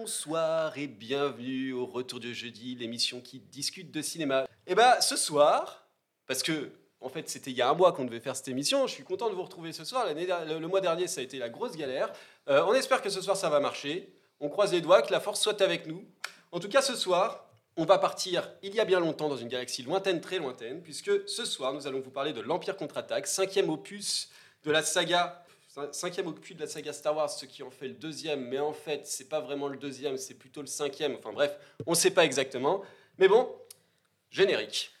Bonsoir et bienvenue au Retour du jeudi, l'émission qui discute de cinéma. Et bah ce soir, parce que en fait c'était il y a un mois qu'on devait faire cette émission, je suis content de vous retrouver ce soir. Le, le mois dernier ça a été la grosse galère. Euh, on espère que ce soir ça va marcher. On croise les doigts, que la force soit avec nous. En tout cas ce soir, on va partir il y a bien longtemps dans une galaxie lointaine, très lointaine, puisque ce soir nous allons vous parler de l'Empire contre-attaque, cinquième opus de la saga Cinquième opus de la saga Star Wars, ce qui en fait le deuxième, mais en fait, c'est pas vraiment le deuxième, c'est plutôt le cinquième. Enfin bref, on sait pas exactement. Mais bon, générique.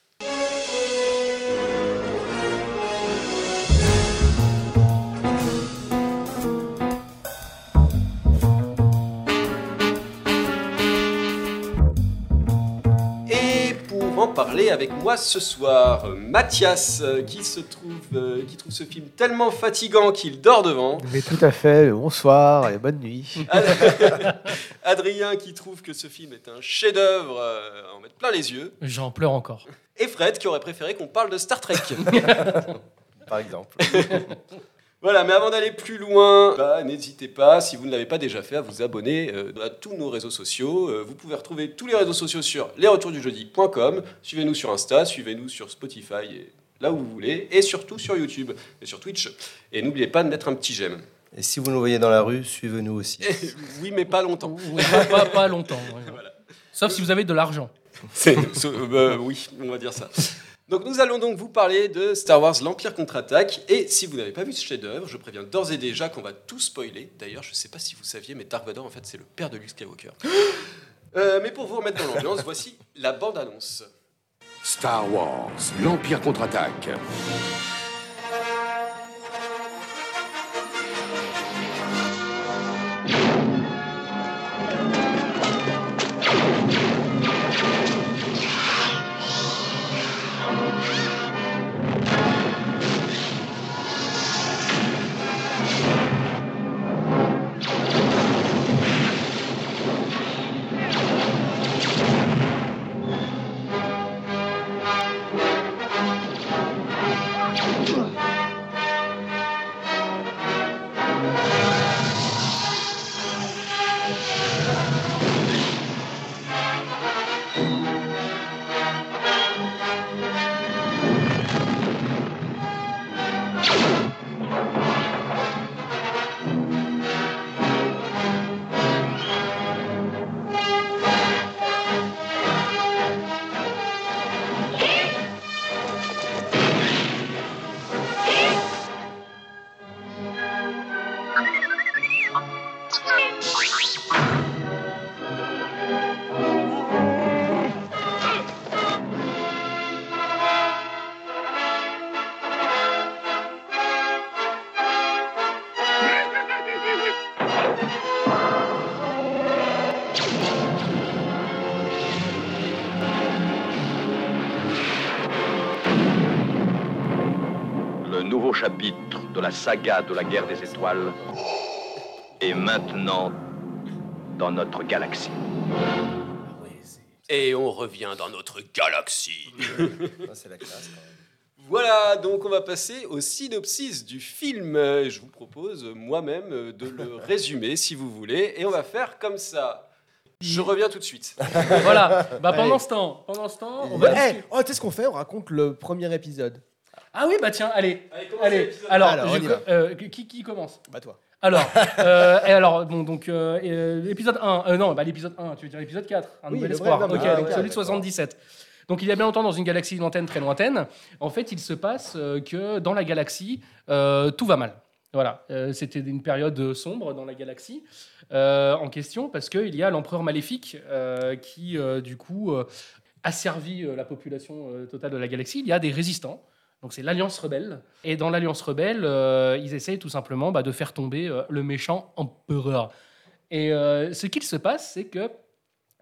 Parler avec moi ce soir, euh, Mathias, euh, qui se trouve, euh, qui trouve ce film tellement fatigant qu'il dort devant. Mais tout à fait, bonsoir et bonne nuit. Ad- Adrien qui trouve que ce film est un chef-d'œuvre euh, à en mettre plein les yeux. J'en pleure encore. Et Fred qui aurait préféré qu'on parle de Star Trek. par exemple. voilà, mais avant d'aller plus loin, bah, n'hésitez pas, si vous ne l'avez pas déjà fait, à vous abonner euh, à tous nos réseaux sociaux. Euh, vous pouvez retrouver tous les réseaux sociaux sur lesretourdujedi.com. Suivez-nous sur Insta, suivez-nous sur Spotify et là où vous voulez, et surtout sur YouTube et sur Twitch. Et n'oubliez pas de mettre un petit j'aime. Et si vous nous voyez dans la rue, suivez-nous aussi. oui, mais pas longtemps. Pas, pas- pas longtemps. ouais. Voilà. Sauf si vous avez de l'argent. Euh, oui, on va dire ça. Donc nous allons donc vous parler de Star Wars l'Empire contre-attaque. Et si vous n'avez pas vu ce chef-d'œuvre, je préviens d'ores et déjà qu'on va tout spoiler. D'ailleurs, je ne sais pas si vous saviez, mais Dark Vador, en fait, c'est le père de Luke Skywalker. Euh, mais pour vous remettre dans l'ambiance, voici la bande-annonce. Star Wars, l'Empire contre-attaque. La saga de la guerre des étoiles est maintenant dans notre galaxie. Et on revient dans notre galaxie. Ça, c'est la classe. quand même. Voilà, donc on va passer au synopsis du film. Je vous propose moi-même de le résumer si vous voulez. Et on va faire comme ça. Je reviens tout de suite. Voilà. Bah, pendant Allez. ce temps, pendant ce temps, on Eh, va. oh, tu sais ce qu'on fait? On raconte le premier épisode. Ah oui, bah tiens, allez. Allez. Alors, je euh, qui, qui commence? Bah toi. Alors, euh, et alors, bon, donc, euh, l'épisode 1, euh, non, bah, l'épisode 1, tu veux dire l'épisode 4, un Oui, nouvel le espoir. vrai, non, ok, ah, donc ouais, celui de d'accord. 77. Donc, il y a bien longtemps, dans une galaxie lointaine, très lointaine, en fait, il se passe euh, que dans la galaxie, euh, tout va mal. Voilà, Euh, c'était une période sombre dans la galaxie euh, en question parce qu'il y a l'empereur maléfique euh, qui, euh, du coup, euh, asservit la population euh, totale de la galaxie. Il y a des résistants. Donc c'est l'Alliance rebelle. Et dans l'Alliance rebelle, euh, ils essayent tout simplement bah, de faire tomber euh, le méchant empereur. Et euh, ce qu'il se passe, c'est que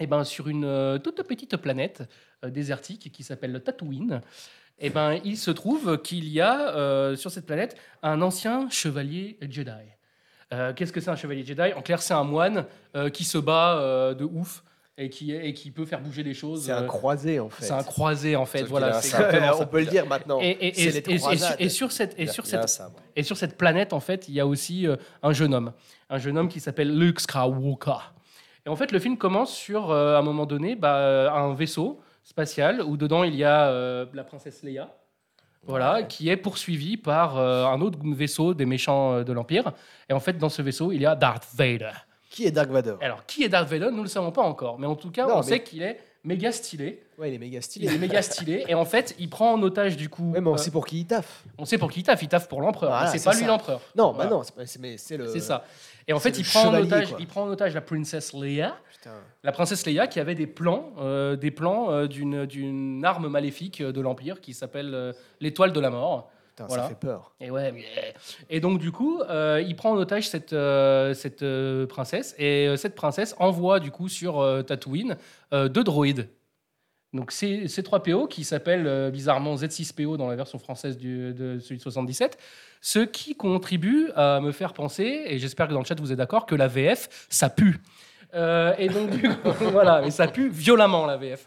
eh ben, sur une toute petite planète désertique qui s'appelle Tatooine, eh ben, il se trouve qu'il y a sur cette planète un ancien chevalier Jedi. Qu'est-ce que c'est un chevalier Jedi? En clair, c'est un moine qui se bat de ouf et qui, et qui peut faire bouger les choses. C'est un euh, croisé en fait. c'est un croisé en fait. Voilà, on peut le dire maintenant. Et, sur cette et sur et sur planète en fait, il y a aussi euh, un jeune homme, un jeune homme qui s'appelle Luke Skywalker. Et en fait, le film commence sur, euh, à un moment donné, bah, un vaisseau spatial où dedans il y a euh, la princesse Leia, voilà, qui est poursuivie par euh, un autre vaisseau des méchants de l'Empire. Et en fait, dans ce vaisseau, il y a Darth Vader. Qui est Dark Vador? Alors, qui est Darth Vader Nous ne le savons pas encore. Mais en tout cas, Non, on mais- sait qu'il est méga stylé. Ouais, il est méga Il stylé. est méga stylé. Et en fait, il prend en otage, du coup. Ouais, mais on euh, sait pour qui il taffe. on sait pour qui il taffe. Il taffe pour l'empereur. Voilà, c'est pas ça. lui l'empereur. Non, Voilà. bah non, c'est le. C'est ça. Et en fait, il prend, en otage, quoi. il prend en otage la princesse Leia. Putain. La princesse Leia qui avait des plans, euh, des plans euh, d'une arme maléfique euh, de l'Empire qui s'appelle l'étoile de la mort. Putain, Voilà. ça fait peur. Et ouais, et donc du coup, euh, il prend en otage cette cette euh, princesse et euh, cette princesse envoie du coup sur euh, Tatooine euh, deux droïdes. Donc c'est C3PO qui s'appelle euh, bizarrement Z6PO dans la version française du, de celui de 77, ce qui contribue à me faire penser, et j'espère que dans le chat vous êtes d'accord, que la VF, ça pue. Euh, et donc du coup, voilà, mais ça pue violemment la VF.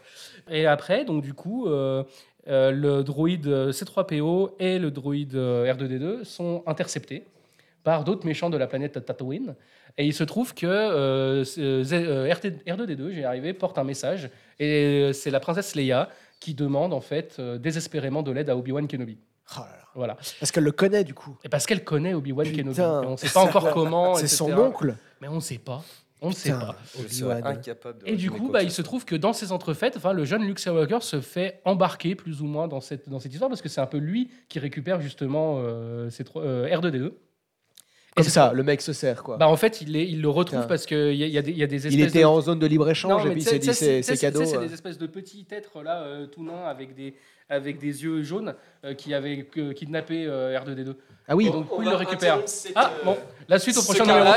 Et après, donc du coup, euh, euh, le droïde euh, C3PO et le droïde euh, R2D2 sont interceptés par d'autres méchants de la planète Tatooine. Et il se trouve que euh, ce- Z- euh, RT R2D2, j'ai arrivé, porte un message. Et c'est la princesse Leia qui demande en fait euh, désespérément de l'aide à Obi-Wan Kenobi. Oh là là. Voilà. Parce qu'elle le connaît du coup. Et parce qu'elle connaît Obi-Wan. Kenobi. Et on ne sait pas encore comment. C'est son oncle. Mais on ne sait pas. On ne sait pas. Incapable Et du coup, bah, il se trouve que dans ces entrefaites, enfin, le jeune Luke Skywalker se fait embarquer plus ou moins dans cette, dans cette histoire parce que c'est un peu lui qui récupère justement euh, ces trois- euh, R2D2. Et Comme c'est- ça, le mec se sert quoi. Bah, en fait, il, est- il le retrouve Putain. parce qu'il y, a- il y, a des- il y a des espèces il était de... en zone de libre échange Non, et puis il s'est dit c'est c'est cadeau. euh. des espèces de petits êtres là, euh, tout nains avec des, avec des yeux jaunes euh, qui avaient kidnappé euh, R2D2. Ah oui. Et donc, On il le récupère. Ah, euh, bon, la suite au prochain numéro.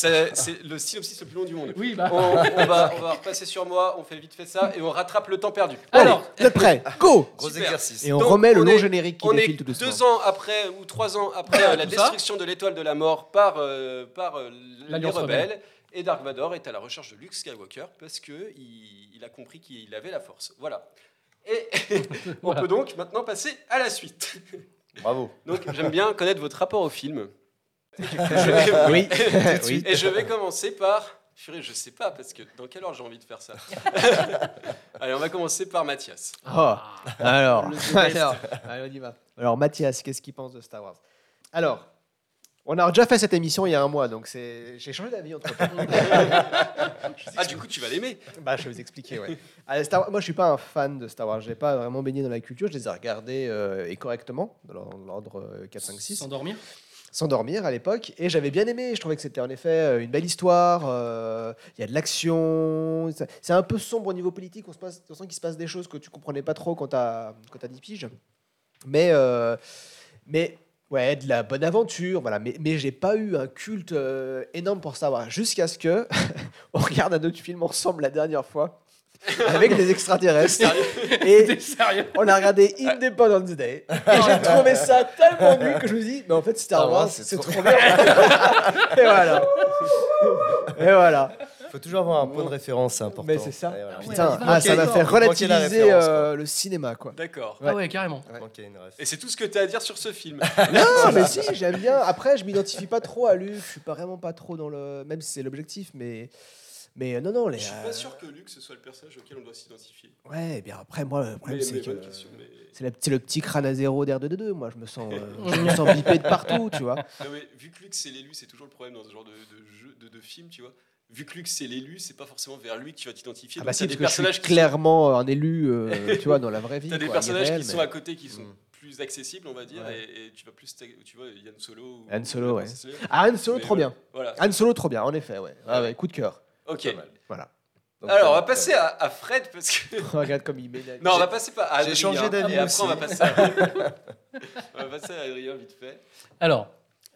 C'est c'est le synopsis le plus long du monde. Oui, bah. On, on va, on va repasser sur moi, on fait vite fait ça et on rattrape le temps perdu. Alors, Vous êtes prêts Go Gros Super. exercice. Et on Donc, remet le on long est- générique qui On est défile tout doucement. deux ans après ou trois ans après euh, la destruction de l'étoile de la mort par, euh, par euh, les rebelles. Et Dark Vador est à la recherche de Luke Skywalker parce que il, il a compris qu'il avait la force. Voilà. Et on Voilà. peut donc maintenant passer à la suite. Bravo. Donc j'aime bien connaître votre rapport au film. Oui. oui. Et je vais commencer par. Purée, je sais pas, parce que dans quelle ordre j'ai envie de faire ça? Allez, on va commencer par Mathias. Oh, alors, alors, allez, on y va. Alors, Mathias, qu'est-ce qu'il pense de Star Wars? Alors, on a déjà fait cette émission il y a un mois, donc c'est... j'ai changé d'avis entre temps. Ah, du coup, tu vas l'aimer. bah, je vais vous expliquer, ouais. Allez, Star Wars- moi, je suis pas un fan de Star Wars. Je n'ai pas vraiment baigné dans la culture. Je les ai regardés euh, et correctement, dans l'ordre euh, 4, 5, 6. S'endormir S'endormir à l'époque. Et j'avais bien aimé. Je trouvais que c'était en effet euh, une belle histoire. euh, Il y a de l'action. C'est- un peu sombre au niveau politique. On, se passe, on sent qu'il se passe des choses que tu comprenais pas trop quand tu as, quand as 10 piges. Mais, euh, mais ouais, de la bonne aventure. Voilà. Mais, mais j'ai pas eu un culte énorme pour savoir. Jusqu'à ce que on regarde un autre film ensemble la dernière fois. Avec des extraterrestres. et sérieux on a regardé Independence Day. Et j'ai trouvé ça tellement nul que je me dis, mais en fait, Star Star Wars, Wars, c'est trop bien. et voilà. Et voilà. Il faut toujours avoir un point de référence, c'est important. Mais c'est ça. Et voilà. Putain, ah, ça m'a fait relativiser euh, le cinéma, quoi. D'accord. Ah ouais, carrément. Et c'est tout ce que tu as à dire sur ce film. Non, mais si, j'aime bien. Après, je m'identifie pas trop à Luke. Je suis pas vraiment pas trop dans le. Même si c'est l'objectif, mais. Mais euh, non, non, les. Je suis euh, pas sûr que Luke ce soit le personnage auquel on doit s'identifier. Ouais, bien après, moi, le problème, c'est que. Mais... C'est le, petit crâne à zéro d'R2D2. Moi, je me sens, euh, je me sens bipé de partout, tu vois. Non, mais vu que Luke c'est l'élu, c'est toujours le problème dans ce genre de, de jeu, de, de film, tu vois. Vu que Luke c'est l'élu, c'est pas forcément vers lui que tu vas t'identifier. Ah bah si, des je personnages suis qui sont- clairement un élu, euh, tu vois, dans la vraie vie. T'as des quoi, personnages qui mais- sont à côté qui sont Mm. plus accessibles, on va dire, Ouais. et, et tu vas plus, tu vois, Yann Solo. Ou, Han Solo, ou- ouais. Ah, Han Solo, Mais trop voilà. bien. Voilà. Han Solo, trop bien, en effet, ouais. Ah, ouais, coup de cœur. Ok. Voilà. Donc, Alors, on va passer à, à Fred parce que. Regarde comme il m'énerve. Non, on va passer pas à J'ai changé d'avis Et après, aussi. on va passer à on va passer à Adrien vite fait. Alors,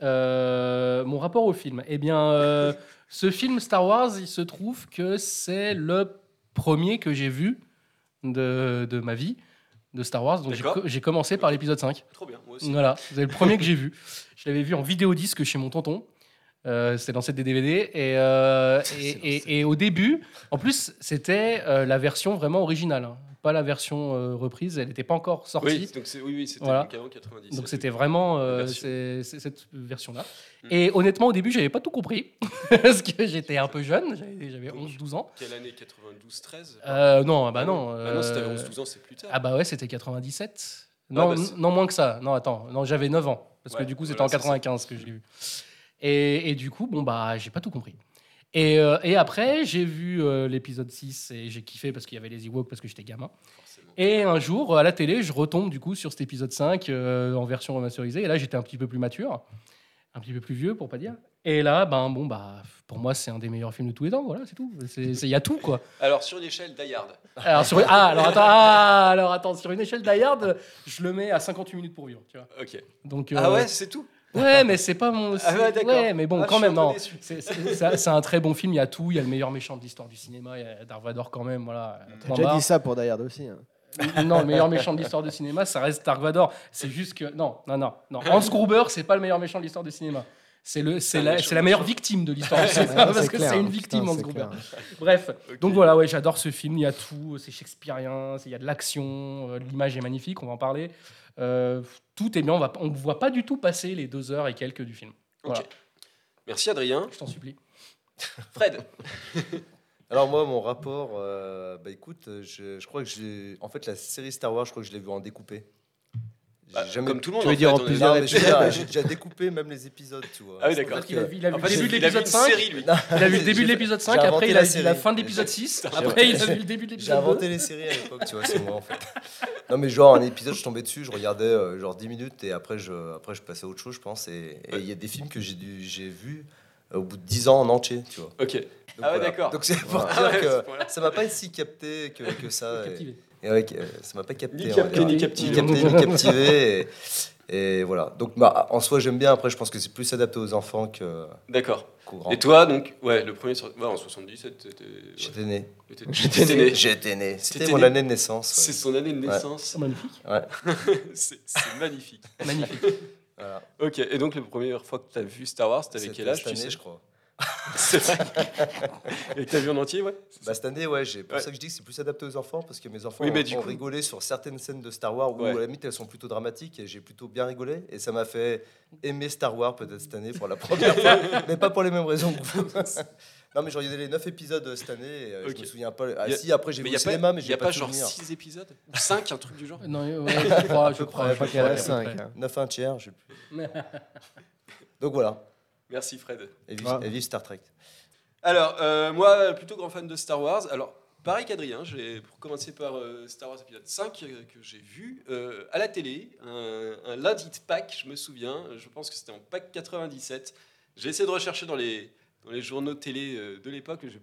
euh, mon rapport au film. Eh bien, euh, ce film Star Wars, il se trouve que c'est le premier que j'ai vu de, de ma vie de Star Wars. Donc, j'ai commencé par l'épisode 5. Trop bien, moi aussi. Voilà, c'est le premier que j'ai vu. Je l'avais vu en vidéodisque chez mon tonton. Euh, c'était l'ancêtre des DVD. Et, euh, et, et- et au début, en plus, c'était euh, la version vraiment originale. hein. pas la version euh, reprise. Elle n'était pas encore sortie. Oui, donc c'est- oui, oui, c'était Voilà. donc avant 97. Donc c'était vraiment euh, version. c'est- c'est cette version-là. Mm. Et honnêtement, au début, j'avais pas tout compris parce que j'étais un peu jeune, j'avais j'avais 11-12 ans. Quelle année? 92, 13 Euh, non, bah non. Ah non, si t'avais euh, 11, 12 ans, c'est plus tard. Ah bah ouais, c'était 97. Non, bah, n- c'est- non moins que ça. Non, attends, non, j'avais 9 ans parce que Ouais, du coup, c'était voilà, en c'est ça. 95 que je l'ai vu. Et, et du coup, bon bah, j'ai pas tout compris. Et, euh, et après, j'ai vu euh, l'épisode 6 et j'ai kiffé parce qu'il y avait les Ewoks parce que j'étais gamin. forcément. Et un jour, à la télé, je retombe du coup sur cet épisode 5 euh, en version remasterisée. Et là, j'étais un petit peu plus mature, un petit peu plus vieux pour pas dire. Et là, ben bon bah, pour moi, c'est un des meilleurs films de tous les temps. Voilà, c'est tout. Il y a tout quoi. Alors, sur l'échelle d'Ayard. Alors sur, ah, alors attends, ah, alors attends, sur une échelle d'Ayard, je le mets à 58 minutes pour vivre. Tu vois. Ok. Donc, Ah ouais, c'est tout? Ouais, mais c'est pas mon. Ah ouais, d'accord. Ouais, mais bon, Ah, quand même, non. C'est- un très bon film. Il y a tout. Il y a le meilleur méchant de l'histoire du cinéma. Il y a Dark Vador quand même. Voilà. T'as déjà dit ça pour Die Hard aussi. hein. Non, le meilleur méchant de l'histoire du cinéma, ça reste Dark Vador. C'est juste que non, non, non, non. Hans Gruber, c'est pas le meilleur méchant de l'histoire du cinéma. C'est le, c'est un la, la meilleure victime de l'histoire parce c'est que clair, c'est une victime, Putain, Hans c'est Gruber. clair. Bref, donc voilà, ouais, j'adore ce film. Il y a tout, c'est shakespearien, il y a de l'action, euh, l'image est magnifique, on va en parler. Euh, tout est bien, on ne voit pas du tout passer les deux heures et quelques du film. Voilà. Merci Adrien. je t'en supplie. Fred. Alors moi, mon rapport, euh, bah écoute, je, je crois que j'ai, en fait, la série Star Wars, je crois que je l'ai vu en découpé. J'ai Bah, jamais- Comme tout le monde. Tu veux en dire fait, en plusieurs dire, j'ai déjà découpé même les épisodes, tu vois. Ah oui, d'accord. A vu, il a vu le début de l'épisode une 5, série, lui. il a vu le début de J'ai- l'épisode 5, j'ai après il a vu la fin de l'épisode 6, J'ai- après il a vu le début de J'ai l'épisode 2. inventé les séries à l'époque, tu vois, c'est moi en fait. Non mais genre un épisode, je tombais dessus, je regardais euh, genre 10 minutes et après je, après je passais à autre chose, je pense. Et il y a des films que j'ai j'ai vus euh, au bout de 10 ans en entier, tu vois. Ok. Donc, Ah ouais, voilà. d'accord. Donc c'est pour Ah dire ouais, que c'est pour là. ça m'a pas si capté que, que ça. Et, Captivé. Et que, euh, ça m'a pas capté. Ni capté, ni Ni captivé. capté, ni captivé. Et, et voilà. Donc bah, en soi j'aime bien. Après je pense que c'est plus adapté aux enfants que D'accord. Et toi, donc, ouais, le premier sur... ouais, en 77, t'étais- ouais, J'étais né. J'étais né. né. J'étais né. C'était T'étais mon né. année de naissance. ouais. C'est son année de naissance. C'est magnifique. c'est c'est magnifique. Magnifique. Voilà. Ok, et donc la première fois que tu as vu Star Wars, t'avais C'était quel âge cette tu année, sais? je crois. C'est vrai. Et t'as vu en entier, ouais Bah, cette année, ouais, j'ai pour Ouais. ça que je dis que c'est plus adapté aux enfants parce que mes enfants Oui, mais ont, du ont coup- rigolé sur certaines scènes de Star Wars où Ouais. à la limite elles sont plutôt dramatiques et j'ai plutôt bien rigolé et ça m'a fait aimer Star Wars peut-être cette année pour la première fois, mais pas pour les mêmes raisons que vous. non, mais j'ai regardé les 9 épisodes cette année et euh, je me souviens pas. Ah, Y a- si, après j'ai vu il n'y a, cinéma, pas, mais y j'ai a pas, pas genre souvenir. 6 épisodes 5, un truc du genre Non, ouais, je crois, je je crois, près, à peu 5. près. 9 un tiers, je sais plus. hein. Donc voilà, Merci Fred. et vive, Ah. et vive Star Trek. Alors, euh, moi, plutôt grand fan de Star Wars. Alors, pareil qu'Adrien, j'ai pour commencer par euh, Star Wars épisode 5 euh, que j'ai vu euh, à la télé, un, un lundi de Pâques, je me souviens. Je pense que c'était en Pâques 97. J'ai essayé de rechercher dans les, dans les journaux télé euh, de l'époque. Je n'ai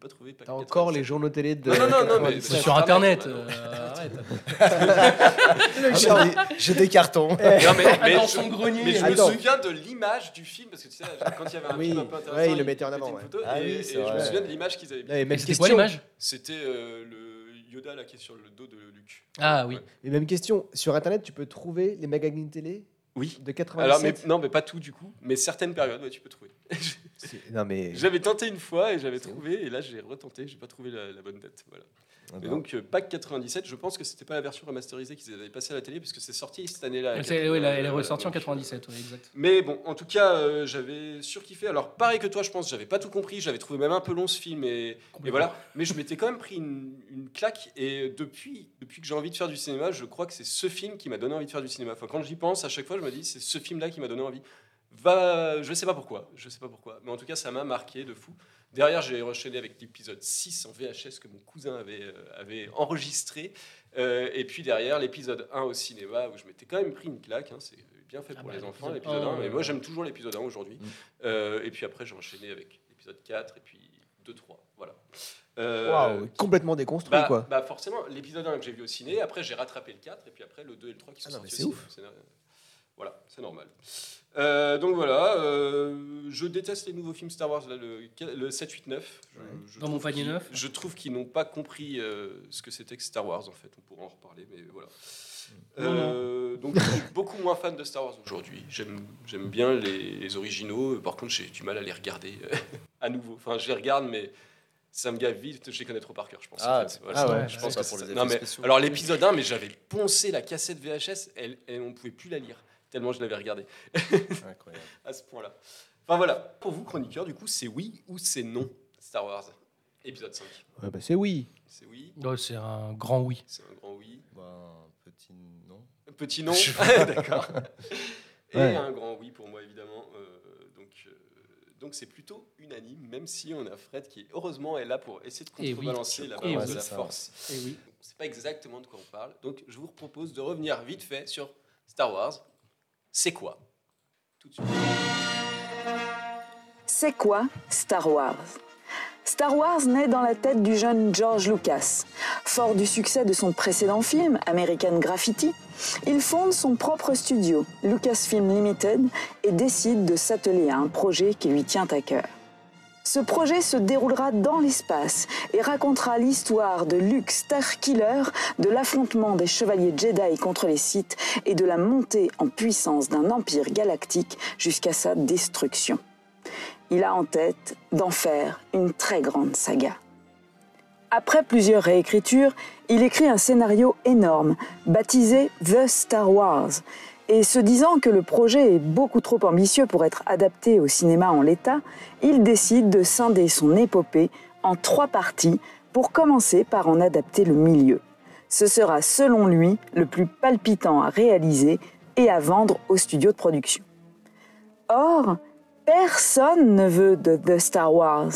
pas trouvé T'as encore 97. les journaux télé de. Non, non, non, non, mais- 97. Sur internet, euh, arrête. J'ai des- J'ai des cartons. Non, mais, mais Dans je, son grenier. mais je Attends. me souviens de l'image du film, parce que tu sais, quand il y avait un Oui, film un peu intéressant, ouais, il le mettait en avant, une ouais. photo, Ah et, oui, et c'est je me souviens de l'image qu'ils avaient mais même C'était quoi question. l'image C'était euh, le Yoda là qui est sur le dos de Luke. Ah oui. Ouais. Mais même question. Sur internet, tu peux trouver les magazines télé Oui. de 97. Alors, mais, non, mais pas tout du coup, mais certaines périodes, ouais, tu peux trouver. C'est- Non, mais. J'avais tenté une fois et j'avais trouvé, et là j'ai retenté, j'ai pas trouvé la, la bonne date. Voilà. Ah Et bah. donc, euh, Pâques 97, je pense que c'était pas la version remasterisée qu'ils avaient passée à la télé, puisque c'est sorti cette année-là. Oui, elle, est Euh, ressortie en donc, 97, oui, exact. Mais bon, en tout cas, euh, j'avais surkiffé. Alors, pareil que toi, je pense, j'avais pas tout compris. J'avais trouvé même un peu long ce film. Et, et voilà. Mais je m'étais quand même pris une, une claque. Et depuis, depuis que j'ai envie de faire du cinéma, je crois que c'est ce film qui m'a donné envie de faire du cinéma. Enfin, quand j'y pense, à chaque fois, je me dis, c'est ce film-là qui m'a donné envie. Va, je sais pas pourquoi. Je sais pas pourquoi. Mais en tout cas, ça m'a marqué de fou. Derrière, j'ai enchaîné avec l'épisode 6 en VHS que mon cousin avait, euh, avait enregistré. Euh, et puis derrière, l'épisode 1 au cinéma, où je m'étais quand même pris une claque. hein. c'est bien fait Ah pour bah, les enfants, l'épisode l'épisode 1. 1, Et moi, j'aime toujours l'épisode 1 aujourd'hui. Mm. Euh, et puis après, j'ai enchaîné avec l'épisode 4 et puis 2, 3. Voilà. Waouh, complètement déconstruit, bah, quoi. bah forcément, l'épisode 1 que j'ai vu au ciné, après j'ai rattrapé le 4, et puis après le 2 et le 3 qui sont Ah non, mais sortis c'est. C'est- Voilà, c'est normal. Euh, donc voilà, euh, je déteste les nouveaux films Star Wars, là, le, le 7, 8, 9. Je- je Dans mon panier neuf. Je trouve qu'ils n'ont pas compris euh, ce que c'était que Star Wars, en fait. On pourra en reparler, mais voilà. Non, Euh, donc je suis beaucoup moins fan de Star Wars aujourd'hui. J'aime bien les, les originaux. Par contre, j'ai du mal à les regarder à nouveau. Enfin, je les regarde, mais Ça me gave vite, je les connais trop par cœur, je pense. Ah, en fait. ah ouais, je ouais, pense que pour les. Non, mais, alors l'épisode 1, mais j'avais poncé la cassette VHS, elle, elle- on pouvait plus la lire, tellement je l'avais regardée Incroyable. à ce point-là. Enfin voilà, pour vous, chroniqueurs, du coup, c'est oui ou c'est non Star Wars, épisode 5. Ouais, bah, c'est oui. C'est oui, Ouais, c'est un grand oui. c'est un grand oui. Bah, un petit non. Petit non, d'accord. Et Ouais. un grand oui pour moi, évidemment. Euh, donc, euh, donc c'est plutôt unanime, même si on a Fred qui, heureusement, est là pour essayer de oui. contrebalancer la Et balance oui. de la ça. force. Et oui. On ne sait pas exactement de quoi on parle, donc je vous propose de revenir vite fait sur Star Wars. C'est quoi? C'est quoi Star Wars? Star Wars naît dans la tête du jeune George Lucas. Fort du succès de son précédent film, American Graffiti, il fonde son propre studio, Lucasfilm Limited, et décide de s'atteler à un projet qui lui tient à cœur. Ce projet se déroulera dans l'espace et racontera l'histoire de Luke Starkiller, de l'affrontement des chevaliers Jedi contre les Sith et de la montée en puissance d'un empire galactique jusqu'à sa destruction. Il a en tête d'en faire une très grande saga. Après plusieurs réécritures, il écrit un scénario énorme, baptisé The Star Wars. Et se disant que le projet est beaucoup trop ambitieux pour être adapté au cinéma en l'état, il décide de scinder son épopée en trois parties pour commencer par en adapter le milieu. Ce sera, selon lui, le plus palpitant à réaliser et à vendre au studio de production. Or, personne ne veut de The Star Wars.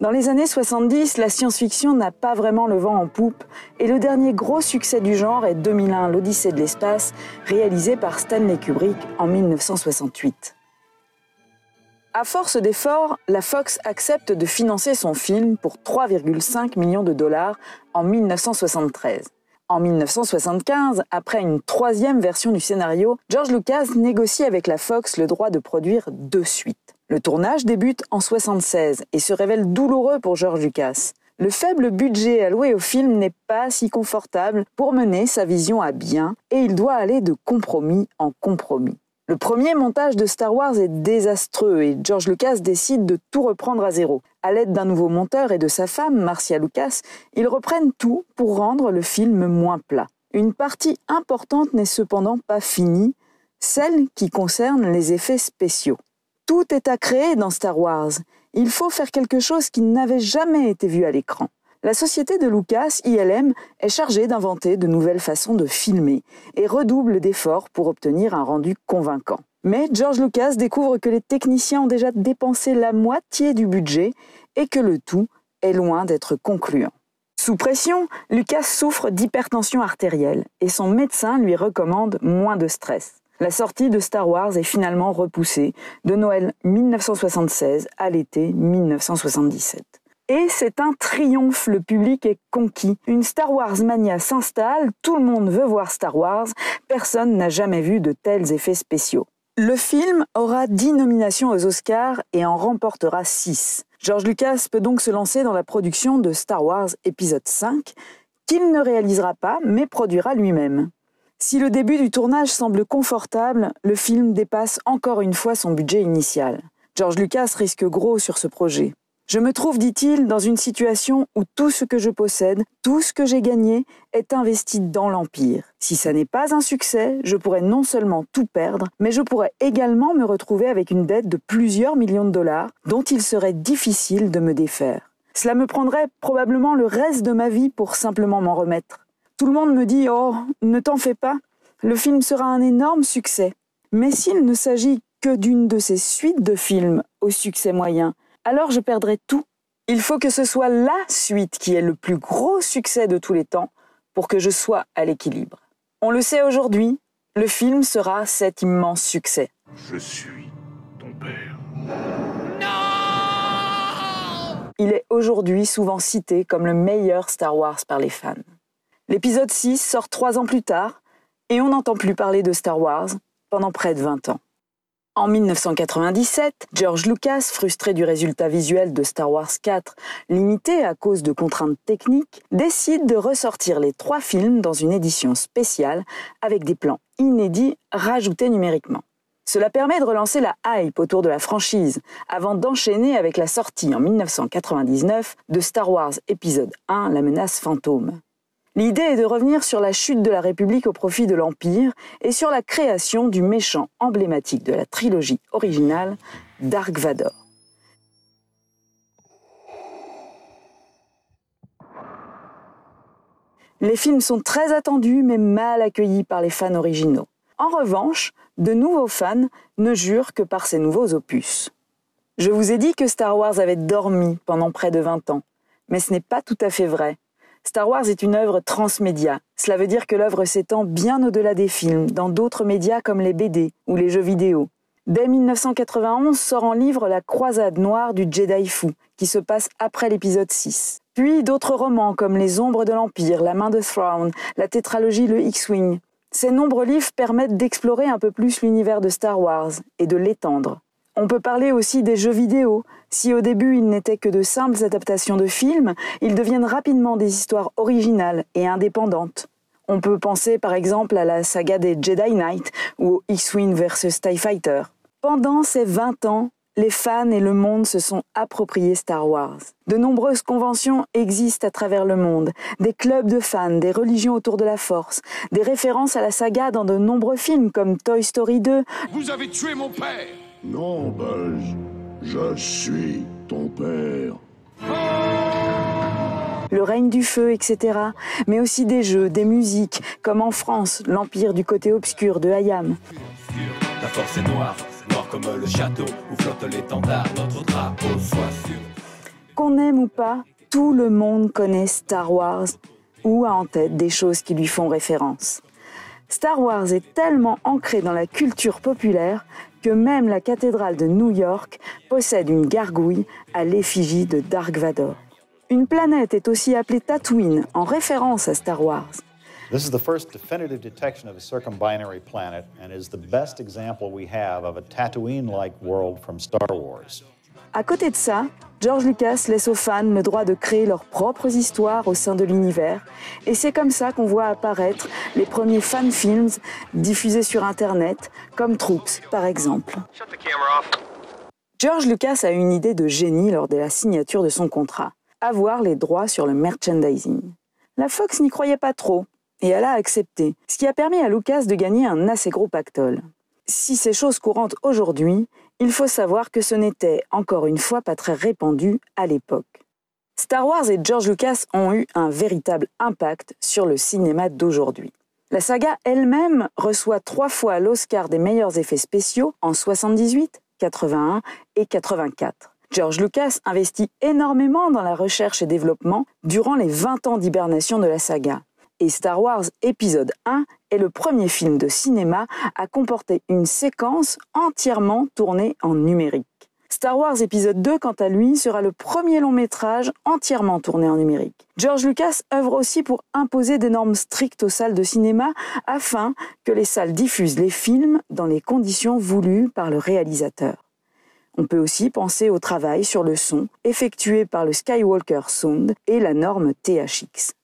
Dans les années 70, la science-fiction n'a pas vraiment le vent en poupe et le dernier gros succès du genre est 2001 l'Odyssée de l'espace, réalisé par Stanley Kubrick en 1968. À force d'efforts, la Fox accepte de financer son film pour 3,5 millions de dollars en 1973. En 1975, après une troisième version du scénario, George Lucas négocie avec la Fox le droit de produire deux suites. Le tournage débute en 76 et se révèle douloureux pour George Lucas. Le faible budget alloué au film n'est pas si confortable pour mener sa vision à bien et il doit aller de compromis en compromis. Le premier montage de Star Wars est désastreux et George Lucas décide de tout reprendre à zéro. À l'aide d'un nouveau monteur et de sa femme, Marcia Lucas, ils reprennent tout pour rendre le film moins plat. Une partie importante n'est cependant pas finie, celle qui concerne les effets spéciaux. Tout est à créer dans Star Wars. Il faut faire quelque chose qui n'avait jamais été vu à l'écran. La société de Lucas, ILM, est chargée d'inventer de nouvelles façons de filmer et redouble d'efforts pour obtenir un rendu convaincant. Mais George Lucas découvre que les techniciens ont déjà dépensé la moitié du budget et que le tout est loin d'être concluant. Sous pression, Lucas souffre d'hypertension artérielle et son médecin lui recommande moins de stress. La sortie de Star Wars est finalement repoussée de Noël 1976 à l'été 1977. Et c'est un triomphe, le public est conquis. Une Star Wars mania s'installe, tout le monde veut voir Star Wars, personne n'a jamais vu de tels effets spéciaux. Le film aura 10 nominations aux Oscars et en remportera 6. George Lucas peut donc se lancer dans la production de Star Wars épisode 5, qu'il ne réalisera pas mais produira lui-même. Si le début du tournage semble confortable, le film dépasse encore une fois son budget initial. George Lucas risque gros sur ce projet. Je me trouve, dit-il, dans une situation où tout ce que je possède, tout ce que j'ai gagné, est investi dans l'Empire. Si ça n'est pas un succès, je pourrais non seulement tout perdre, mais je pourrais également me retrouver avec une dette de plusieurs millions de dollars dont il serait difficile de me défaire. Cela me prendrait probablement le reste de ma vie pour simplement m'en remettre. Tout le monde me dit Oh, ne t'en fais pas, le film sera un énorme succès. Mais s'il ne s'agit que d'une de ces suites de films au succès moyen, alors je perdrai tout. Il faut que ce soit la suite qui ait le plus gros succès de tous les temps pour que je sois à l'équilibre. On le sait aujourd'hui, le film sera cet immense succès. Je suis ton père. Il est aujourd'hui souvent cité comme le meilleur Star Wars par les fans. L'épisode 6 sort trois ans plus tard et on n'entend plus parler de Star Wars pendant près de 20 ans. En 1997, George Lucas, frustré du résultat visuel de Star Wars 4, limité à cause de contraintes techniques, décide de ressortir les trois films dans une édition spéciale avec des plans inédits rajoutés numériquement. Cela permet de relancer la hype autour de la franchise, avant d'enchaîner avec la sortie en 1999 de Star Wars épisode 1, La menace fantôme. L'idée est de revenir sur la chute de la République au profit de l'Empire et sur la création du méchant emblématique de la trilogie originale, Dark Vador. Les films sont très attendus mais mal accueillis par les fans originaux. En revanche, de nouveaux fans ne jurent que par ces nouveaux opus. Je vous ai dit que Star Wars avait dormi pendant près de 20 ans, mais ce n'est pas tout à fait vrai. Star Wars est une œuvre transmédia. Cela veut dire que l'œuvre s'étend bien au-delà des films, dans d'autres médias comme les BD ou les jeux vidéo. Dès 1991 sort en livre La croisade noire du Jedi fou, qui se passe après l'épisode 6. Puis d'autres romans comme Les ombres de l'Empire, La main de Thrawn, la tétralogie Le X-Wing. Ces nombreux livres permettent d'explorer un peu plus l'univers de Star Wars et de l'étendre. On peut parler aussi des jeux vidéo. Si au début ils n'étaient que de simples adaptations de films, ils deviennent rapidement des histoires originales et indépendantes. On peut penser par exemple à la saga des Jedi Knight ou X-Wing vs TIE Fighter. Pendant ces 20 ans, les fans et le monde se sont appropriés Star Wars. De nombreuses conventions existent à travers le monde, des clubs de fans, des religions autour de la force, des références à la saga dans de nombreux films comme Toy Story 2. Vous avez tué mon père Non, Buzz. Je suis ton père. Le règne du feu, etc. Mais aussi des jeux, des musiques, comme en France, l'Empire du côté obscur de Hayam. La force est noire, noire comme le château où flotte l'étendard, notre drapeau soit sûr. Qu'on aime ou pas, tout le monde connaît Star Wars ou a en tête des choses qui lui font référence. Star Wars est tellement ancré dans la culture populaire que même la cathédrale de New York possède une gargouille à l'effigie de Dark Vador. Une planète est aussi appelée Tatooine en référence à Star Wars. This is the first definitive detection of a circumbinary planet and is the best example we have of a Tatooine-like world from Star Wars. À côté de ça, George Lucas laisse aux fans le droit de créer leurs propres histoires au sein de l'univers, et c'est comme ça qu'on voit apparaître les premiers fan films diffusés sur Internet, comme Troops par exemple. George Lucas a eu une idée de génie lors de la signature de son contrat avoir les droits sur le merchandising. La Fox n'y croyait pas trop, et elle a accepté, ce qui a permis à Lucas de gagner un assez gros pactole. Si c'est chose courante aujourd'hui, il faut savoir que ce n'était, encore une fois, pas très répandu à l'époque. Star Wars et George Lucas ont eu un véritable impact sur le cinéma d'aujourd'hui. La saga elle-même reçoit trois fois l'Oscar des meilleurs effets spéciaux en 78, 81 et 84. George Lucas investit énormément dans la recherche et développement durant les 20 ans d'hibernation de la saga. Et Star Wars épisode 1 est le premier film de cinéma à comporter une séquence entièrement tournée en numérique. Star Wars épisode 2, quant à lui, sera le premier long métrage entièrement tourné en numérique. George Lucas œuvre aussi pour imposer des normes strictes aux salles de cinéma afin que les salles diffusent les films dans les conditions voulues par le réalisateur. On peut aussi penser au travail sur le son effectué par le Skywalker Sound et la norme THX.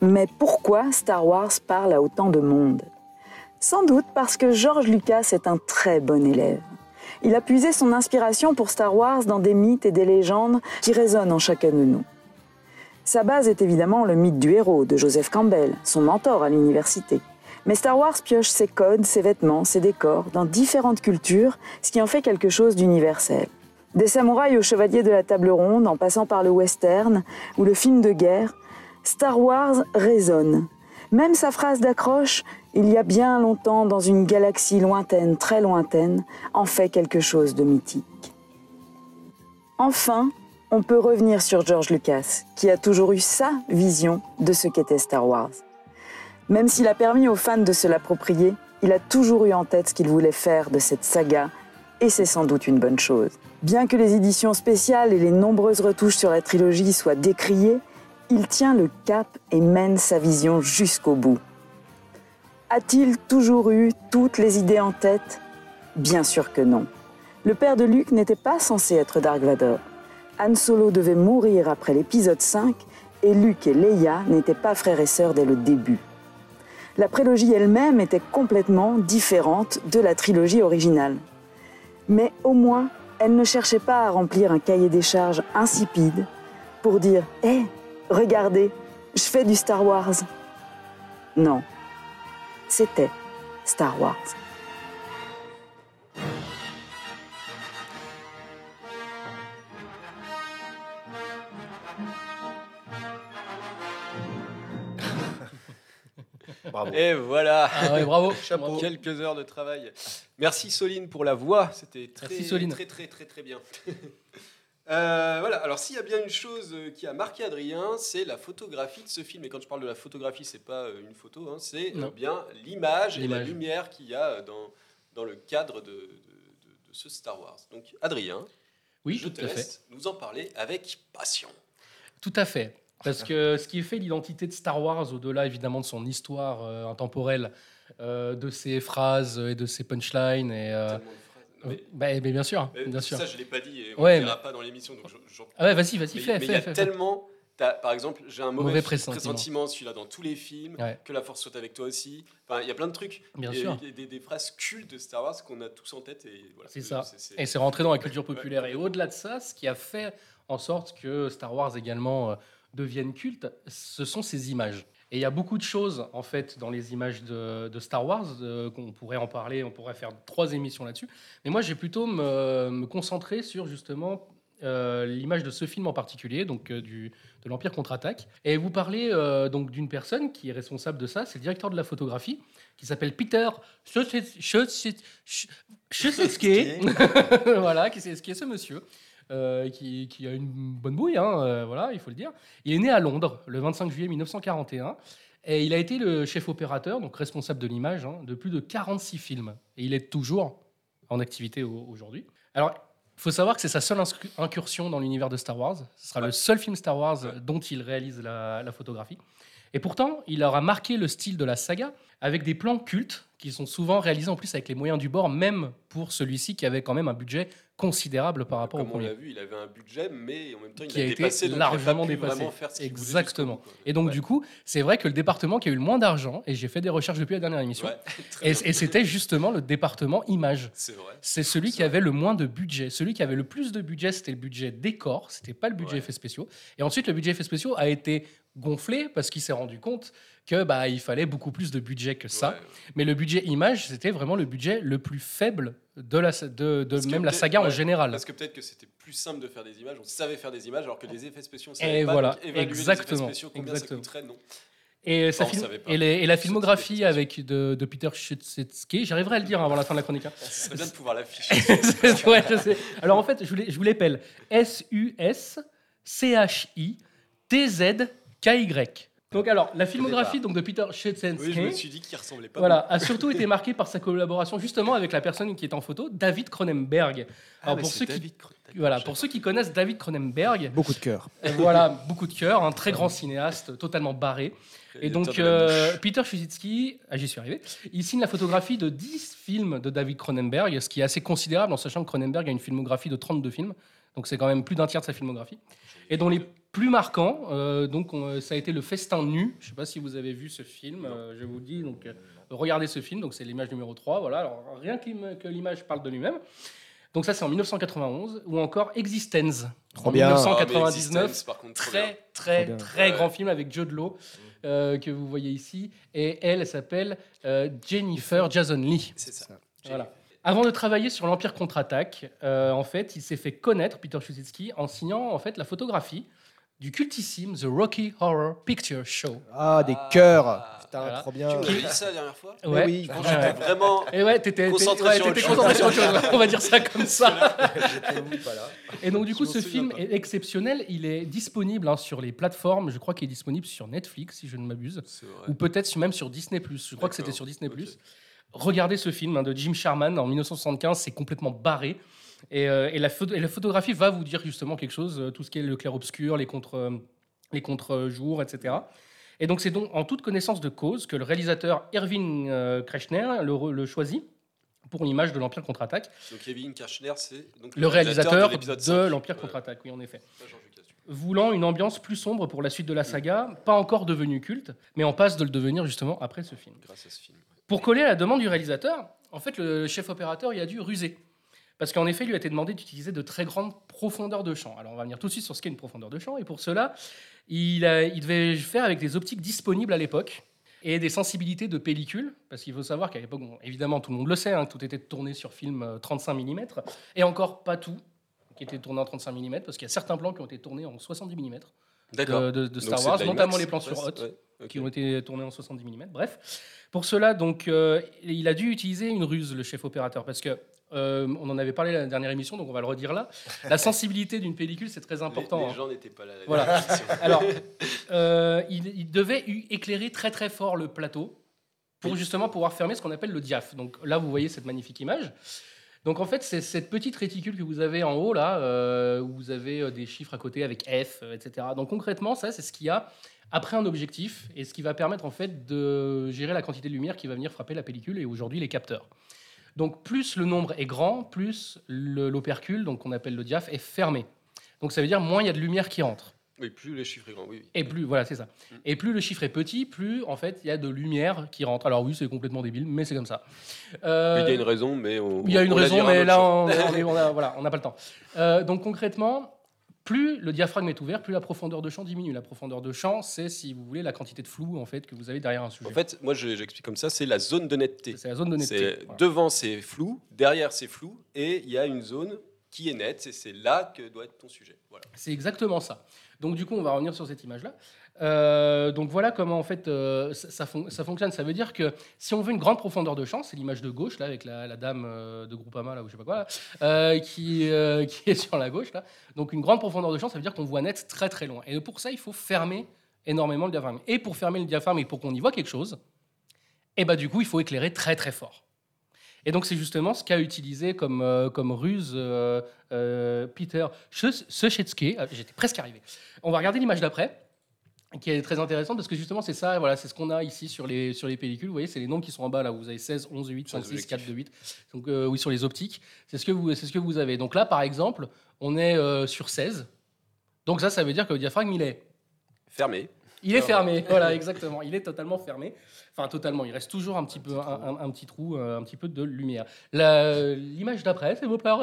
Mais pourquoi Star Wars parle à autant de monde? Sans doute parce que George Lucas est un très bon élève il a puisé son inspiration pour Star Wars dans des mythes et des légendes qui résonnent en chacun de nous. Sa base est évidemment le mythe du héros de Joseph Campbell, son mentor à l'université. Mais Star Wars pioche ses codes, ses vêtements, ses décors dans différentes cultures, ce qui en fait quelque chose d'universel. Des samouraïs aux chevaliers de la table ronde, en passant par le western ou le film de guerre, Star Wars résonne. Même sa phrase d'accroche il y a bien longtemps dans une galaxie lointaine, très lointaine, en fait quelque chose de mythique. Enfin, on peut revenir sur George Lucas, qui a toujours eu sa vision de ce qu'était Star Wars. Même s'il a permis aux fans de se l'approprier, il a toujours eu en tête ce qu'il voulait faire de cette saga, et c'est sans doute une bonne chose. Bien que les éditions spéciales et les nombreuses retouches sur la trilogie soient décriées, il tient le cap et mène sa vision jusqu'au bout. A-t-il toujours eu toutes les idées en tête? Bien sûr que non. Le père de Luke n'était pas censé être Dark Vador. Han Solo devait mourir après l'épisode 5 et Luke et Leia n'étaient pas frères et sœurs dès le début. La prélogie elle-même était complètement différente de la trilogie originale. Mais au moins, elle ne cherchait pas à remplir un cahier des charges insipide pour dire Hé, regardez, je fais du Star Wars. Non, c'était Star Wars. Bravo. Et voilà. Ah ouais, bravo. Chapeau. Quelques heures de travail. Merci Soline pour la voix. C'était très, très, très, très, très bien. Euh, voilà. Alors, s'il y a bien une chose euh, qui a marqué Adrien, c'est la photographie de ce film. Et quand je parle de la photographie, c'est pas euh, une photo, hein, c'est bien l'image et la lumière qu'il y a dans, dans le cadre de, de- de- de ce Star Wars. Donc, Adrien, Oui, je tout te à fait. laisse nous en parler avec passion. Tout à fait. Parce que ce qui fait l'identité de Star Wars, au-delà évidemment de son histoire euh, intemporelle, euh, de ses phrases et de ses punchlines, et, euh, Mais- bah, mais bien sûr, mais bien sûr. Ça, je l'ai pas dit et on Ouais, ne dira mais- pas dans l'émission. Donc, je- Ah ouais, vas-y, vas-y, fais, mais il y a tellement. par exemple, j'ai un mauvais, Mauvais pressentiment, celui-là dans tous les films, Ouais. que la force soit avec toi aussi. Enfin, il y a plein de trucs. Bien sûr. Des, des phrases cultes de Star Wars qu'on a tous en tête. Et voilà. C'est ça. Et c'est rentré dans la culture populaire. Et au-delà de ça, ce qui a fait en sorte que Star Wars également euh, devienne culte, ce sont ces images. Et il y a beaucoup de choses, en fait, dans les images de, de Star Wars, euh, qu'on pourrait en parler, on pourrait faire trois émissions là-dessus. Mais moi, j'ai plutôt me, me concentrer sur, justement, euh, l'image de ce film en particulier, donc euh, du, de l'Empire contre-attaque. Et vous parlez euh, donc d'une personne qui est responsable de ça, c'est le directeur de la photographie, qui s'appelle Peter Chusetsky. voilà, qui c'est qui est ce monsieur. Euh, qui, qui a une bonne bouille, hein, euh, voilà, il faut le dire. Il est né à Londres le 25 juillet 1941 et il a été le chef opérateur, donc responsable de l'image, hein, de plus de 46 films. Et il est toujours en activité au- aujourd'hui. Alors, il faut savoir que c'est sa seule incursion dans l'univers de Star Wars. Ce sera le seul film Star Wars Ouais. dont il réalise la, la photographie. Et pourtant, il aura marqué le style de la saga avec des plans cultes qui sont souvent réalisés en plus avec les moyens du bord, même pour celui-ci qui avait quand même un budget considérable par rapport au Comme on l'a premier. vu, il avait un budget, mais en même temps, il Qui a été dépassé, donc il a pas largement pu dépassé. faire ce Exactement. Et donc, Ouais. du coup, c'est vrai que le département qui a eu le moins d'argent, et j'ai fait des recherches depuis la dernière émission, Ouais, et c'était justement le département image. C'est vrai. C'est celui qui avait le moins de budget. Celui qui avait le plus de budget, c'était le budget décor, c'était pas le budget Ouais. effets spéciaux. Et ensuite, le budget effets spéciaux a été gonflé parce qu'il s'est rendu compte que bah il fallait beaucoup plus de budget que ça. Ouais, ouais. Mais le budget image, c'était vraiment le budget le plus faible de la de, même la saga en général. Parce que peut-être que c'était plus simple de faire des images, on savait faire des images, alors que les effets spéciaux, on Et pas. voilà, donc exactement, Les spéciaux, combien exactement. ça coûterait, non. Et, sa Enfin, on film- savait pas. et, les- et la filmographie avec de, de Peter Chitsky, j'arriverai à le dire avant la fin de la chronique. hein. C'est bien de pouvoir l'afficher. ouais, je sais. Alors en fait, je vous je vous l'épelle. S-U-S-C-H-I-T-Z-K-Y. Donc alors, la filmographie donc, de Peter Chitsky Oui, je me suis dit qu'il ressemblait pas. voilà, a surtout été marquée par sa collaboration justement avec la personne qui est en photo, David Cronenberg. Ah, Alors pour ceux qui David voilà, pour ceux qui connaissent David Cronenberg, Beaucoup de cœur. euh, voilà, beaucoup de cœur, un très grand cinéaste, totalement barré. Et donc, euh. Peter Chusitsky, ah, j'y suis arrivé, il signe la photographie de 10 films de David Cronenberg, ce qui est assez considérable en sachant que Cronenberg a une filmographie de 32 films, donc c'est quand même plus d'un tiers de sa filmographie. Et dont les plus marquants, euh, donc, on- ça a été Le Festin nu. Je ne sais pas si vous avez vu ce film, euh, je vous dis, donc euh, regardez ce film, donc c'est l'image numéro 3, voilà, alors rien que l'im- que l'image parle de lui-même. Donc ça c'est en 1991, ou encore Existence, Trop en bien. Ah, mais 1999, Existence, par contre, trop bien. très très Trop bien. très Ouais. grand film avec Jude Law euh, que vous voyez ici et elle, elle s'appelle euh, Jennifer Jason Lee. C'est ça. Voilà. Avant de travailler sur l'Empire contre-attaque, euh, en fait, il s'est fait connaître Peter Chusitsky en signant en fait la photographie du cultissime The Rocky Horror Picture Show. Ah, des cœurs. Ah, Putain, voilà. trop Tu bien. nous as dit ça la dernière fois Ouais. oui. Je pense Ouais, que ouais. j'étais vraiment. Et ouais, t'étais Concentré ouais, sur autre t'étais chose. concentré sur autre chose. On va dire ça comme ça. Et donc, du coup, Je m'en ce souviens film pas. est exceptionnel. Il est disponible hein, sur les plateformes. Je crois qu'il est disponible sur Netflix, si je ne m'abuse. C'est vrai. Ou peut-être sur- même sur Disney+. Je crois que c'était D'accord. sur Disney+. Ok. Regardez ce film hein, de Jim Sherman en 1975. C'est complètement barré. Et, euh, et la photo- et la photographie va vous dire justement quelque chose. euh, tout ce qui est le clair-obscur, les contre... euh, les contre-jours, etc. Et donc c'est donc en toute connaissance de cause que le réalisateur Irving Kreshner le, choisit pour l'image de l'Empire contre-attaque. Donc Kevin Kirchner, c'est Le réalisateur de, l'épisode 5. l'Empire Ouais. contre-attaque, oui, en effet. Voulant une ambiance plus sombre pour la suite de la saga, pas encore devenue culte, mais en passe de le devenir justement après ce film. Grâce à ce film. Pour coller à la demande du réalisateur, en fait, le chef opérateur il a dû ruser. Parce qu'en effet, il lui a été demandé d'utiliser de très grandes profondeurs de champ. Alors, on va venir tout de suite sur ce qu'est une profondeur de champ. Et pour cela, il, a- il devait faire avec des optiques disponibles à l'époque et des sensibilités de pellicule. Parce qu'il faut savoir qu'à l'époque, bon, évidemment, tout le monde le sait, hein, tout était tourné sur film euh, 35 mm. Et encore pas tout qui était tourné en 35 mm, parce qu'il y a certains plans qui ont été tournés en 70 mm D'accord. de, de Star Wars, de notamment les plans sur Hot ouais, qui ont été tournés en 70 mm. Bref, pour cela, donc, euh, il a dû utiliser une ruse, le chef opérateur, parce que euh, on en avait parlé la dernière émission, donc on va le redire là. La sensibilité d'une pellicule, c'est très important. Les, hein. les gens n'étaient pas là. la Voilà. Alors, euh, il, il devait éclairer très très fort le plateau pour justement pouvoir fermer ce qu'on appelle le diaph. Donc là, vous voyez cette magnifique image. Donc en fait, c'est cette petite réticule que vous avez en haut là, euh, où vous avez des chiffres à côté avec F, etc. Donc concrètement, ça, c'est ce qu'il y a après un objectif et ce qui va permettre en fait de gérer la quantité de lumière qui va venir frapper la pellicule et aujourd'hui les capteurs. Donc plus le nombre est grand, plus le- l'opercule, donc qu'on appelle le diaph, est fermé. Donc ça veut dire moins il y a de lumière qui rentre. Oui, plus les chiffres sont grands. Oui, oui. Et plus, voilà, c'est ça. Mm. Et plus le chiffre est petit, plus en fait il y a de lumière qui rentre. Alors oui, c'est complètement débile, mais c'est comme ça. Euh, Il y a une raison, mais on. il y a une on raison, mais là, on, on est- on a, voilà, on n'a pas le temps. Euh, donc concrètement, plus le diaphragme est ouvert, plus la profondeur de champ diminue. La profondeur de champ, c'est, si vous voulez, la quantité de flou en fait que vous avez derrière un sujet. En fait, moi, je- j'explique comme ça c'est la zone de netteté. c'est la zone de netteté. Voilà. devant c'est flou, derrière c'est flou, et il y a une zone qui est nette, et c'est là que doit être ton sujet. Voilà. C'est exactement ça. Donc du coup, on va revenir sur cette image-là. Euh, donc voilà comment en fait euh, ça, ça fon- ça fonctionne. Ça veut dire que si on veut une grande profondeur de champ, c'est l'image de gauche là avec la, dame euh, de Groupama là ou je sais pas quoi qui, est sur la gauche là. Donc une grande profondeur de champ, ça veut dire qu'on voit net très très loin. Et pour ça, il faut fermer énormément le diaphragme. Et pour fermer le diaphragme et pour qu'on y voit quelque chose, et bah du coup, il faut éclairer très très fort. Et donc c'est justement ce qu'a utilisé comme, comme ruse Peter Suchetsky. Ah, J'étais presque arrivé. On va regarder l'image d'après, qui est très intéressante parce que justement c'est ça, voilà, c'est ce qu'on a ici sur les, sur les pellicules. Vous voyez, c'est les nombres qui sont en bas là. Vous avez 16, 11, 8, Sur les 5, 6, 4, objectifs. 2, 8. Donc euh, oui, sur les optiques, c'est ce que vous, c'est ce que vous avez. Donc là, par exemple, on est euh, sur 16. Donc ça, ça veut dire que le diaphragme il est Fermé. il est fermé, voilà, exactement. Il est totalement fermé. Enfin, totalement. Il reste toujours un petit peu, un, un- un petit trou, euh, un petit peu de lumière. L'image d'après, c'est vos plats.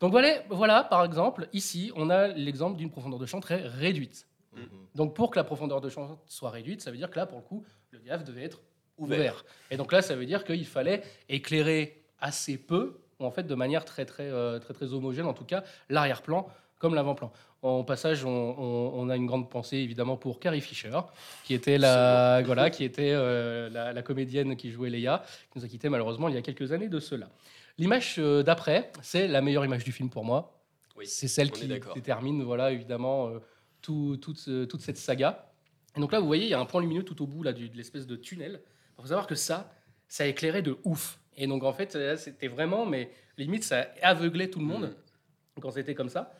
Donc voilà, voilà, par exemple, ici, on a l'exemple d'une profondeur de champ très réduite. Mhm. Donc pour que la profondeur de champ soit réduite, ça veut dire que là, pour le coup, le diaph devait être ouvert. Ouvert. Et donc là, ça veut dire qu'il fallait éclairer assez peu, ou en fait de manière très très euh, très très homogène, en tout cas l'arrière-plan comme l'avant-plan. En passage, on, on- on a une grande pensée évidemment pour Carrie Fisher, qui était la voilà, qui était euh, la, la comédienne qui jouait Leia, qui nous a quitté malheureusement il y a quelques années de cela. L'image euh, d'après, c'est la meilleure image du film pour moi. Oui, C'est celle qui détermine, voilà, évidemment, euh, tout- toute, ce- toute cette saga. Et donc là, vous voyez, il y a un point lumineux tout au bout là, de l'espèce de tunnel. Il faut savoir que ça, ça éclairait de ouf. Et donc, en fait, c'était vraiment, mais limite, ça aveuglait tout le monde Mm. quand c'était comme ça.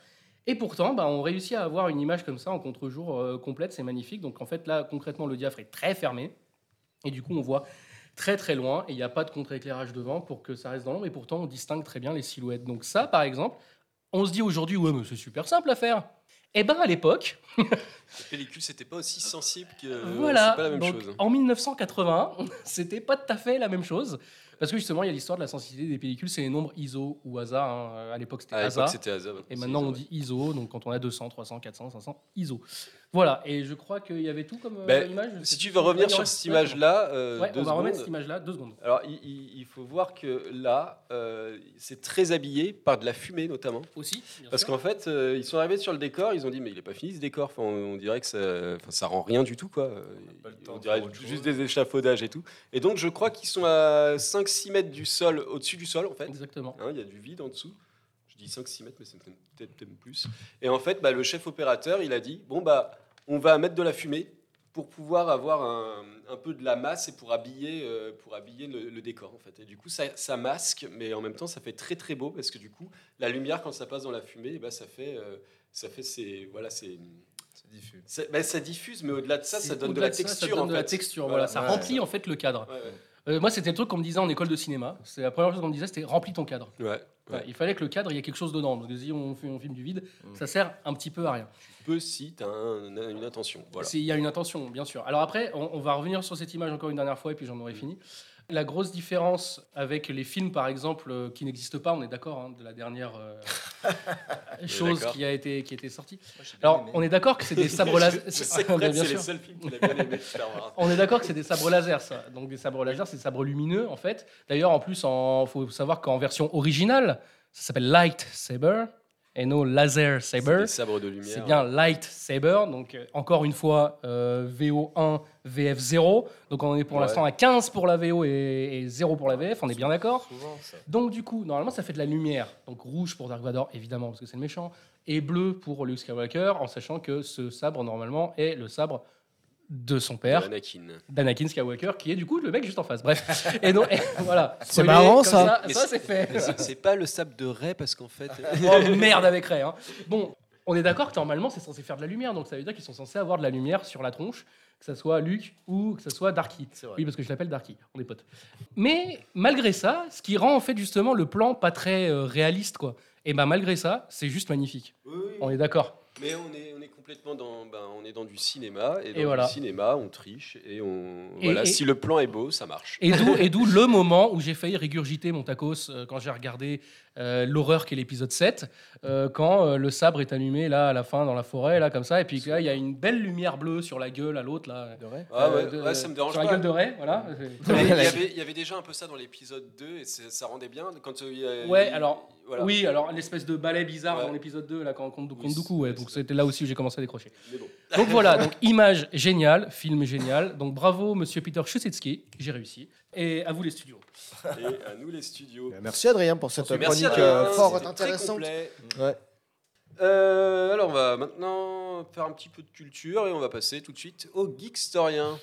Et pourtant, bah, on réussit à avoir une image comme ça en contre-jour euh, complète, c'est magnifique. Donc en fait, là, concrètement, le diaphragme est très fermé. Et du coup, on voit très très loin et il n'y a pas de contre-éclairage devant pour que ça reste dans l'ombre. Et pourtant, on distingue très bien les silhouettes. Donc ça, par exemple, on se dit aujourd'hui, ouais, mais c'est super simple à faire. Eh ben à l'époque, La pellicule, c'était pas aussi sensible que. voilà, pas la même donc, chose. en 1980, c'était pas tout à fait la même chose. Parce que justement, il y a l'histoire de la sensibilité des pellicules, c'est les nombres ISO ou ASA. hein. À l'époque, c'était ASA. Asa. Et maintenant, on dit ISO, donc quand on a 200, 300, 400, 500, ISO. Voilà, et je crois qu'il y avait tout comme euh, Ben, image. Si tu veux revenir sur cette image-là, euh, Ouais, on va remettre cette image-là, deux secondes. Alors, il, faut voir que là, euh, c'est très habillé par de la fumée, notamment. Aussi, Parce qu'en fait, euh, ils sont arrivés sur le décor, ils ont dit, mais il n'est pas fini ce décor. Enfin, on, on dirait que ça, enfin, ça rend rien du tout, quoi. pas le temps On dirait juste chose. des échafaudages et tout. Et donc, je crois qu'ils sont à 5-6 mètres du sol, au-dessus du sol, en fait. Exactement. Hein, Il y a du vide en dessous. Je dis 5-6 mètres, mais c'est peut-être- peut-être plus. Et en fait, bah, le chef opérateur, il a dit bon, bah, on va mettre de la fumée pour pouvoir avoir un, un peu de la masse et pour habiller, euh, pour habiller le, le décor. En fait. Et du coup, ça, ça masque, mais en même temps, ça fait très très beau parce que du coup, la lumière, quand ça passe dans la fumée, eh ben, ça fait. euh, ça fait ces, voilà, c'est, C'est diffus. ça, ben, ça diffuse, mais au-delà de ça, ça donne de la ça, texture. ça donne en de la texture, Voilà, voilà, ça ouais, remplit en fait le cadre. Ouais, ouais. Euh, moi, c'était le truc qu'on me disait en école de cinéma. C'est la première chose qu'on me disait, c'était remplis ton cadre. Ouais. Ouais, il fallait que le cadre, il y ait quelque chose dedans. Donc, si on, fait, on filme du vide, ça sert un petit peu à rien. Peu si tu as une intention. Voilà. S'il y a une intention, bien sûr. Alors après, on, on va revenir sur cette image encore une dernière fois et puis j'en Mm. aurai fini. La grosse différence avec les films, par exemple, euh, qui n'existent pas, on est d'accord, hein, de la dernière euh, chose qui a été, qui a été sortie. Moi, Alors, aimé. on est d'accord que c'est des sabres laser. C'est les seuls films qu'il a bien aimé. On est d'accord que c'est des sabres laser, ça. Donc des sabres laser, c'est des sabres lumineux, en fait. D'ailleurs, en plus, il faut savoir qu'en version originale, ça s'appelle lightsaber et non laser C'est saber. des sabres de lumière. C'est bien lightsaber. Donc euh, encore une fois, euh, VO1, VF0. Donc on est pour Ouais. l'instant à 15 pour la VO et, et 0 pour la VF. On est bien d'accord. Donc du coup, normalement, ça fait de la lumière. Donc rouge pour Dark Vador, évidemment, parce que c'est le méchant, et bleu pour Luke Skywalker, en sachant que ce sabre, normalement, est le sabre de son père, Anakin. d'Anakin Skywalker, qui est du coup le mec juste en face. Bref. Et donc, et voilà. C'est marrant, ça. Mais Ça, c'est fait. C'est- pas le sable de Ray parce qu'en fait. oh merde avec Ray. hein. Bon, on est d'accord que normalement c'est censé faire de la lumière, donc ça veut dire qu'ils sont censés avoir de la lumière sur la tronche, que ça soit Luke ou que ça soit Darky. Oui, parce que je l'appelle Darky, on est potes. Mais malgré ça, ce qui rend en fait justement le plan pas très euh, réaliste, quoi. Et ben malgré ça, c'est juste magnifique. Oui, oui, On est d'accord. Mais on est, on est complètement dans, ben, on est dans du cinéma et dans Et voilà. le cinéma on triche et on Et- voilà et- si le plan est beau ça marche. Et d'où, et d'où le moment où j'ai failli régurgiter mon tacos euh, quand j'ai regardé euh, l'horreur qui est l'épisode 7, euh, quand euh, le sabre est allumé là à la fin dans la forêt, là comme ça, et puis là il y a une belle lumière bleue sur la gueule à l'autre là. Ah ouais, Euh, de- ouais, ça me dérange Sur la pas. gueule de Ray, voilà. Mais il, y avait, il y avait déjà un peu ça dans l'épisode 2 et ça rendait bien quand euh, Ouais, il- alors, voilà. Oui, alors l'espèce de ballet bizarre Ouais. dans l'épisode 2, là, quand contre, contre Oui, Dooku, ouais, donc c'était là aussi où j'ai commencé à décrocher. Mais bon. Donc voilà, donc image géniale, film génial. Donc bravo, monsieur Peter Chusetsky, j'ai réussi. Et à vous les studios. Et à nous les studios. Merci Adrien pour cette Merci chronique Adrien, euh, fort intéressante. Ouais. Euh, alors on va maintenant faire un petit peu de culture et on va passer tout de suite au Geekstorien.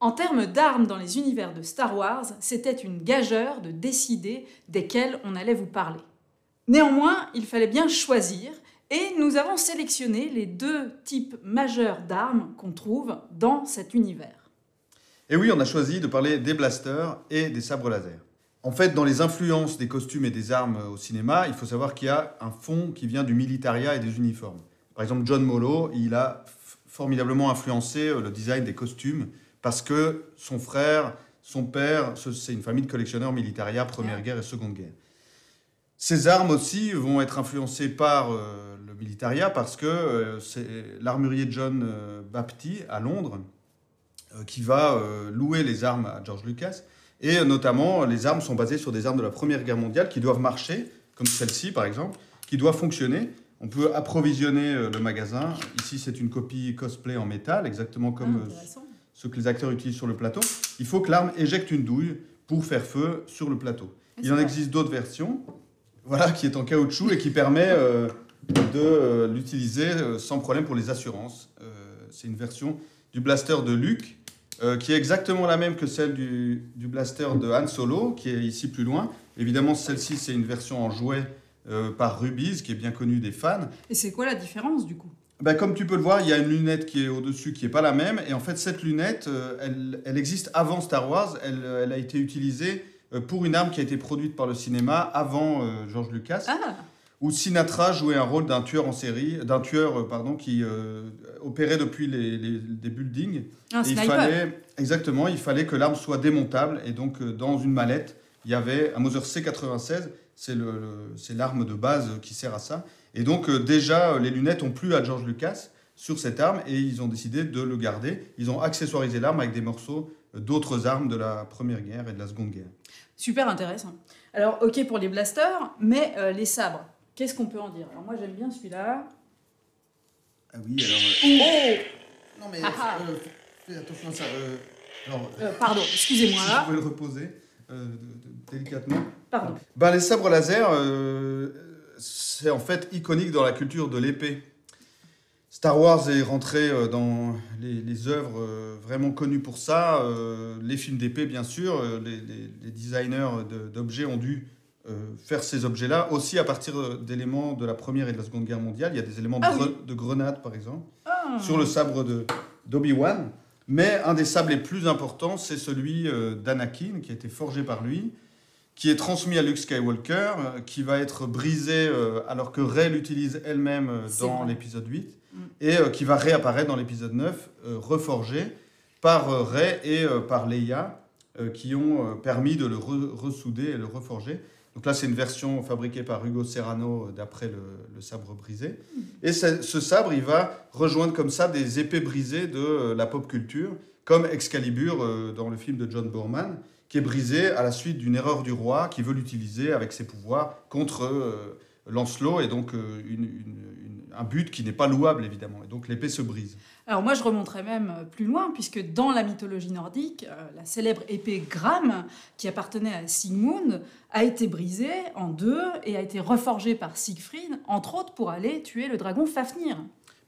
En termes d'armes dans les univers de Star Wars, c'était une gageure de décider desquelles on allait vous parler. Néanmoins, il fallait bien choisir, et nous avons sélectionné les deux types majeurs d'armes qu'on trouve dans cet univers. Et oui, on a choisi de parler des blasters et des sabres laser. En fait, dans les influences des costumes et des armes au cinéma, il faut savoir qu'il y a un fond qui vient du militaria et des uniformes. Par exemple, John Molo, il a formidablement influencé euh, le design des costumes parce que son frère, son père, ce- c'est une famille de collectionneurs militaria, Première Guerre et Seconde Guerre. Ces armes aussi vont être influencées par euh, le militaria parce que euh, c'est l'armurier John euh, à Londres euh, qui va louer les armes à George Lucas. Et notamment, les armes sont basées sur des armes de la Première Guerre mondiale qui doivent marcher, comme celle-ci par exemple, qui doivent fonctionner. On peut approvisionner le magasin. Ici, c'est une copie cosplay en métal, exactement comme Ah, ce que les acteurs utilisent sur le plateau. Il faut que l'arme éjecte une douille pour faire feu sur le plateau. c'est Il en existe d'autres versions, voilà, qui est en caoutchouc et qui permet euh, de euh, l'utiliser euh, sans problème pour les assurances. C'est une version du blaster de Luke, qui est exactement la même que celle du, du blaster de Han Solo, qui est ici plus loin. Évidemment, celle-ci, c'est une version en jouet par Rubies, qui est bien connue des fans. Et c'est quoi la différence du coup? Ben, comme tu peux le voir, il y a une lunette qui est au-dessus qui n'est pas la même. Et en fait, cette lunette, elle, elle existe avant Star Wars. Elle, elle a été utilisée pour une arme qui a été produite par le cinéma avant euh, George Lucas, Ah, où Sinatra jouait un rôle d'un tueur en série, d'un tueur euh, pardon, qui euh, opérait depuis les, les- buildings. un il fallait, exactement, il fallait que l'arme soit démontable. Et donc, euh, dans une mallette, il y avait un Mauser C96. C'est le- le- c'est l'arme de base euh, qui sert à ça. Et donc, euh, déjà, euh, les lunettes ont plu à George Lucas sur cette arme et ils ont décidé de le garder. Ils ont accessoirisé l'arme avec des morceaux euh, d'autres armes de la Première Guerre et de la Seconde Guerre. Super intéressant. Alors, ok pour les blasters, mais euh, les sabres, qu'est-ce qu'on peut en dire? Alors, moi, j'aime bien celui-là. Ah oui, alors. Oh Non, mais Ah ah. euh, fais attention à ça. euh, alors, Euh, Pardon, excusez-moi. si je pouvais le reposer euh, de- de- délicatement. Pardon. Ben, les sabres laser, euh, c'est en fait iconique dans la culture de l'épée. Star Wars est rentré euh, dans les, les œuvres euh, vraiment connues pour ça. euh, les films d'épée, bien sûr. les, les- les designers de- d'objets ont dû faire ces objets-là aussi à partir d'éléments de la Première et de la Seconde Guerre mondiale. Il y a des éléments de, Ah oui. gre- de grenades, par exemple, Ah. sur le sabre de- d'Obi-Wan. Mais un des sabres les plus importants, c'est celui d'Anakin, qui a été forgé par lui, qui est transmis à Luke Skywalker, euh, qui va être brisé euh, alors que Rey l'utilise elle-même euh, dans l'épisode 8, Mm. et qui va réapparaître dans l'épisode 9, euh, reforgé par Rey et par Leia, qui ont permis de le re- ressouder et le reforger. Donc là, c'est une version fabriquée par Hugo Serrano d'après le, le sabre brisé. Et ce, sabre, il va rejoindre comme ça des épées brisées de la pop culture, comme Excalibur dans le film de John Borman, qui est brisé à la suite d'une erreur du roi qui veut l'utiliser avec ses pouvoirs contre euh, Lancelot, et donc euh, une- une- une- un but qui n'est pas louable, évidemment. Et donc l'épée se brise. Alors moi, je remonterais même euh, plus loin, puisque dans la mythologie nordique, euh, la célèbre épée Gram, qui appartenait à Sigmund, a été brisée en deux et a été reforgée par Siegfried, entre autres pour aller tuer le dragon Fafnir.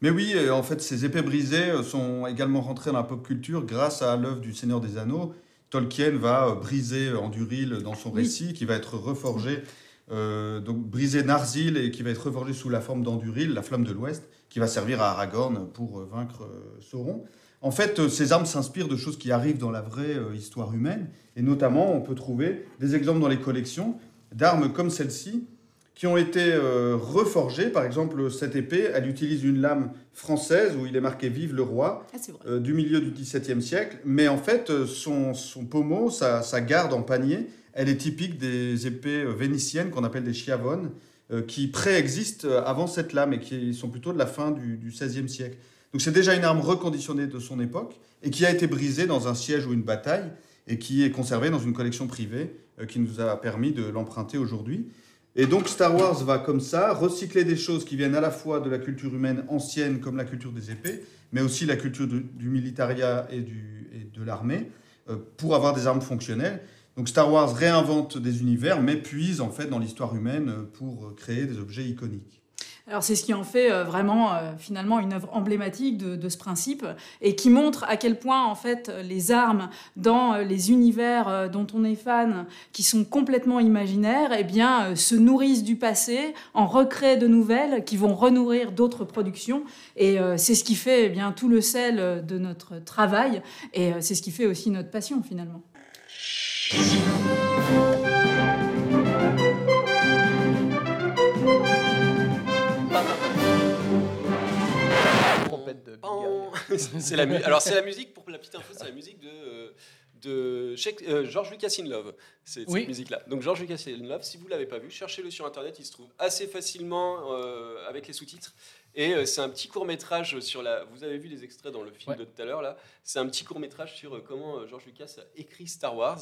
Mais oui, en fait, ces épées brisées sont également rentrées dans la pop culture grâce à l'œuvre du Seigneur des Anneaux. Tolkien va euh, briser euh, Anduril dans son Oui. récit, qui va être reforgé, euh, donc briser Narsil et qui va être reforgé sous la forme d'Anduril, la flamme de l'Ouest, qui va servir à Aragorn pour vaincre Sauron. En fait, ces armes s'inspirent de choses qui arrivent dans la vraie histoire humaine, et notamment, on peut trouver des exemples dans les collections d'armes comme celle-ci, qui ont été euh, reforgées. Par exemple, cette épée, elle utilise une lame française où il est marqué Vive le roi Ah, euh, du milieu du XVIIe siècle. Mais en fait, euh, son, son pommeau, sa, sa garde en panier, elle est typique des épées euh, vénitiennes qu'on appelle des chiavones, euh, qui préexistent avant cette lame et qui sont plutôt de la fin du, XVIe siècle. Donc c'est déjà une arme reconditionnée de son époque et qui a été brisée dans un siège ou une bataille et qui est conservée dans une collection privée qui nous a permis de l'emprunter aujourd'hui. Et donc Star Wars va comme ça recycler des choses qui viennent à la fois de la culture humaine ancienne comme la culture des épées, mais aussi la culture du, militaria et, du, et de l'armée, euh, pour avoir des armes fonctionnelles. Donc Star Wars réinvente des univers, mais puise en fait dans l'histoire humaine euh, pour euh, créer des objets iconiques. Alors c'est ce qui en fait euh, vraiment euh, finalement une œuvre emblématique de, ce principe et qui montre à quel point en fait les armes dans euh, les univers dont on est fan, qui sont complètement imaginaires, eh bien se nourrissent du passé, en recréent de nouvelles qui vont renourrir d'autres productions et c'est ce qui fait eh bien tout le sel de notre travail et c'est ce qui fait aussi notre passion finalement. C'est la Alors c'est la musique pour la petite info, c'est la musique de euh, de euh, George Lucas in Love. Oui. cette musique-là. Donc George Lucas in Love, si vous l'avez pas vu, cherchez-le sur internet, il se trouve assez facilement euh, avec les sous-titres. Et c'est un petit court métrage sur la. Vous avez vu les extraits dans le film Ouais. de tout à l'heure là. C'est un petit court métrage sur comment George Lucas a écrit Star Wars,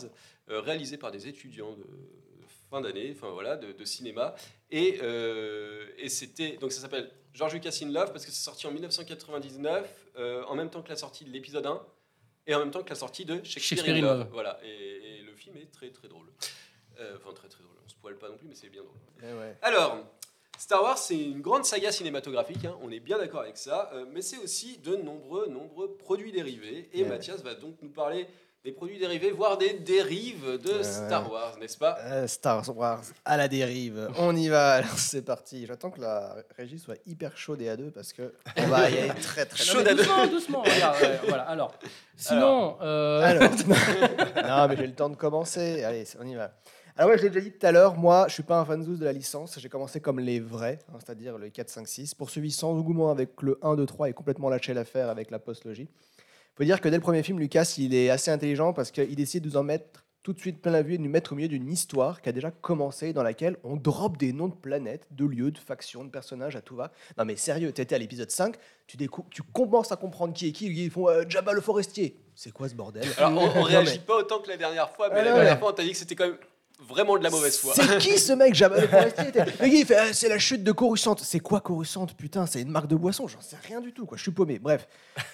réalisé par des étudiants de fin d'année, enfin voilà, de, de cinéma. Et, euh, et c'était donc ça s'appelle George Lucas in Love parce que c'est sorti en 1999, euh, en même temps que la sortie de l'épisode 1 et en même temps que la sortie de Shakespeare, Shakespeare in Love. Love. Voilà. Et, et le film est très très drôle. Euh, Enfin très très drôle. On se poile pas non plus, mais c'est bien drôle. Eh ouais. Alors, Star Wars, c'est une grande saga cinématographique, hein, on est bien d'accord avec ça, euh, mais c'est aussi de nombreux, nombreux produits dérivés. Et Ouais. Mathias va donc nous parler des produits dérivés, voire des dérives de Ouais. Star Wars, n'est-ce pas Euh, Star Wars à la dérive. On y va. Alors c'est parti. J'attends que la régie soit hyper chaude et à deux parce que on va y aller très très Chaude à deux. doucement, doucement. Regarde, ouais, voilà. Alors, sinon, euh, Alors, non, mais j'ai le temps de commencer. Allez, on y va. Alors, ouais, je l'ai déjà dit tout à l'heure, moi, je suis pas un fan de la licence. J'ai commencé comme les vrais, hein, c'est-à-dire le 4, 5, 6. Poursuivi sans engouement avec le 1, 2, 3 et complètement lâché l'affaire avec la post-logie. Faut dire que dès le premier film, Lucas, il est assez intelligent parce qu'il décide de nous en mettre tout de suite plein la vue et de nous mettre au milieu d'une histoire qui a déjà commencé, dans laquelle on drop des noms de planètes, de lieux, de factions, de personnages à tout va. Non mais sérieux, t'étais à l'épisode 5, tu, tu commences à comprendre qui est qui, ils font euh, Jabba le forestier. C'est quoi ce bordel? Alors, on, on réagit mais pas autant que la dernière fois, mais Ah, la non, dernière fois, on t'a dit que c'était quand même vraiment de la mauvaise foi. C'est qui ce mec le forestier Le gars il fait Ah, c'est la chute de Coruscant. C'est quoi Coruscant Putain, c'est une marque de boisson. J'en sais rien du tout. Quoi. Je suis paumé. Bref,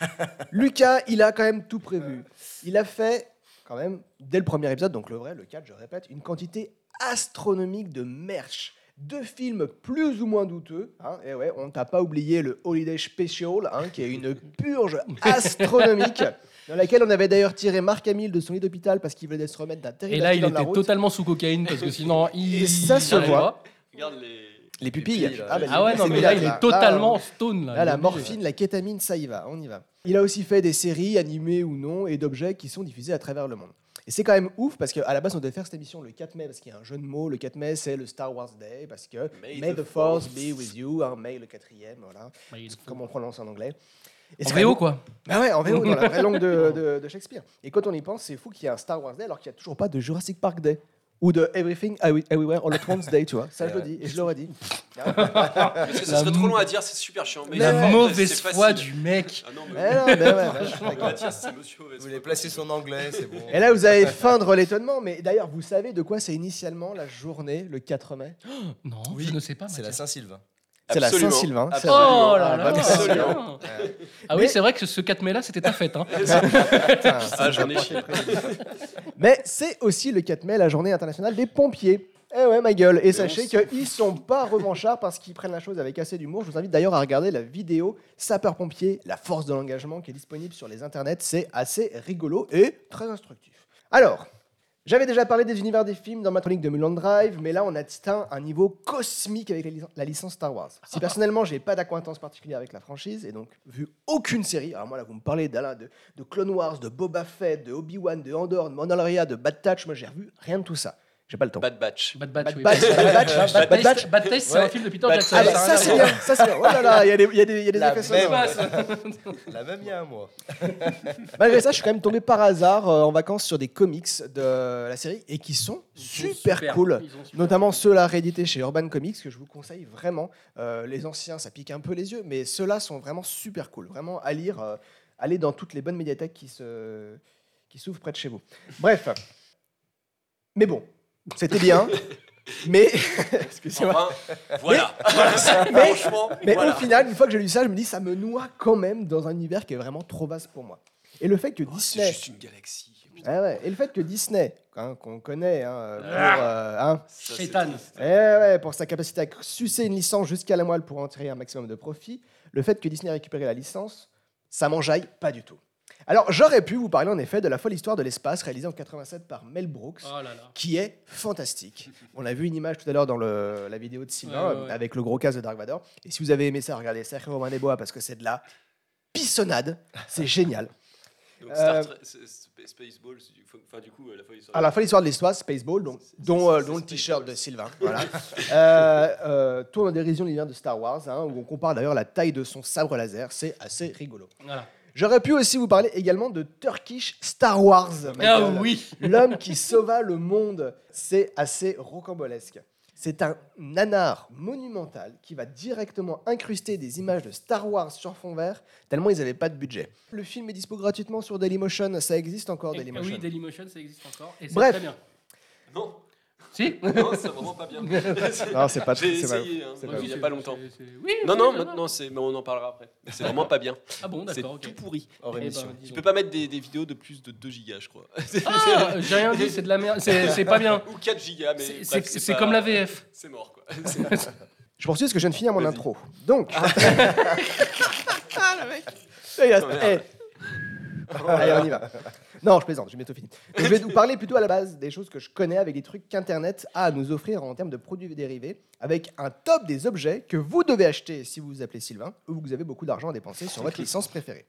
Lucas, il a quand même tout prévu. Il a fait quand même dès le premier épisode, donc le vrai, le 4, je répète, une quantité astronomique de merch, deux films plus ou moins douteux. Hein, et ouais, on t'a pas oublié le Holiday Special, hein, qui est une purge astronomique. Dans laquelle on avait d'ailleurs tiré Marc Hamill de son lit d'hôpital parce qu'il venait de se remettre d'un terrible Et là, il était totalement sous cocaïne parce que sinon, il. Et ça se voit. pas. Regarde les. Les pupilles. pupilles, là. bah, Ah ouais, non, mais là, il est totalement stone. Là, Là, la morphine, la kétamine, ça y va, on y va. Il a aussi fait des séries, animées ou non, et d'objets qui sont diffusés à travers le monde. Et c'est quand même ouf parce qu'à la base, on devait faire cette émission le 4 mai parce qu'il y a un jeu de mots. Le 4 mai, c'est le Star Wars Day parce que May May, the the Force be with you, hein, May le quatrième, voilà, comme on prononce en anglais. Et En VO, même- quoi. Bah ouais, en VO, dans la vraie langue de, de- de Shakespeare. Et quand on y pense, c'est fou qu'il y ait un Star Wars Day alors qu'il n'y a toujours pas de Jurassic Park Day. Ou de Everything Every- Everywhere All at Once Day, tu vois. Ça, je le dis, et je l'aurais dit. Parce que ça serait trop long à dire, c'est super chiant. Mais La mauvaise foi facile. du mec. Ah non, mais. non, mais ouais, ouais, je suis d'accord. Mathias, c'est monsieur mauvaise Vous voulez placer son anglais, c'est bon. Et là, vous allez feindre l'étonnement, mais d'ailleurs, vous savez de quoi c'est initialement la journée, le 4 mai? Non, Oui, je ne sais pas. C'est la. Saint-Sylvain. C'est la. Saint-Sylvain. Oh là Ah, là. bah, Absolument. Ah oui, c'est vrai que ce 4 mai là, c'était ta fête. Hein. Ah, j'en ai chié. Mais c'est aussi le 4 mai, la journée internationale des pompiers. Eh ouais, ma gueule. Et sachez qu'ils sont pas revanchards parce qu'ils prennent la chose avec assez d'humour. Je vous invite d'ailleurs à regarder la vidéo Sapeur-pompier, la force de l'engagement qui est disponible sur les internets. C'est assez rigolo et très instructif. Alors, j'avais déjà parlé des univers des films dans ma chronique de Mulholland Drive, mais là on atteint un niveau cosmique avec la, lic- la licence Star Wars. Si personnellement j'ai pas d'acquaintance particulière avec la franchise et donc vu aucune série, alors moi là vous me parlez d'Alain, de, de Clone Wars, de Boba Fett, de Obi-Wan, de Andor, de Mandalorian, de Bad Touch, moi j'ai revu rien de tout ça. J'ai pas le temps. Bad Batch. Bad Batch. Bad oui. Batch, Bad Batch, Bad Bad Taste- Batch. Bad Taste, c'est Ouais. un film de Peter Jackson. Ah bah ça a ça c'est bien, ça c'est bien. Oh là là, il y a des, il y a des, il y a des La effets même. sonores. La même il y a un mois. Malgré ça, je suis quand même tombé par hasard euh, en vacances sur des comics de la série et qui sont super, cool. Super. Notamment ceux-là réédités chez Urban Comics que je vous conseille vraiment. Euh, les anciens, ça pique un peu les yeux, mais ceux-là sont vraiment super cool. Vraiment à lire. euh, allez dans toutes les bonnes médiathèques qui se qui s'ouvrent près de chez vous. Bref. Mais bon, c'était bien. mais excusez-moi. Enfin, voilà. Mais- Franchement, Mais voilà. au final, une fois que j'ai lu ça, je me dis ça me noie quand même dans un univers qui est vraiment trop vaste pour moi. Et le fait que Oh, c'est Disney, juste une galaxie. Ah ouais, et le fait que Disney, hein, qu'on connaît, hein, pour, Ah. euh, hein, Ça, c'est eh ouais, pour sa capacité à sucer une licence jusqu'à la moelle pour en tirer un maximum de profit, le fait que Disney ait récupéré la licence, ça m'enjaille pas du tout. Alors j'aurais pu vous parler en effet de la folle histoire de l'espace réalisée en 87 par Mel Brooks. Oh là là. Qui est fantastique. On a vu une image tout à l'heure dans le- la vidéo de Sylvain Ouais, ouais, ouais. avec le gros casque de Dark Vador. Et si vous avez aimé ça, regardez Sacré Romain des Bois parce que c'est de la pissonnade. C'est génial. Donc, Euh, Spaceballs, du- enfin, du coup, euh, la folie sur À la folle histoire de l'histoire, Spaceball, donc, dont, euh, dont le t-shirt de Sylvain, voilà, euh, euh, tourne en dérision l'univers de Star Wars, hein, où on compare d'ailleurs la taille de son sabre laser, c'est assez rigolo. Voilà. J'aurais pu aussi vous parler également de Turkish Star Wars. Ah Michael. oui. L'homme qui sauva le monde, c'est assez rocambolesque. C'est un nanar monumental qui va directement incruster des images de Star Wars sur fond vert, tellement ils n'avaient pas de budget. Le film est dispo gratuitement sur Dailymotion, ça existe encore Et- Dailymotion. Oui, Dailymotion, ça existe encore. Et c'est Bref. très bien. Non, Si non, c'est vraiment pas bien. Non, c'est pas J'ai c'est essayé, hein, c'est il pas a c'est- pas longtemps. c'est- c'est- Oui, Non, oui, non, maintenant, c'est, mais on en parlera après. C'est vraiment pas bien. Ah bon, C'est d'accord. ok. tout pourri. Hors Eh ben, émission. Tu peux pas mettre des, des vidéos de plus de 2 gigas, je crois. Ah, j'ai rien dit, c'est de la merde. C'est c'est pas bien. Ou 4 gigas, mais C'est- bref, C'est c'est pas- comme la VF. C'est mort, quoi. Je poursuis parce que je viens de finir mon Vas-y. intro. Donc. Ah. le mec reste- Oh, merde. eh. Allez, on y va. Non, je plaisante, j'ai bientôt fini. Donc, je vais vous parler plutôt à la base des choses que je connais avec des trucs qu'Internet a à nous offrir en termes de produits dérivés, avec un top des objets que vous devez acheter si vous vous appelez Sylvain ou que vous avez beaucoup d'argent à dépenser sur votre licence préférée.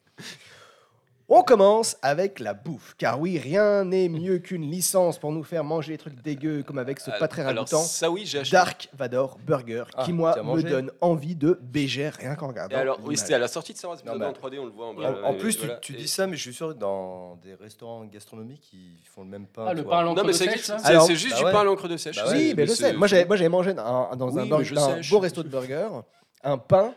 On commence avec la bouffe, car oui, rien n'est mieux qu'une licence pour nous faire manger des trucs dégueux comme avec ce pas très Alors, ragoûtant. ça, oui, j'ai acheté. Dark Vador Burger, Ah, qui moi me mangé donne envie de bégère rien qu'en regardant. Et alors, oui, l'image. c'était à la sortie de Star Wars, Non, en mais- 3D, on le voit en En, bas. en plus, tu, voilà. tu Et- dis ça, mais je suis sûr que dans des restaurants gastronomiques, ils font le même pain. Ah, tu le vois. pain à l'encre Non, mais de ça sèche, existe. ça C'est Alors- c'est juste Bah du ouais. pain à l'encre de sèche. Bah Oui, mais je sais. Moi, j'avais, moi, j'avais mangé dans, dans Oui, un, mais burg- je dans un sais, je- beau resto de burger un pain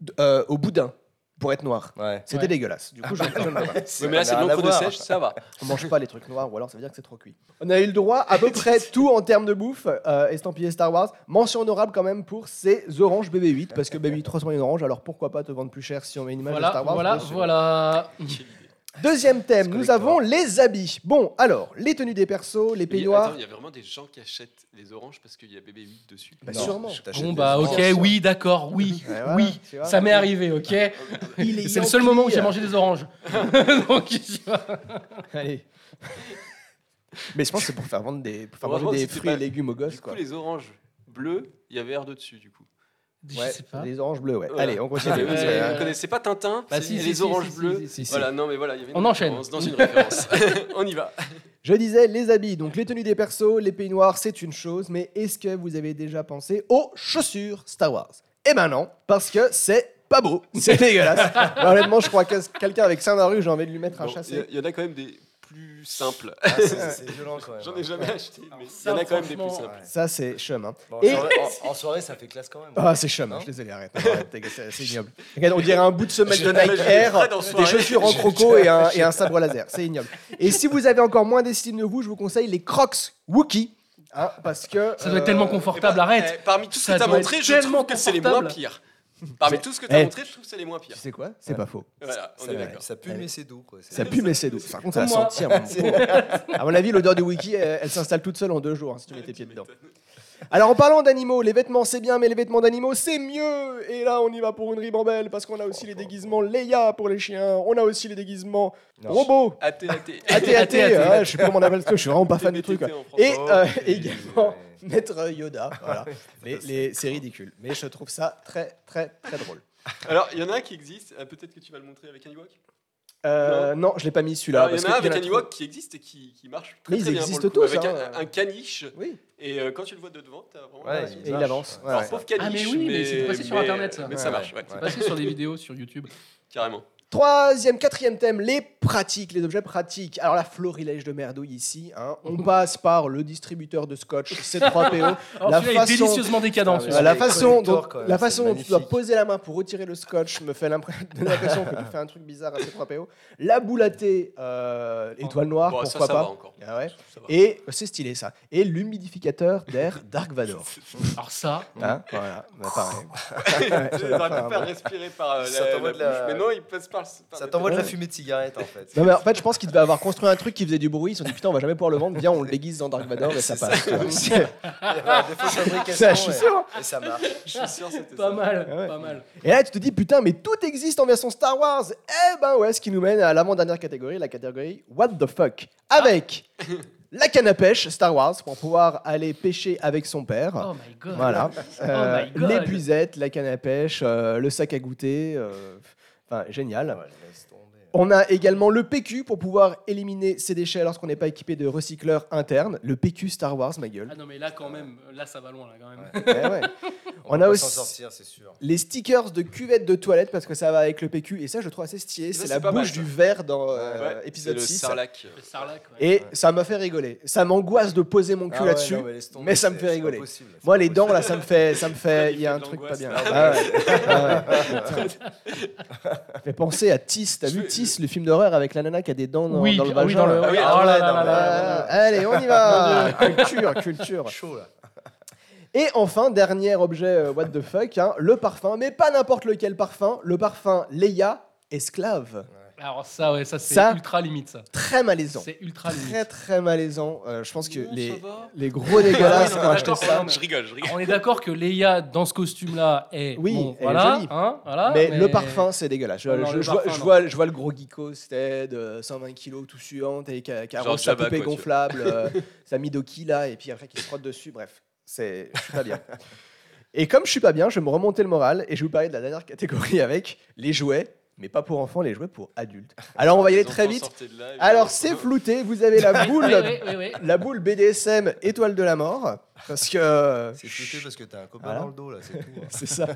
d- euh, au boudin pour être noir. Ouais. C'était Ouais. dégueulasse. Du coup, je ne pas. Oui, mais là, c'est de l'encre de sèche, ça va. On mange pas les trucs noirs, ou alors ça veut dire que c'est trop cuit. On a eu le droit à peu près tout en termes de bouffe, euh, estampillé Star Wars. Mention honorable quand même pour ces oranges BB8, parce que BB8 300 une orange, alors pourquoi pas te vendre plus cher si on met une image de Star Wars voilà, voilà. Deuxième thème, nous collector. avons les habits. Bon, alors, les tenues des persos, les peignoirs. il y a vraiment des gens qui achètent les oranges parce qu'il y a bébé 8 dessus. Bah, Non, sûrement. Bon bah ok, oui, d'accord, oui, Ouais, voilà, oui, vois. ça m'est arrivé, ok. Il est C'est le seul moment où j'ai mangé des oranges. Donc, tu vois. Allez. Mais je pense que c'est pour faire vendre des, pour faire Vraiment, manger des c'était fruits pas- et légumes aux Du gosses. coup, Quoi. les oranges bleues, il y avait R2 dessus, du coup. Je Ouais, sais pas. Les oranges bleues, ouais. Voilà. Allez, on continue. Vous, Euh, connaissez pas Tintin Bah, si, si, Les si, oranges bleues si, si, si. Voilà, non mais voilà, il y avait une On enchaîne. référence dans une référence. On y va. Je disais les habits, donc les tenues des persos, les peignoirs, c'est une chose, mais est-ce que vous avez déjà pensé aux chaussures Star Wars? Eh ben non, parce que c'est pas beau, c'est dégueulasse. Honnêtement, je crois que quelqu'un avec ça dans la rue, j'ai envie de lui mettre un Bon, Il y, chassé. il y en a quand même des plus simples. Ah, c'est- c'est violent quand même. J'en ai jamais acheté, mais il y ça, en a quand même des plus simples. Ça, c'est chum. Hein. Bon, en, Et- soirée, en- en soirée, ça fait classe quand même. Ah, c'est chum, hein, je suis désolé, arrête. arrête, c'est ignoble. Regarde, on dirait un bout de semelle de Nike Air, des chaussures en croco et un, et un sabre laser. C'est ignoble. Et si vous avez encore moins d'estime de vous, je vous conseille les Crocs Wookie. hein, parce que. Ça doit être euh, tellement confortable, Eh, arrête. parmi tout ce que tu as doit montré, je trouve que c'est les moins pires. Parmi tout ce que tu as Eh. montré, je trouve que c'est les moins pires. Tu sais quoi C'est pas faux. Voilà, on Ça, est d'accord. ça pue, mais c'est doux. Quoi. Ça pue, mais c'est doux. Par contre, ça sentir. À mon avis, l'odeur du wiki, elle, elle s'installe toute seule en deux jours hein, si tu mets tes pieds dedans. Alors, en parlant d'animaux, les vêtements c'est bien, mais les vêtements d'animaux c'est mieux. Et là, on y va pour une ribambelle parce qu'on a aussi les déguisements Leia pour les chiens. On a aussi les déguisements robots. AT, AT, AT. ouais, je sais pas comment on appelle ça, je suis vraiment pas fan du truc. Et euh, également. Maître Yoda. Voilà. Les, les- c'est ridicule. Mais je trouve ça très, très, très drôle. Alors, il y en a un qui existe, euh, peut-être que tu vas le montrer avec un Ewok. Euh, non, je l'ai pas mis celui-là. Il y en a un avec un. Ewok qui existe et qui, qui marche très, Mais ils très bien. pour existent coup, tous, Avec hein. un, un caniche, Oui, et euh, quand tu le vois de devant, t'as vraiment. Ouais, il avance. Ouais, Alors, pauvre caniche, Ah, mais oui, mais c'est passé sur Internet, ça. Mais ça marche. C'est passé sur des vidéos sur YouTube. carrément. Troisième, quatrième thème, les pratiques, les objets pratiques. Alors la florilège de merdouille ici, hein. on passe par le distributeur de scotch C3PO, Alors, la celui-là est façon, délicieusement décadent. Ah, la façon, dont, la façon dont tu dois poser la main pour retirer le scotch me fait l'impression que tu fais un truc bizarre à C3PO. La boulatée, euh, étoile noire, Bon, pourquoi ça pas. va encore. Ah ouais. Ça va. Et c'est stylé ça. Et l'humidificateur d'air Dark Vador. Alors ça, Hein voilà, bah, pareil. Pu faire respirer par euh, la, la de la- bouche, mais non, ils passent par. Ça t'envoie de la fumée de cigarette en fait. Non mais en fait je pense qu'il devait avoir construit un truc qui faisait du bruit, ils se sont dit putain on va jamais pouvoir le vendre, viens on le déguise dans Dark Vador et ça passe. Ça, je suis et- sûr. et ça marche. Je suis sûr que c'était pas ça. mal, Ah ouais. pas mal. Et là tu te dis putain mais tout existe en version Star Wars. Eh ben ouais, ce qui nous mène à l'avant-dernière catégorie, la catégorie What the fuck. Avec la canne à pêche Star Wars pour pouvoir aller pêcher avec son père. Oh my god. Voilà. Euh, my God. L'épuisette, la canne à pêche, euh, le sac à goûter. euh, Enfin, génial. On a également le PQ pour pouvoir éliminer ces déchets lorsqu'on n'est pas équipé de recycleurs internes. Le PQ Star Wars, ma gueule. Ah non, mais là, quand même, là, ça va loin, là, quand même. Eh On, a aussi les stickers de cuvettes de toilette parce que ça va avec le PQ. Et ça, je trouve assez stylé. C'est la bouche du verre dans euh, épisode 6. Le sarlac, Et ça m'a fait rigoler. Ça m'angoisse de poser mon cul là-dessus, mais, ça me fait rigoler. Moi, les dents, là, ça me fait. Ça me fait il y a un truc pas bien. Ah ah ah ça fait penser à Tis. T'as vu Tis le film d'horreur avec la nana qui a des dents dans, dans le vagin. Oui, ah dans ah le... Euh, Allez, on y va Culture, culture. Chaud, là. Et enfin, dernier objet, euh, what the fuck, hein, le parfum, mais pas n'importe lequel parfum, le parfum Leia, esclave. Alors ça ouais, ça c'est Ça- ultra limite ça. Très malaisant. C'est ultra limite. Très très malaisant. Euh, je pense que Non, les, ça va. les gros dégueulasses Ah non, ont acheté d'accord, ça. non, mais- Je rigole, je rigole. On est d'accord que Leia dans ce costume là est Oui, bon, elle est voilà, jolie. hein, voilà, mais, le parfum, c'est dégueulasse. Je, Non, non, je- le je vois, parfum, je non. vois- je vois le gros geeko, c'était de 120 kilos tout suant, et qui, a- qui Genre arrose sa Jabba, poupée quoi, tu vois. gonflable, euh, sa Midoki là, et puis après qui se frotte dessus. Bref, c'est, je suis pas bien. Et comme je suis pas bien, je vais me remonter le moral et je vais vous parler de la dernière catégorie avec les jouets, mais pas pour enfants, les jouets pour adultes. Alors on va y aller Les très vite. là, Alors c'est flouté, vous avez la boule, oui, oui, oui, oui. la boule BDSM étoile de la mort, parce que C'est flouté parce que t'as un copain Voilà. dans le dos là, c'est tout. hein. c'est ça.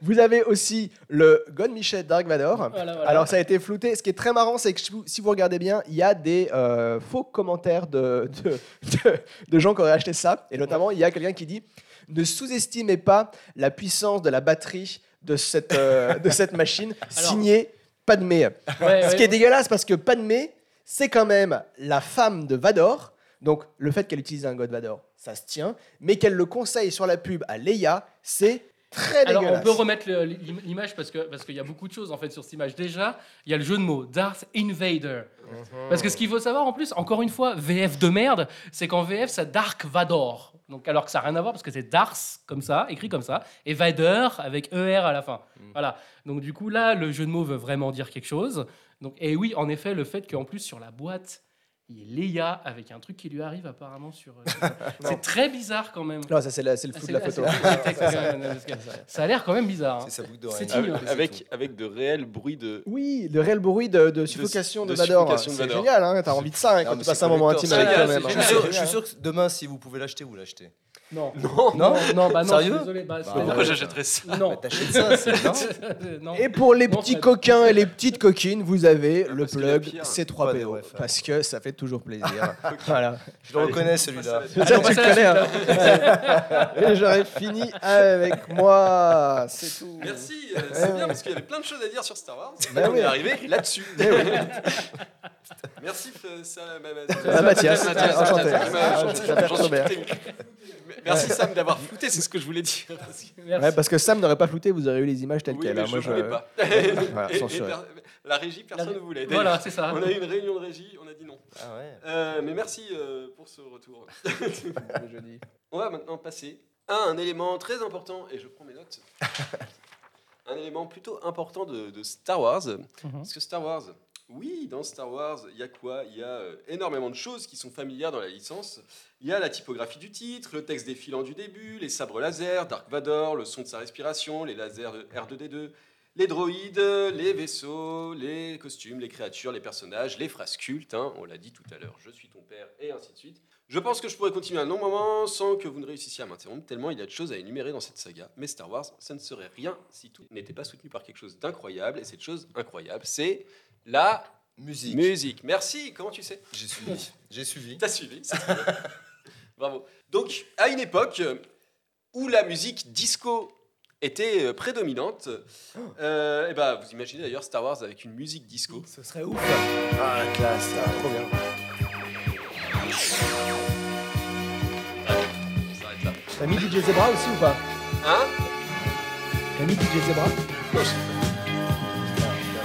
Vous avez aussi le Gon Michel Dark Vador. Voilà, voilà. Alors ça a été flouté. Ce qui est très marrant, c'est que si vous- si vous regardez bien, il y a des euh, faux commentaires de, de, de- de gens qui auraient acheté ça. Et notamment, il y a quelqu'un qui dit ne sous-estimez pas la puissance de la batterie de cette, euh, de cette machine. Alors- signé Padmé. Ouais, Ce ouais. qui est dégueulasse parce que Padmé, c'est quand même la femme de Vador. Donc le fait qu'elle utilise un God Vador, ça se tient. Mais qu'elle le conseille sur la pub à Leia, c'est Très Alors, on peut remettre l'image parce que parce qu'il y a beaucoup de choses en fait sur cette image. Déjà, il y a le jeu de mots Darth Invader. Parce que ce qu'il faut savoir en plus, encore une fois, VF de merde, c'est qu'en VF, c'est Dark Vador. Donc, alors que ça n'a rien à voir parce que c'est Darth comme ça, écrit comme ça, et Vader avec ER à la fin. Voilà. Donc, du coup, là, le jeu de mots veut vraiment dire quelque chose. Donc, et oui, en effet, le fait qu'en plus, sur la boîte, il y ait Leia avec un truc qui lui arrive apparemment sur. euh, c'est très bizarre quand même. Non, ça c'est le Ah, flou de la photo. Ça a l'air quand même bizarre. hein. C'est boucle C'est. Avec, avec, avec de réels bruits de. Oui, le réel bruit de, de suffocation de, de Vador. suffocation de C'est génial, hein, t'as envie de ça hein, Non, quand tu passes c'est un moment intime avec toi-même. hein. Je suis, génial. sûr, je suis sûr que demain, si vous pouvez l'acheter, vous l'achetez. Non. Non, Non, non, bah non, Sérieux je suis désolé. Bah, Bah, Pourquoi j'achèterais ça Non. T'achètes ça, c'est non non. Et pour les Non, petits coquins et les petites coquines, vous avez le parce qu'il y a plug pire. Pas C3PO. de ref. Parce que ça fait toujours plaisir. voilà. Je le reconnais celui-là. Ça, tu le connais. suite, hein. Et j'aurais fini avec moi. C'est tout. Merci, euh, c'est bien parce qu'il y avait plein de choses à dire sur Star Wars. Bah on oui. est arrivé là-dessus. Mais oui. Merci, euh, ça, ma- ma- Ah, Mathias, Mathias, enchanté. Mathias, Ah, je j'en suis. Merci Sam d'avoir flouté, c'est ce que je voulais dire. Merci. Ouais, parce que Sam n'aurait pas flouté, vous aurez eu les images telles Oui, quelles. mais hein. je Moi, ne voulais pas. Voilà, Et- et censuré. per- la régie, personne La- ne voulait. Voilà, c'est ça. On a eu une réunion de régie, on a dit non. Ah ouais. Euh, mais merci euh, pour ce retour. On va maintenant passer à un élément très important, et je prends mes notes. un élément plutôt important de, de Star Wars. Mhm. Parce que Star Wars, oui, dans Star Wars, il y a quoi? Il y a euh, énormément de choses qui sont familières dans la licence. Il y a la typographie du titre, le texte défilant du début, les sabres laser, Dark Vador, le son de sa respiration, les lasers de R2D2, les droïdes, les vaisseaux, les costumes, les créatures, les personnages, les phrases cultes, hein, on l'a dit tout à l'heure, je suis ton père, et ainsi de suite. Je pense que je pourrais continuer un long moment sans que vous ne réussissiez à m'interrompre, tellement il y a de choses à énumérer dans cette saga. Mais Star Wars, ça ne serait rien si tout n'était pas soutenu par quelque chose d'incroyable, et cette chose incroyable, c'est la Musique. musique. Merci, comment tu sais? J'ai suivi. J'ai suivi. T'as suivi, c'est très bien. Bravo. Donc, à une époque euh, où la musique disco était euh, prédominante, euh, et ben, vous imaginez d'ailleurs Star Wars avec une musique disco. Ce serait ouf. Ah, la classe, ah, trop bien. T'as mis DJ Zebra aussi ou pas? Hein? T'as mis DJ Zebra?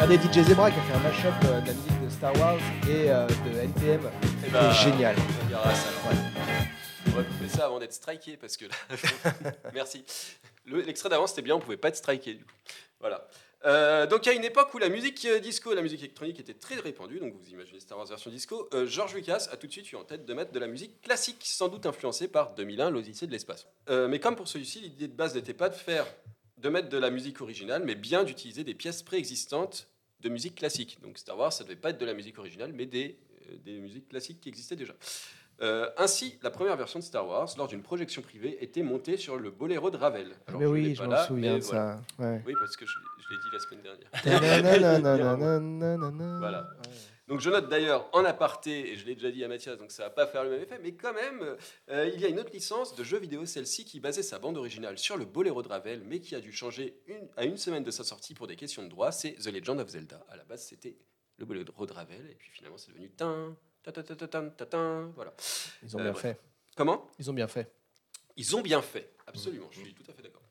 Regardez DJ Zebra qui a fait un mashup euh, de la musique de Star Wars et euh, de NTM. Eh ben, C'est génial. On ça. va couper ça avant d'être striké parce que là. Merci. Le- L'extrait d'avant c'était bien, on pouvait pas être striké du coup. Voilà. Euh, donc à une époque où la musique euh, disco, la musique électronique était très répandue, donc vous imaginez Star Wars version disco, euh, George Lucas a tout de suite eu en tête de mettre de la musique classique, sans doute influencée par 2001, l'Odyssée de l'espace. Mais comme pour celui-ci, l'idée de base n'était pas de faire, de mettre de la musique originale, mais bien d'utiliser des pièces préexistantes de musique classique. Donc Star Wars, ça devait pas être de la musique originale, mais des, euh, des musiques classiques qui existaient déjà. Euh, ainsi, la première version de Star Wars, lors d'une projection privée, était montée sur le boléro de Ravel. Alors, mais je oui, je m'en souviens de voilà. ça. Ouais. Oui, parce que je, je l'ai dit la semaine dernière. Voilà. Donc je note d'ailleurs en aparté, et je l'ai déjà dit à Mathias, donc ça va pas faire le même effet, mais quand même, euh, il y a une autre licence de jeu vidéo, celle-ci, qui basait sa bande originale sur le boléro de Ravel, mais qui a dû changer une, à une semaine de sa sortie pour des questions de droit, c'est The Legend of Zelda. À la base, c'était le boléro de Ravel, et puis finalement, c'est devenu tin, ta ta ta ta ta ta ta, voilà. Ils ont Euh, bien bref. fait. Comment? Ils ont bien fait. ils ont bien fait, absolument, je suis tout à fait d'accord.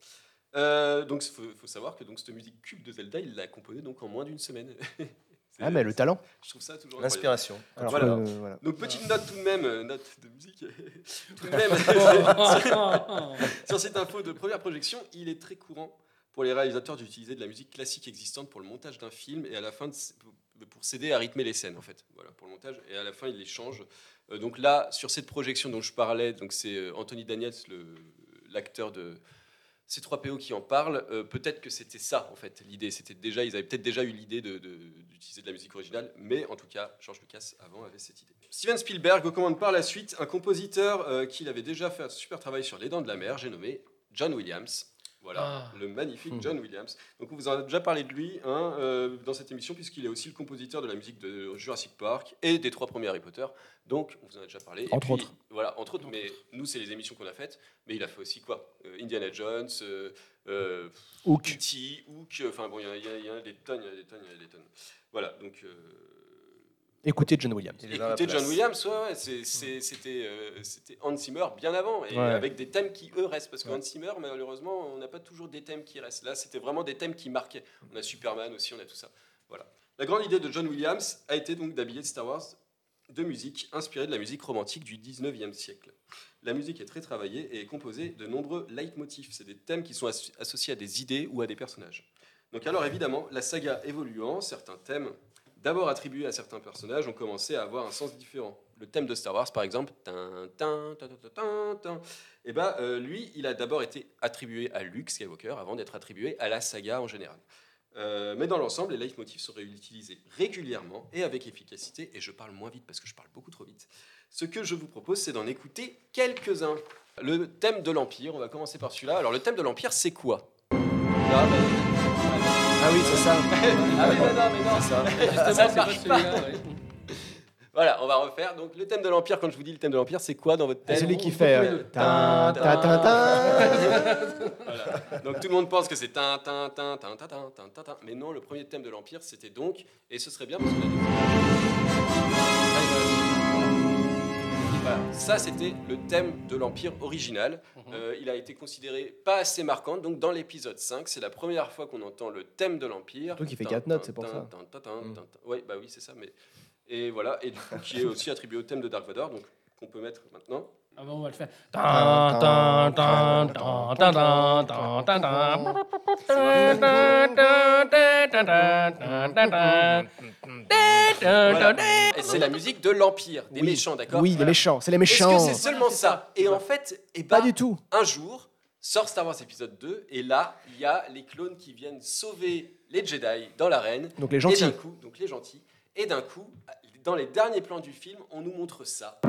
Euh, donc il faut, faut savoir que donc, cette musique cube de Zelda, il l'a composée donc en moins d'une semaine. Ah, mais le talent. Je trouve ça toujours. L'inspiration. Alors, Voilà. euh, voilà. Donc petite note tout de même, euh, note de musique, tout de même, sur cette info de première projection, il est très courant pour les réalisateurs d'utiliser de la musique classique existante pour le montage d'un film et à la fin de- pour s'aider à rythmer les scènes en fait, voilà pour le montage et à la fin il les change. Euh, donc là sur cette projection dont je parlais, donc c'est euh, Anthony Daniels, l'acteur de C3PO qui en parle, euh, peut-être que c'était ça en fait l'idée. C'était déjà, ils avaient peut-être déjà eu l'idée d'utiliser de, la musique originale, mais en tout cas, George Lucas avant avait cette idée. Steven Spielberg recommande par la suite un compositeur euh, qui avait déjà fait un super travail sur Les Dents de la Mer, j'ai nommé John Williams. Voilà, Ah. le magnifique Mhm. John Williams. Donc on vous en a déjà parlé de lui hein, euh, dans cette émission puisqu'il est aussi le compositeur de la musique de Jurassic Park et des trois premiers Harry Potter. Donc on vous en a déjà parlé. Et Entre puis, autres. Voilà, entre autres. Mais nous c'est les émissions qu'on a faites. Mais il a fait aussi quoi? Euh, Indiana Jones, euh, euh, Hook. E.T., Hook. Enfin bon, il y, en a- des tonnes, il y en a des tonnes, il y en a des tonnes. Voilà, donc. Écoutez John Williams. Écoutez John. Williams, ouais, c'était euh, Hans Zimmer bien avant, et Ouais. avec des thèmes qui, eux, restent. Parce que Ouais. Hans Zimmer, malheureusement, on n'a pas toujours des thèmes qui restent. Là, c'était vraiment des thèmes qui marquaient. On a Superman aussi, on a tout ça. Voilà. La grande idée de John Williams a été donc d'habiller Star Wars de musique inspirée de la musique romantique du 19e siècle. La musique est très travaillée et est composée de nombreux leitmotifs. C'est des thèmes qui sont asso- associés à des idées ou à des personnages. Donc alors évidemment, la saga évoluant, certains thèmes d'abord attribués à certains personnages ont commencé à avoir un sens différent. Le thème de Star Wars, par exemple, tin, eh ben, euh, lui, il a d'abord été attribué à Luke Skywalker avant d'être attribué à la saga en général. Euh, mais dans l'ensemble, les leitmotifs sont réutilisés régulièrement et avec efficacité, et je parle moins vite parce que je parle beaucoup trop vite. Ce que je vous propose, c'est d'en écouter quelques-uns. Le thème de l'Empire, on va commencer par celui-là. Alors, le thème de l'Empire, c'est quoi? Ah oui, c'est ça. ah oui, non, non, mais non. Ça. Justement, ça marche pas. Voilà, on va refaire. Donc, le thème de l'Empire, quand je vous dis le thème de l'Empire, c'est quoi dans votre ah, thème C'est Celui qui fait. Euh, donc, tout le monde pense que c'est. Mais non, le premier thème de l'Empire, c'était donc. Et ce serait bien parce que. Voilà, ça, c'était le thème de l'Empire original. Euh, il a été considéré pas assez marquant. Donc, dans l'épisode 5, c'est la première fois qu'on entend le thème de l'Empire. Surtout qu'il fait Tin, quatre notes, tin, c'est pour ça. tin. Ouais, bah oui, c'est ça. Mais... Et voilà, et du coup, qui est aussi attribué au thème de Dark Vador, donc qu'on peut mettre maintenant. Ah bon, on va le faire c'est la musique de l'Empire, des méchants, d'accord Oui, des méchants, c'est les méchants. Est-ce que c'est seulement ça Et en fait, eh pas ben, du tout. Un jour, sort Star Wars épisode 2, et là, il y a les clones qui viennent sauver les Jedi dans l'arène. Donc les gentils. Et d'un coup, donc les gentils. Et d'un coup, dans les derniers plans du film, on nous montre ça.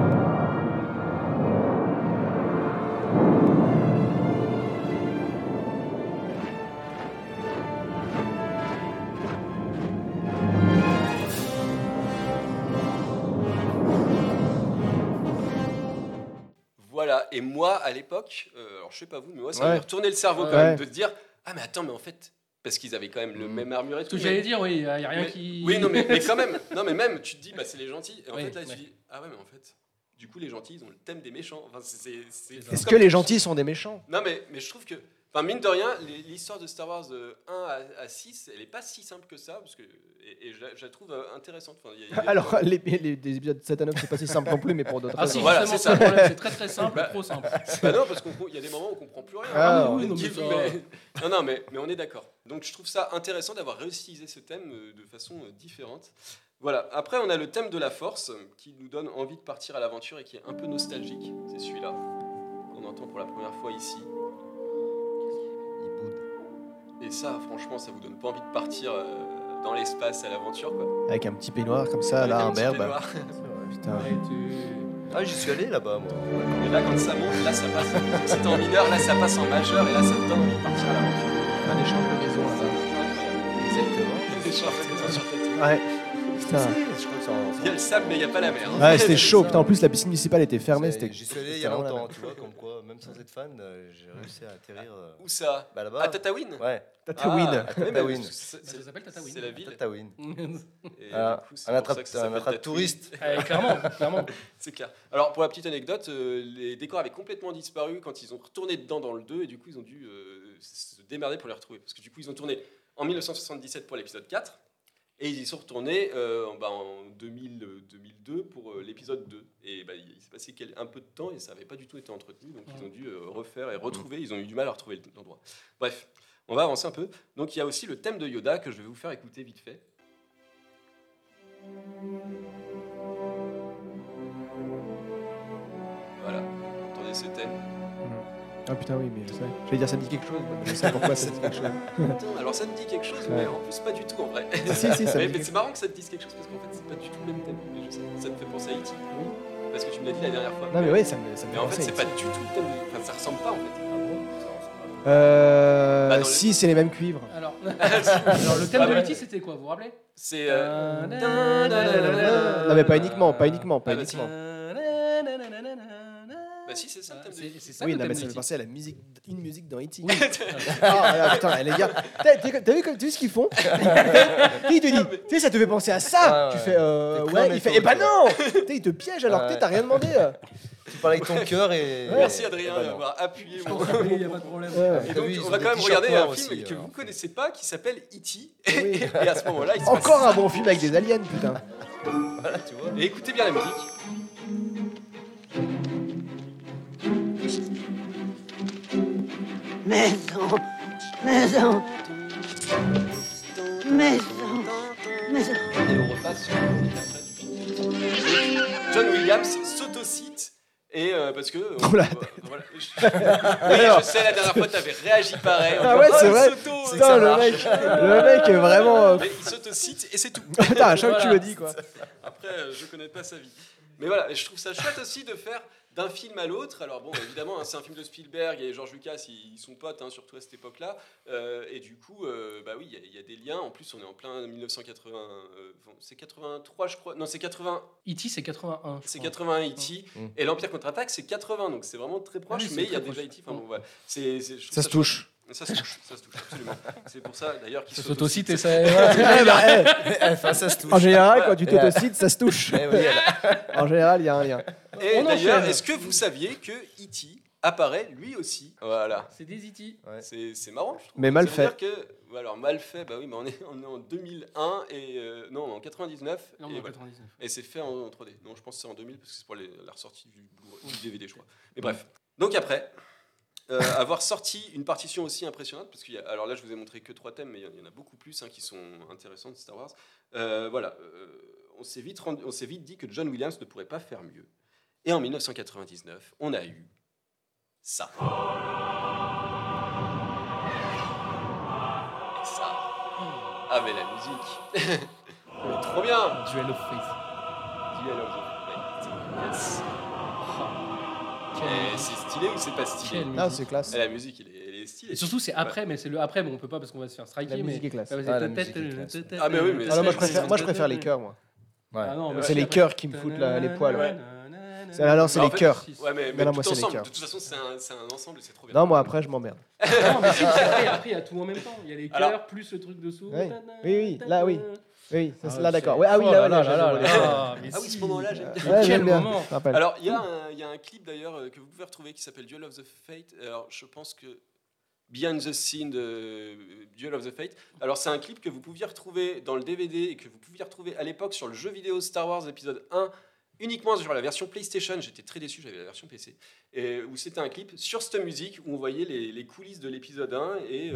Et moi à l'époque, euh, alors je sais pas vous, mais moi ça Ouais. m'a retourné le cerveau quand Ouais. même de se dire Ah, mais attends, mais en fait, parce qu'ils avaient quand même le même armure et Ce tout. que mais- j'allais dire, oui, il n'y a rien mais- qui. Oui, non, mais, mais quand même, non, mais même, tu te dis, bah, c'est les gentils. Et en Oui, fait, là, tu ouais. dis, ah ouais, mais en fait, du coup, les gentils, ils ont le thème des méchants. Enfin, c'est, c'est- c'est- Est-ce que les gentils sont des méchants? Non, mais, mais je trouve que, enfin, mine de rien, l'histoire de Star Wars euh, 1 à, à 6, elle est pas si simple que ça, parce que, et, et je, la, je la trouve euh, intéressante. Enfin, il y a- il y a- Alors, les, les- des épisodes 7 à 9, c'est pas si simple non plus, mais pour d'autres Ah si. Voilà, c'est ça. très très simple, Bah, trop simple. Bah non, parce qu'il y a des moments où on comprend plus rien. Ah, oui, oui, non, mais mais- non, non, mais, mais on est d'accord. Donc je trouve ça intéressant d'avoir réutilisé ce thème euh, de façon euh, différente. Voilà. Après, on a le thème de la force qui nous donne envie de partir à l'aventure et qui est un peu nostalgique. C'est celui-là qu'on entend pour la première fois ici. Et ça, franchement, ça vous donne pas envie de partir euh, dans l'espace à l'aventure, quoi. Avec un petit peignoir comme ça, Avec là, un un petit berbe. peignoir. Putain. Ah, j'y suis allé là-bas, moi. Et là, quand ça monte, là, ça passe. Si t'es en mineur, là, ça passe en majeur et là, ça te donne envie de partir à l'aventure. Un échange de maison là-bas. Exactement. Des champs de maison sur Tatooine. Ouais. Putain. Il y a le sable, mais il n'y a pas la mer. hein. Ouais, c'était chaud. Putain, en plus, la piscine municipale était fermée. C'était. J'y suis allé il y a longtemps, tu vois, comme quoi, même sans être fan, euh, j'ai réussi à atterrir. euh, Où ça? Bah là-bas. À Tatooine Ouais, Tatooine. Ah, Ça c'est- s'appelle. C'est la ville. Tatooine. Et Ah, coup, un attrape- touriste. Clairement, clairement. C'est clair. Alors, pour la petite anecdote, euh, les décors avaient complètement disparu quand ils ont retourné dedans dans le 2, et du coup, ils ont dû se démerder pour les retrouver. Parce que du coup, ils ont tourné en 1977 pour l'épisode 4, et ils y sont retournés euh, en- bah, en 2000, euh, 2002 pour euh, l'épisode 2. Et bah, il s'est passé un peu de temps, et ça n'avait pas du tout été entretenu, donc ils ont dû euh, refaire et retrouver. Ils ont eu du mal à retrouver l'endroit. Bref, on va avancer un peu. Donc, il y a aussi le thème de Yoda que je vais vous faire écouter vite fait. Voilà, entendez ce thème. Ah putain, oui, mais je sais. J'allais dire, ça me dit quelque chose. mais Je sais pourquoi ça me dit quelque chose. Putain, alors ça me dit quelque chose, mais Ouais. en plus pas du tout en vrai. Si, si, ça me Ouais, dit mais quelque c'est marrant que ça te dise quelque chose parce qu'en fait c'est pas du tout le même thème. Mais je sais, ça me fait penser à E.T. Parce que tu me l'as dit la dernière fois. Non, mais oui, ça me, ça me Mais fait en fait penser. c'est pas du tout le thème. de- Enfin ça ressemble pas en fait. Euh. Bah, dans le- Si, c'est les mêmes cuivres. Alors, alors, le thème Ah de ouais. E.T. c'était quoi, vous vous rappelez? C'est. euh, Non, mais pas uniquement, pas uniquement, pas Ah, bah, uniquement. Bah si, c'est ça le thème de E.T. Oui, non, mais de ça me fait penser à la musique, une musique dans E.T. Oui. Ah, là, putain, les gars, t'as t'as- t'as vu, comme- t'as vu ce qu'ils font? Il te dit, tu sais, ça te fait penser à ça. Ah, tu ouais. fais, euh, T'es ouais, il fait, eh ben non Tu sais, Il te piège alors que Ouais. t'as rien demandé. euh. Tu parles avec ton cœur et. Merci Adrien bah non. d'avoir appuyé mon... Il n'y a pas de problème. Ouais. Et T'as donc, vu, ils on ont va des quand même t-shirts regarder un noirs film aussi, que hein. vous connaissez pas qui s'appelle E.T. Oui. Et à ce moment-là, il se passe Encore ça. un bon film avec des aliens, putain. Voilà, tu vois. Et écoutez bien la musique. Maison, maison, maison, maison. Et on repasse sur John Williams s'autocite. Et euh, parce que. euh, Oula. euh, voilà. Je- Oui, je sais, la dernière fois, t'avais réagi pareil. Ah ouais, c'est vrai. Putain, le marche. mec, le mec est vraiment. euh, Mais il s'autocite et c'est tout. Putain, à chaque fois que tu le dis, quoi. Après, euh, je connais pas sa vie. Mais voilà, et je trouve ça chouette aussi de faire d'un film à l'autre. Alors bon, évidemment, hein, c'est un film de Spielberg et George Lucas, ils, ils sont potes, hein, surtout à cette époque-là. Euh, et du coup, euh, bah oui, il y a- il y, a des liens. En plus, on est en plein 1980. euh, c'est 83, je crois. Non, c'est 80. E.T. c'est 81. je C'est crois. 81 E.T. Mm. Et l'Empire contre-attaque, c'est 80. Donc c'est vraiment très proche, Ah oui, mais il y a déjà. E.T. Enfin, bon, voilà. Trouve Ça se touche. Ça se touche, ça se touche, absolument. C'est pour ça d'ailleurs qu'il Ça s'autocite. s'autocite et ça. Eh bah, eh, Enfin, ça se touche. En général, quand tu t'autocites, ça se touche. Eh En général, il y a un lien. Et On d'ailleurs, est-ce que vous saviez que E.T. apparaît lui aussi? Voilà. C'est des E.T. Ouais. C'est marrant, je trouve. Mais mal fait. que, alors mal fait, bah oui, mais on est, on est en 2001 et euh, non, en 99. Non, et, voilà. 99. Et c'est fait en, 3D. Non, je pense que c'est en 2000 parce que c'est pour les- la ressortie du, du DVD, je crois. Mais bref. Donc après, euh, avoir sorti une partition aussi impressionnante, parce a, alors là, je vous ai montré que trois thèmes, mais il y en- a beaucoup plus hein, qui sont intéressants de Star Wars. Euh, voilà, euh, on s'est vite, rendu- on s'est vite dit que John Williams ne pourrait pas faire mieux. Et en 1999, on a eu ça. Et ça. Ah, mais la musique. Trop bien. Duel of Faith. Duel of Fate. Yes. Et c'est stylé ou c'est pas stylé Quelle Ah, c'est classe. Et La musique, elle est, elle est stylée. Et surtout, c'est après, mais c'est le après. Bon, on peut pas parce qu'on va se faire striker. La mais... musique est classe. Ah, la musique est classe. Ah, mais oui, mais Ah non, moi, je c'est- préfère, moi, je préfère les chœurs, moi. Ouais. Ah non, mais C'est les chœurs qui me foutent la- les poils. Ouais. C'est- ah non, c'est Mais les chœurs. Ouais, mais, Non, mais non, tout moi, c'est les ensemble. chœurs. De toute façon, c'est un, c'est un ensemble, c'est trop bien. Non, moi, après, je m'emmerde. Non, mais c'est- après, après, il y a tout en même temps. Il y a les Alors- chœurs plus le truc dessous. Oui, oui, oui, là, oui. Oui, ça, c'est- Ah, là, d'accord. Ouais, ah oui, là, là là, là là là, là là. là. mais Ah oui, ce moment-là, j'aime bien. Ouais, Quel bien. moment. Alors, il y, a un- il y a un clip d'ailleurs euh, que vous pouvez retrouver qui s'appelle Duel of the Fate. Alors, je pense que Behind the Scene de euh, Duel of the Fate. Alors, c'est un clip que vous pouviez retrouver dans le DVD et que vous pouviez retrouver à l'époque sur le jeu vidéo Star Wars épisode 1, uniquement sur la version PlayStation, j'étais très déçu, j'avais la version PC, où c'était un clip sur cette musique où on voyait les, coulisses de l'épisode 1 et,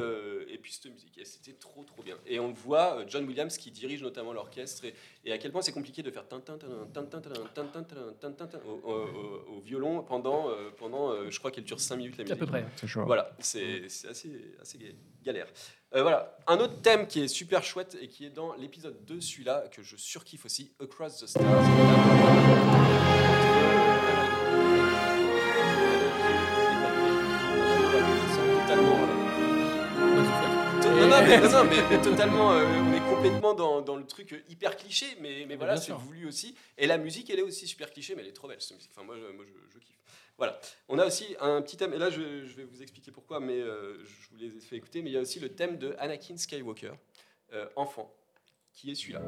et puis cette musique. Et c'était trop trop bien. Et on voit John Williams qui dirige notamment l'orchestre et, à quel point c'est compliqué de faire au, violon pendant, pendant je crois qu'elle dure 5 minutes la musique. À peu près. Voilà, c'est assez galère. Euh, voilà, un autre thème qui est super chouette et qui est dans l'épisode 2, celui-là, que je surkiffe aussi, Across the Stars. Euh, non, non, mais, non, mais- totalement, euh, on est complètement dans, dans le truc euh, hyper cliché, mais, mais voilà, c'est voulu aussi. Et la musique, elle est aussi super cliché, mais elle est trop belle, cette musique. Enfin, moi, je, moi, je, je kiffe. Voilà. On a aussi un petit thème, et là, je, vais vous expliquer pourquoi, mais euh, je vous les ai fait écouter, mais il y a aussi le thème de Anakin Skywalker, euh, enfant, qui est celui-là.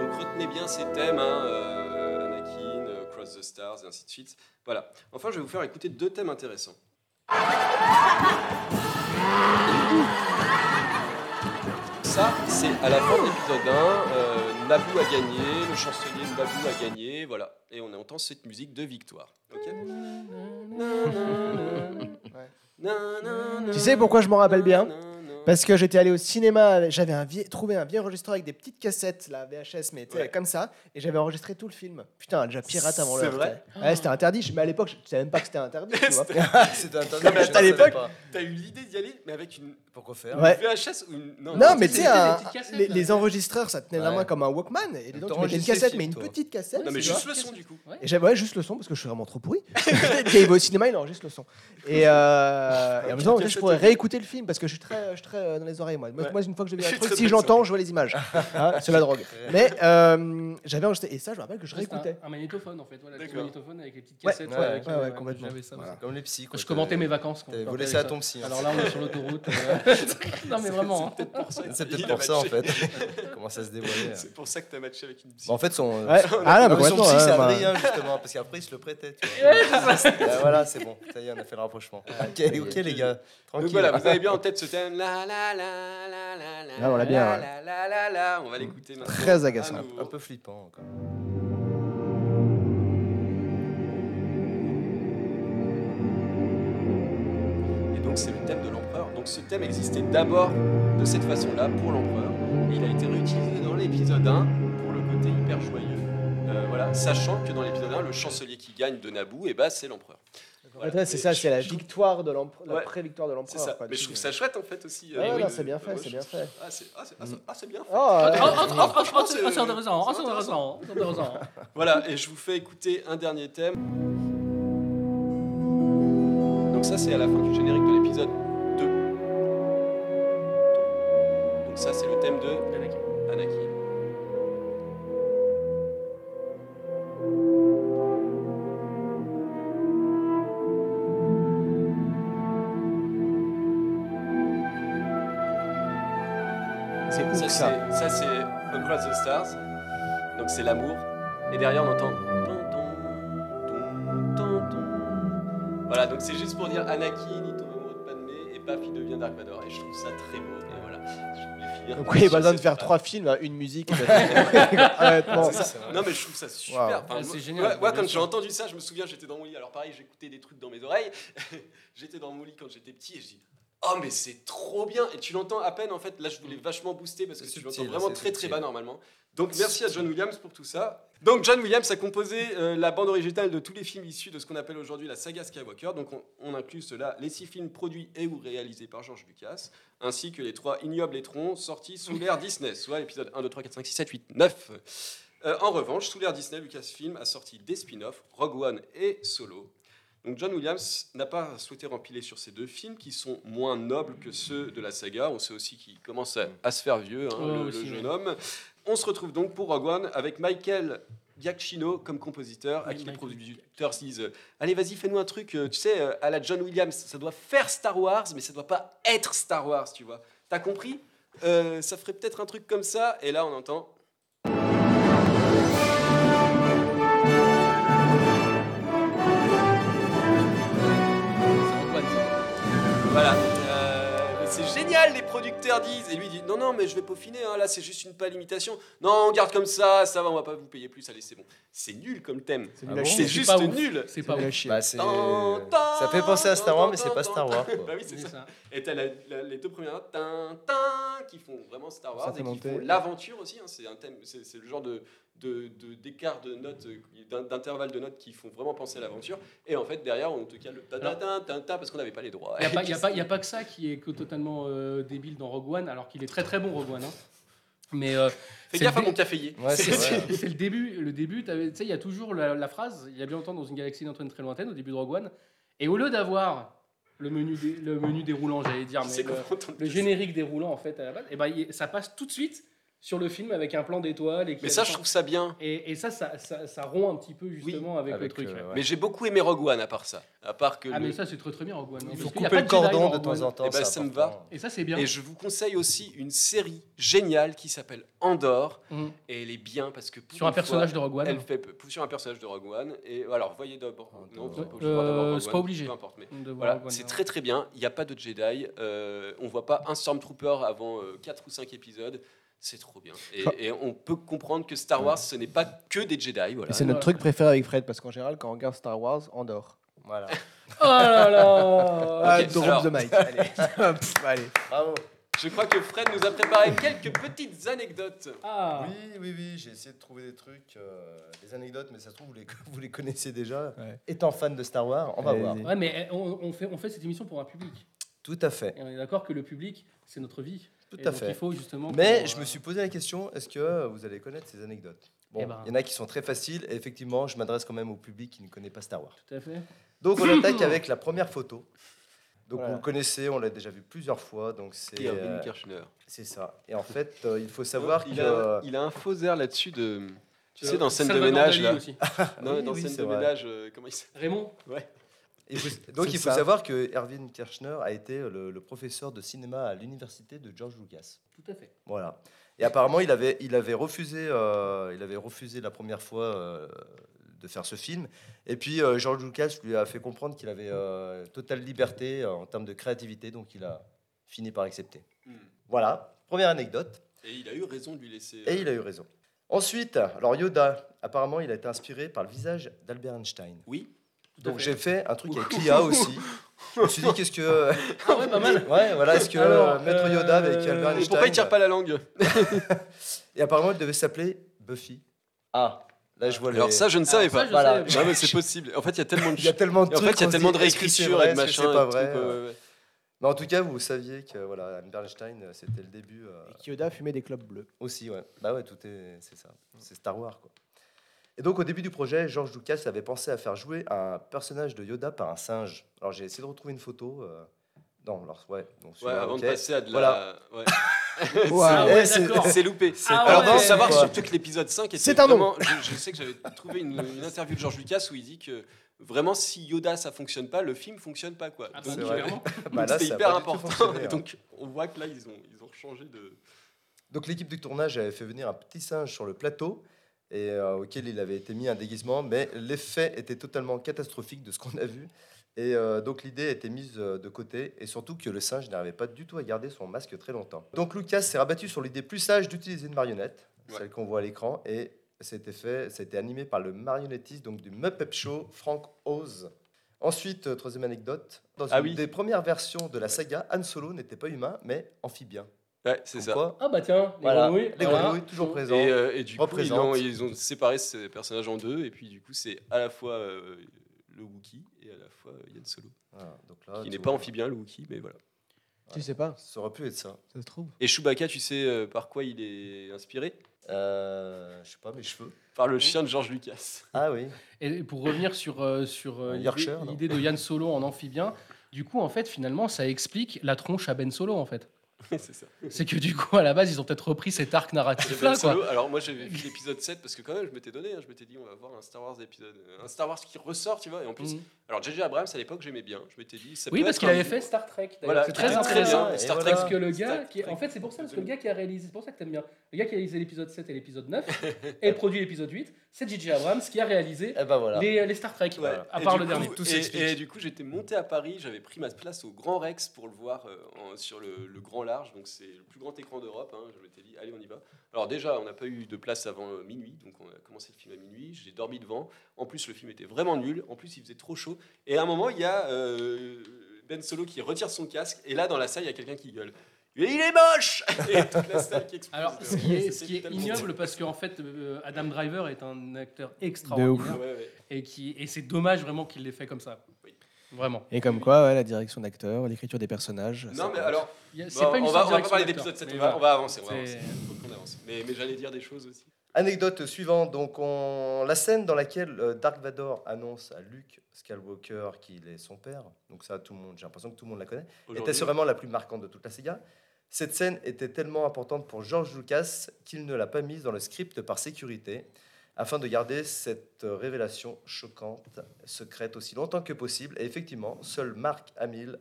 Donc retenez bien ces thèmes, hein, euh, Anakin, Cross the Stars, et ainsi de suite. Voilà. Enfin, je vais vous faire écouter deux thèmes intéressants. Ça, c'est à la fin de l'épisode 1. euh, Naboo a gagné, le chancelier de Naboo a gagné, voilà. Et on entend cette musique de victoire. Ok? Tu sais pourquoi je m'en rappelle bien? Parce que j'étais allé au cinéma, j'avais un trouvé un vieux enregistreur avec des petites cassettes, la VHS, mais Ouais. comme ça, et j'avais enregistré tout le film. Putain, déjà pirate avant C'est l'heure. vrai. Ouais, c'était interdit, mais à l'époque, je savais même pas que c'était interdit. tu vois. C'était Non, mais à l'époque. T'as eu l'idée d'y aller, mais avec une Pourquoi faire Ouais. Une VHS ou une... Non, non, mais tu sais, un- les, enregistreurs, ça tenait la Ouais. main comme un Walkman. Et dedans, tu mettais une cassette, mais une toi. petite cassette. Non, mais tu juste le son du coup. Et j'avais ouais, juste le son, parce que je suis vraiment trop pourri. Quand il va au cinéma, il enregistre le son. Et, euh, et en même temps, je pourrais réécouter le film, parce que je suis très, je suis très euh, dans les oreilles, moi. Moi, Ouais. moi, une fois que je vis un Je suis truc, très si je l'entends, je vois les images. Hein, c'est la drogue. Mais euh, j'avais enregistré. Et ça, je me rappelle que je réécoutais. Un, un magnétophone en fait, voilà, le petit D'accord. magnétophone avec les petites Ouais, cassettes. ouais, avec- ouais, ouais, complètement. j'avais ça aussi. Voilà. Comme les psys. quoi. Je commentais mes vacances. quand T'avais quand volé j'avais ça à ton psy. hein. Alors là, on est sur l'autoroute. euh, non, mais vraiment. hein. C'est Il peut-être a pour ça en fait. Il commence à se dévoiler. hein. C'est pour ça que t'as matché avec une psy. Bon, en fait, son, Ouais. Ah non, mais son psy, c'est bah, Adrien justement, parce qu'après il se le prêtait. Tu vois. Euh, voilà, c'est bon. Ça y est, on a fait le rapprochement. Ok, ok les gars, Donc tranquille. voilà, vous avez bien en tête ce thème. La la la la la la. Ah, on l'a bien, la, la la la la. On va l'écouter maintenant. Très agaçant. Un peu flippant. Et donc c'est le thème de l'empereur. Donc ce thème existait d'abord de cette façon-là pour l'empereur. Et il a été réutilisé dans l'épisode 1 pour le côté hyper joyeux. Euh, voilà, sachant que dans l'épisode 1, le chancelier qui gagne de Naboo, et bah, c'est l'empereur. Voilà. Ouais, c'est ça, c'est la victoire de l'empereur, la Ouais. pré-victoire de C'est l'empereur. Mais je trouve ça chouette en fait aussi. Euh, non, de- c'est bien fait, c'est bien fait. Ah, c'est ah, ah, ah, c'est bien fait. Oh, Ah, ah, ah, ah, ah, ah, c'est- intéressant, ah, c'est c'est intéressant, c'est intéressant. Voilà, et je vous fais écouter un dernier thème. Donc ça, c'est à la fin du générique de l'épisode Donc ça, c'est le thème de Anakin. C'est Ça, ça. c'est- ça, c'est Across the Stars. Donc c'est l'amour. Et derrière, on entend. Voilà, donc c'est juste pour dire Anakin, devient Dark Vador. Et je trouve ça très beau. Et voilà, je voulais finir. Donc, oui, il y a sur pas besoin de faire trois films, hein, une musique. et ça- Honnêtement. Non mais je trouve ça super. Wow. Enfin, c'est génial, Moi, moi, bien quand j'ai entendu ça, je me souviens, j'étais dans mon lit. Alors pareil, j'écoutais des trucs dans mes oreilles. j'étais dans mon lit quand j'étais petit et je dis. Oh mais c'est trop bien. Et tu l'entends à peine en fait. Là je voulais vachement booster parce que tu l'entends vraiment très très bas normalement. Donc merci à John Williams pour tout ça. Donc John Williams a composé euh, la bande originale de tous les films issus de ce qu'on appelle aujourd'hui la saga Skywalker. Donc on, on inclut cela les six films produits et ou réalisés par George Lucas ainsi que les trois ignobles étrons sortis sous l'ère Disney. Soit l'épisode 1 2 3 4 5 6 7 8 9 euh, en revanche, sous l'ère Disney, Lucasfilm a sorti des spin-offs, Rogue One et Solo. Donc John Williams n'a pas souhaité rempiler sur ces deux films qui sont moins nobles que ceux de la saga. On sait aussi qu'il commence à, à se faire vieux, hein, Ouais, le, jeune homme. On se retrouve donc pour Rogue One avec Michael Giacchino comme compositeur, à qui les producteurs disent euh, Allez, vas-y, fais-nous un truc, euh, tu sais, euh, à la John Williams. Ça doit faire Star Wars, mais ça doit pas être Star Wars, tu vois. T'as compris? Euh, Ça ferait peut-être un truc comme ça. Et là, on entend. Voilà. Euh, mais c'est génial, les producteurs disent. Et lui dit Non, non, mais je vais peaufiner, hein, là c'est juste une pâle imitation. Non, on garde comme ça, ça va, on va pas vous payer plus, allez, c'est bon. C'est nul comme thème. C'est Ah nul à chier. Juste pas ouf. nul. C'est pas ouf. chier. Bah, c'est... Tan, tan, Ça fait penser à Star Wars, mais c'est pas Star Wars. quoi. Bah oui, c'est C'est ça. ça. Et t'as la- la- les deux premières notes, tin, tin, qui font vraiment Star Wars Ça fait et qui monter. font l'aventure aussi. hein, c'est un thème, c'est c'est le genre de de- de- d'écart de, notes, d'in- d'intervalles de notes qui font vraiment penser à l'aventure. Et en fait, derrière, on te cale le ta ta ta ta ta parce qu'on n'avait pas les droits. Il n'y a, pas- y a, pas- y a pas que ça qui est totalement euh, débile dans Rogue One, alors qu'il est très très bon Rogue One. hein. Mais euh, Fais c'est gaffe à mon caféier. Ouais, c'est le début. Le début, t'avais- tu sais, il y a toujours la, la phrase, il y a bien longtemps dans une galaxie d'Antoine très lointaine, au début de Rogue One. Et au lieu d'avoir le menu, dé- le menu déroulant, j'allais dire, mais le, de générique déroulant en fait à la base, et ben, il- ça passe tout de suite sur le film avec un plan d'étoiles. et qui Mais ça, je trouve ça bien. Et, et ça, ça, ça, ça rompt un petit peu justement avec, Avec le truc. ouais. ouais. Mais j'ai beaucoup aimé Rogue One à part ça. À part que Ah, le- mais ça, c'est très très bien Rogue One. hein, Il faut couper le cordon de temps en temps. Eh ben, c'est ça me important. Et ça, c'est bien. Et je vous conseille aussi une série géniale qui s'appelle Andorre. Mhm. Et elle est bien parce que pour Sur un personnage fois, de Rogue One. Elle fait peu- sur un personnage de Rogue One. Et alors, voyez d'abord. Non, Euh, voir d'abord Rogue c'est pas obligé. Peu importe. Mais voilà, c'est hein. très très bien. Il n'y a pas de Jedi. Euh, on voit pas un Stormtrooper avant 4 ou 5 épisodes. C'est trop bien. Et, et on peut comprendre que Star Wars, ce n'est pas que des Jedi. Voilà. C'est notre truc préféré avec Fred, parce qu'en général, quand on regarde Star Wars, on dort. Voilà. Oh là là Ah, Ok, drop alors- the mic. Allez. Bravo. Je crois que Fred nous a préparé quelques petites anecdotes. Ah Oui, oui, oui, j'ai essayé de trouver des trucs, euh, des anecdotes, mais ça se trouve, vous les, vous les connaissez déjà. Ouais. Étant fan de Star Wars, on va voir. Ouais, mais eh, on, on fait, on fait cette émission pour un public. Tout à fait. Et on est d'accord que le public, c'est notre vie. Tout Et à donc, fait. Il faut justement. Mais je euh, me suis posé la question est-ce que vous allez connaître ces anecdotes? Bon, Eh il ben. y en a qui sont très faciles, et effectivement, je m'adresse quand même au public qui ne connaît pas Star Wars. Tout à fait. Donc, on attaque avec la première photo. Donc, Voilà. vous le connaissez, on l'a déjà vu plusieurs fois. Donc, c'est euh, Kirchner. c'est ça. Et en fait, euh, il faut savoir il, que. a, il a un faux air là-dessus de. Tu sais, dans scène de ménage, là. aussi. Non, Oui, dans oui, scène de vrai. ménage, euh, comment il s'appelle? Raymond? Ouais. Il faut- donc, il faut ça. savoir que Erwin Kirchner a été le, le professeur de cinéma à l'université de George Lucas. Tout à fait. Voilà. Et apparemment, il avait, il avait, refusé, euh, il avait refusé la première fois euh, de faire ce film. Et puis, euh, George Lucas lui a fait comprendre qu'il avait euh, totale liberté euh, en termes de créativité, donc il a fini par accepter. Hmm. Voilà, première anecdote. Et il a eu raison de lui laisser. Et il a eu raison. Ensuite, alors Yoda, apparemment, il a été inspiré par le visage d'Albert Einstein. Oui. Donc j'ai fait un truc avec l'IA aussi. Je me suis dit, qu'est-ce que. Ah ouais, pas mal. Ouais, voilà, est-ce que Alors, euh, Maître Yoda avec euh, Albert Einstein. pourquoi il tire pas la langue Et apparemment, il devait s'appeler Buffy. Ah, là je vois le. Alors ça, je ne savais Alors ça, pas. je Voilà. Non, mais c'est possible. En fait, il y a tellement de Il y a tellement de Et en trucs. fait, il y a tellement de réécriture et de machin. C'est pas vrai. trucs, euh. ouais, ouais. Mais en tout cas, vous saviez que voilà, Albert Einstein, euh, c'était le début euh, Et Kyoda fumait des clubs bleus. aussi. Ouais. Bah ouais, tout est, c'est ça. C'est Star Wars quoi. Et donc au début du projet, George Lucas avait pensé à faire jouer un personnage de Yoda par un singe. Alors j'ai essayé de retrouver une photo. euh, Non, alors ouais. donc Ouais, avant de passer à de la. Voilà. Ouais. Ah ouais, c'est- loupé. Ah Alors, ouais. faut savoir surtout que l'épisode 5 était C'est un nom. Je, je sais que j'avais trouvé une, une interview de George Lucas où il dit que vraiment, si Yoda ça fonctionne pas, le film fonctionne pas quoi. Ah Donc, c'est clairement. Bah hyper important. hein. donc, on voit que là, ils ont, ils ont changé de. Donc l'équipe du tournage avait fait venir un petit singe sur le plateau et euh, auquel il avait été mis un déguisement, mais l'effet était totalement catastrophique de ce qu'on a vu. Et euh, donc l'idée a été mise euh, de côté et surtout que le singe n'arrivait pas du tout à garder son masque très longtemps. Donc Lucas s'est rabattu sur l'idée plus sage d'utiliser une marionnette, Ouais. celle qu'on voit à l'écran, et c'était fait, c'était animé par le marionnettiste donc du Muppet Show, Frank Oz. Ensuite, troisième anecdote, dans Ah une oui. des premières versions de la saga, Han Solo n'était pas humain, mais amphibien. Ouais, c'est ça. quoi, Ah bah tiens, les Voilà, grenouilles. les voilà. grenouilles toujours présents. Et, euh, et du coup, ils ont, ils ont séparé ces personnages en deux, et puis du coup, c'est à la fois euh, le Wookie et à la fois euh, Yann Solo, Voilà, donc là, qui n'est pas amphibien, le Wookie, mais voilà. Tu sais pas, Ça aurait pu être ça. ça se trouve. Et Chewbacca, tu sais euh, par quoi il est inspiré? Euh, je sais pas, mes cheveux. Par le chien de George Lucas. Ah oui. Et pour revenir sur, euh, sur euh, l'idée de Yann Solo en amphibien, du coup, en fait, finalement, ça explique la tronche à Ben Solo, en fait. c'est que du coup, à la base, ils ont peut-être repris cet arc narratif-là, Ben alors moi j'avais vu l'épisode 7 parce que quand même je m'étais donné, hein, je m'étais dit on va voir un Star Wars épisode, un Star Wars qui ressort, tu vois. Et en plus, Mhm. alors JJ Abrams à l'époque j'aimais bien, je m'étais dit ça Oui, peut parce qu'il avait fait Star Trek. Voilà, c'est très intéressant. bien. Star. Trek, Parce que le gars, qui, en fait, c'est pour ça, parce que le gars qui a réalisé, c'est pour ça que t'aimes bien. Le gars qui a réalisé l'épisode 7 et l'épisode 9 et produit l'épisode 8, c'est J.J. Abrams qui a réalisé Eh ben voilà. les, les Star Trek, Ouais. à Et part le coup- dernier. Tout et- du coup, j'étais monté à Paris, j'avais pris ma place au Grand Rex pour le voir euh, en- sur le, le grand large, donc c'est le plus grand écran d'Europe. hein. Je m'étais dit, allez, on y va. Alors déjà, on n'a pas eu de place avant euh, minuit, donc on a commencé le film à minuit. J'ai dormi devant. En plus, le film était vraiment nul. En plus, il faisait trop chaud. Et à un moment, il y a euh, Ben Solo qui retire son casque, et là, dans la salle, il y a quelqu'un qui gueule. Il est moche Et toute la salle qui explose. Alors, ce qui est, ce C'était qui est tellement- ignoble, parce qu'en fait, euh, Adam Driver est un acteur De extraordinaire. ouf. Ouais, ouais. Et, qui, et c'est dommage vraiment qu'il l'ait fait comme ça. Oui. Vraiment. Et comme quoi, ouais, la direction d'acteur, l'écriture des personnages. Non, mais alors, Il y a- Bon, C'est pas une on, va, on va pas direction parler d'acteur, d'épisode 7, mais on va, on va avancer, on va avancer. Avance. Mais j'allais dire des choses aussi. Anecdote suivante. Donc, on... la scène dans laquelle euh, Dark Vador annonce à Luke Skywalker qu'il est son père. Donc ça, tout le monde. J'ai l'impression que tout le monde la connaît. Était sûrement la plus marquante de toute la saga? Cette scène était tellement importante pour George Lucas qu'il ne l'a pas mise dans le script par sécurité, afin de garder cette révélation choquante, secrète aussi longtemps que possible. Et effectivement, seul Mark Hamill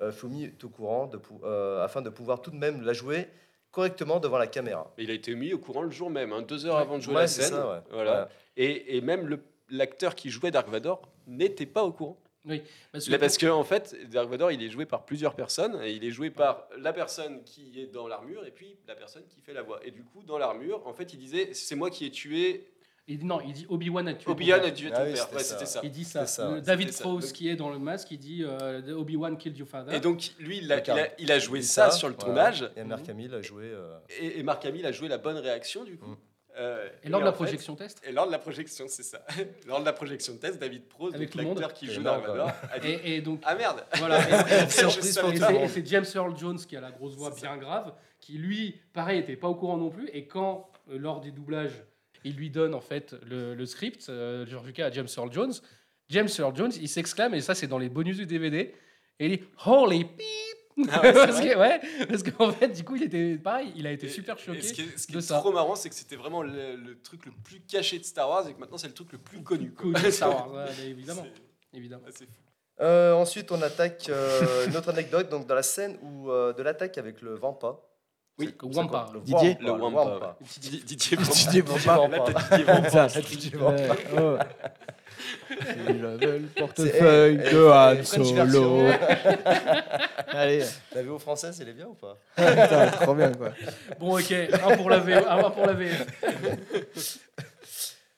euh, fut mis au courant de euh, afin de pouvoir tout de même la jouer correctement devant la caméra. Il a été mis au courant le jour même, hein, deux heures Ouais. avant de jouer Ouais, la scène. ça, ouais. Voilà. Et même le- l'acteur qui jouait Dark Vador n'était pas au courant. Parce que- Là, parce qu'en en fait, Dark Vador, il est joué par plusieurs personnes. Et il est joué par la personne qui est dans l'armure et puis la personne qui fait la voix. Et du coup, dans l'armure, en fait, il disait C'est moi qui ai tué. il dit, non, il dit Obi-Wan a tué. ton Obi-Wan a tué Ah ton oui, père. c'était Ouais, ça. Il dit ça. Ouais. David Donc- qui est dans le masque, il dit euh, Obi-Wan killed your father. Et donc, lui, il a, D'accord. il a- il a joué ça, sur le voilà. tournage. Et Mark Hamill a joué. euh, Et, et Mark Hamill a joué la bonne réaction, du coup. Mm. Euh, Et lors de la en fait- projection test Et lors de la projection, c'est ça. lors de la projection test, David Prose, l'acteur qui Et joue dit et, et donc Ah merde Voilà. Et- c'est- James Earl Jones qui a la grosse voix bien grave, qui lui, pareil, était pas au courant non plus. Et quand, euh, lors du doublage, il lui donne en fait le, le script, euh, George Lucas à James Earl Jones, James Earl Jones, il s'exclame, et ça c'est dans les bonus du DVD, et il dit Holy beep Ah ouais, parce, que, ouais, parce qu'en fait, du coup, il était pareil, il a été Et- super choqué ce qui est, ce qui de est ça. trop marrant, c'est que c'était vraiment le, le truc le plus caché de Star Wars et que maintenant c'est le truc le plus connu. Connu de Star Wars, ouais, mais évidemment. C'est- évidemment. c'est fou. Euh, ensuite, on attaque euh, une autre anecdote donc dans la scène où, euh, de l'attaque avec le Vampa. Oui, C'est- Wampa. c'est quoi Didier. Le Le Wampa. Wampa. le Didier, Didier Didier Didier Vampa. Il avait le portefeuille de eh, Han Solo. Allez, La VO française, elle est bien ou pas? Putain, trop bien quoi. Bon, ok, un pour la VO, un pour la VF.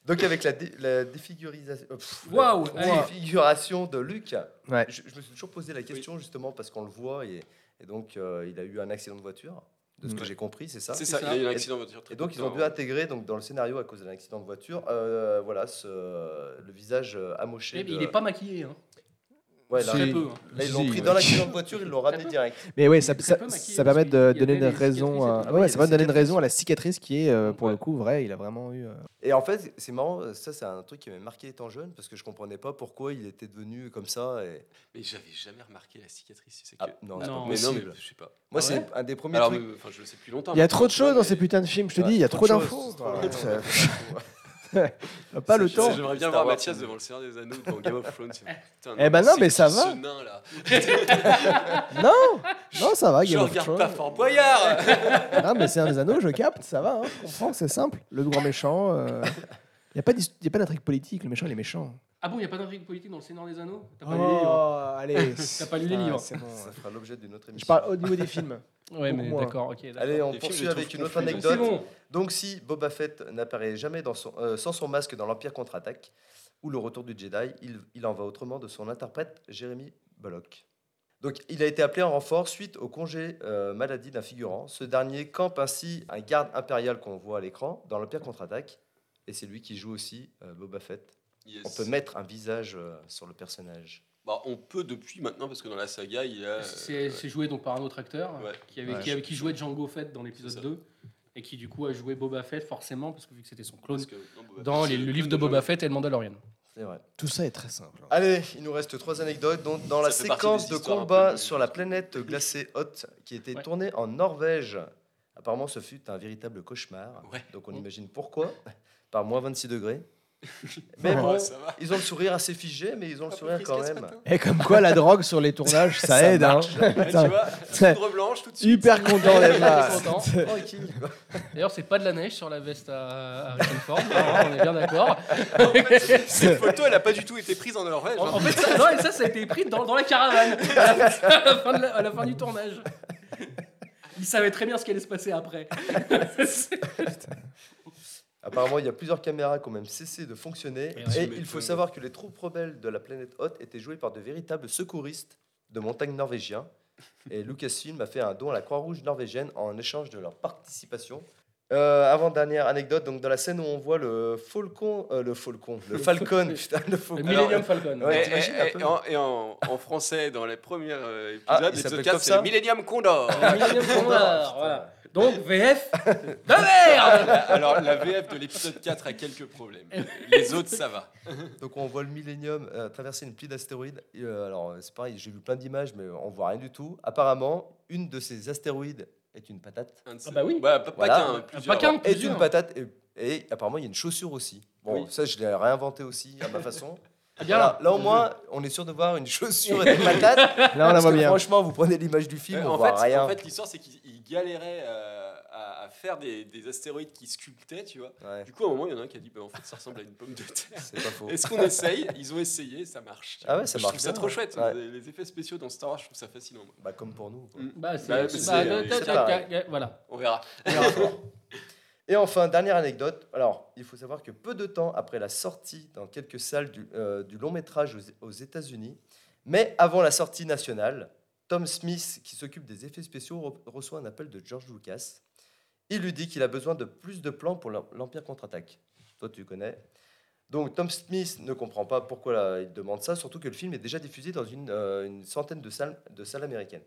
Donc avec la, dé- la défigurisation, euh, la défiguration de Luc, Ouais. je, je me suis toujours posé la question justement parce qu'on le voit et, et donc euh, il a eu un accident de voiture, de ce que j'ai compris, c'est ça C'est C'est ça, ça. il a eu un Et- accident de voiture. très Et donc ils ont dû hein. intégrer donc dans le scénario à cause d'un accident de voiture, euh, voilà, ce, le visage euh, amoché. Mais de- il n'est pas maquillé. Hein. Ouais, là, Très peu. hein. là, ils l'ont pris ouais. dans l'accident de voiture, ils l'ont ramené direct. Mais oui, ça, ça, ça permet de Il y donner une raison. à- ah Oui, ouais, ça des donner une raison à la cicatrice qui est, euh, pour Ouais. le coup, vrai. Il a vraiment eu. euh, Et en fait, c'est marrant, ça c'est un truc qui m'a marqué étant jeune parce que je comprenais pas pourquoi il était devenu comme ça. Et... Mais j'avais jamais remarqué la cicatrice. C'est Ah, que... non, mais non, mais je sais pas. Moi, Ah c'est ouais un des premiers Alors, trucs. mais, enfin, je le sais depuis longtemps. Il y a trop de choses dans ces putains de films, je te Ouais, dis, il y a trop d'infos. Pas le temps. J'aimerais bien voir Mathias devant le Seigneur des Anneaux dans Game of Thrones. Putain, Eh ben non, mais ça ce va. nain, là Non, non, ça va. Je Game of regarde Thrones. pas Fort Boyard Non, mais c'est un des anneaux, je capte, ça va, hein, je comprends, c'est simple. Le grand méchant. euh, Il n'y a pas d'his- il y a pas d'intrigue politique, le méchant, il est méchant. Ah bon, il n'y a pas d'intrigue politique dans le Seigneur des Anneaux? T'as pas lu les livres Oh, allez. T'as pas lu les Ah, livres c'est bon, Ça fera l'objet d'une autre émission. Je parle au niveau des films. Ouais, mais d'accord, ok. Allez, on Les poursuit avec une autre anecdote. bon. Donc, si Boba Fett n'apparaît jamais dans son, euh, sans son masque dans l'Empire contre-attaque ou le retour du Jedi, il, il en va autrement de son interprète Jérémy Bullock. Donc, il a été appelé en renfort suite au congé euh, maladie d'un figurant. Ce dernier campe ainsi un garde impérial qu'on voit à l'écran dans l'Empire contre-attaque. Et c'est lui qui joue aussi euh, Boba Fett. Yes. On peut mettre un visage euh, sur le personnage. Bah, on peut depuis maintenant, parce que dans la saga, il y a. C'est euh, c'est joué donc par un autre acteur Ouais. qui, avait, Ouais, qui, avait- qui jouait Django Fett dans l'épisode C'est ça. 2 et qui du coup a joué Boba Fett forcément parce que vu que c'était son clone que- non, dans les- le le livre de Boba. Fett et le Mandalorian. C'est vrai. Tout ça est très simple. Allez, il nous reste trois anecdotes. Donc, dans la Ça séquence de combat peu- sur la planète glacée haute qui était Ouais. tournée en Norvège, apparemment ce fut un véritable cauchemar. Ouais. Donc on imagine pourquoi, par moins 26 degrés. Mais bon, ça va. ils ont le sourire assez figé, mais ils ont le sourire quand même. Et comme quoi, la drogue sur les tournages, ça, Ça aide. Hein. marche. Tu vois, c'est poudre blanche tout de suite. hyper content d'être là. Content. Tranquille. quoi. D'ailleurs, c'est pas de la neige sur la veste à Harrison Ford, hein, on est bien d'accord. Cette photo, elle a pas du tout été prise en Norvège. En, hein. en fait, ça, non, et ça, ça a été pris dans, dans la caravane à la, fin, à la fin de la- à la fin du tournage. Il savait très bien ce qui allait se passer après. Apparemment, il y a plusieurs caméras qui ont même cessé de fonctionner. Et il faut savoir que les troupes rebelles de la planète haute étaient jouées par de véritables secouristes de montagne norvégiens. Et Lucasfilm a fait un don à la Croix-Rouge norvégienne en échange de leur participation. Euh, avant-dernière anecdote, donc dans la scène où on voit le Falcon, euh, le Falcon, le Falcon, putain, le Le Falcon. Millennium Falcon. Ouais, Et, t'imagines et- peu en, et en- en français, dans les premiers euh, épisodes, Ah, il l'épisode s'appelle 4, comme c'est le Millennium Condor. Le Millennium Condor, voilà. Donc, VF de merde Alors, la VF de l'épisode 4 a quelques problèmes. Les autres, ça va. Donc on voit le Millennium euh, traverser une pluie d'astéroïdes. Et, euh, alors c'est pareil, j'ai vu plein d'images, mais on voit rien du tout. Apparemment, une de ces astéroïdes est une patate. Un de Ah bah oui. Ouais, pas, pas Voilà. qu'un, plusieurs. Pas qu'un. Est Plusieurs. une patate et, et apparemment il y a une chaussure aussi. Bon, Oui. ça je l'ai réinventé aussi à ma façon. Ah, bien. Voilà, là au moins, on est sûr de voir une chaussure et des patates. Là, on la Parce voit que bien. Franchement, vous prenez l'image du film, Euh, on en, voit fait, rien. en fait, l'histoire, c'est qu'ils ils galéraient euh, à, à faire des, des astéroïdes qui sculptaient, tu vois. Ouais, Du coup, à un moment, il y en a un qui a dit bah, en fait, ça ressemble à une pomme de terre. c'est pas faux. Est-ce qu'on essaye? Ils ont essayé, ça marche. Ah ouais, ça je marche trouve ça trop ouais. chouette. Ouais. Les, les effets spéciaux dans Star Wars, je trouve ça fascinant. Bah, comme pour nous. quoi. Mm. Bah, c'est. Bah, Voilà. On verra. Et enfin, dernière anecdote. Alors, il faut savoir que peu de temps après la sortie dans quelques salles du, euh, long métrage aux, États-Unis, mais avant la sortie nationale, Tom Smith, qui s'occupe des effets spéciaux, re- reçoit un appel de George Lucas. Il lui dit qu'il a besoin de plus de plans pour l'Em- l'Empire contre-attaque. Toi, tu connais. Donc Tom Smith ne comprend pas pourquoi il demande ça, surtout que le film est déjà diffusé dans une, euh, centaine de salles américaines.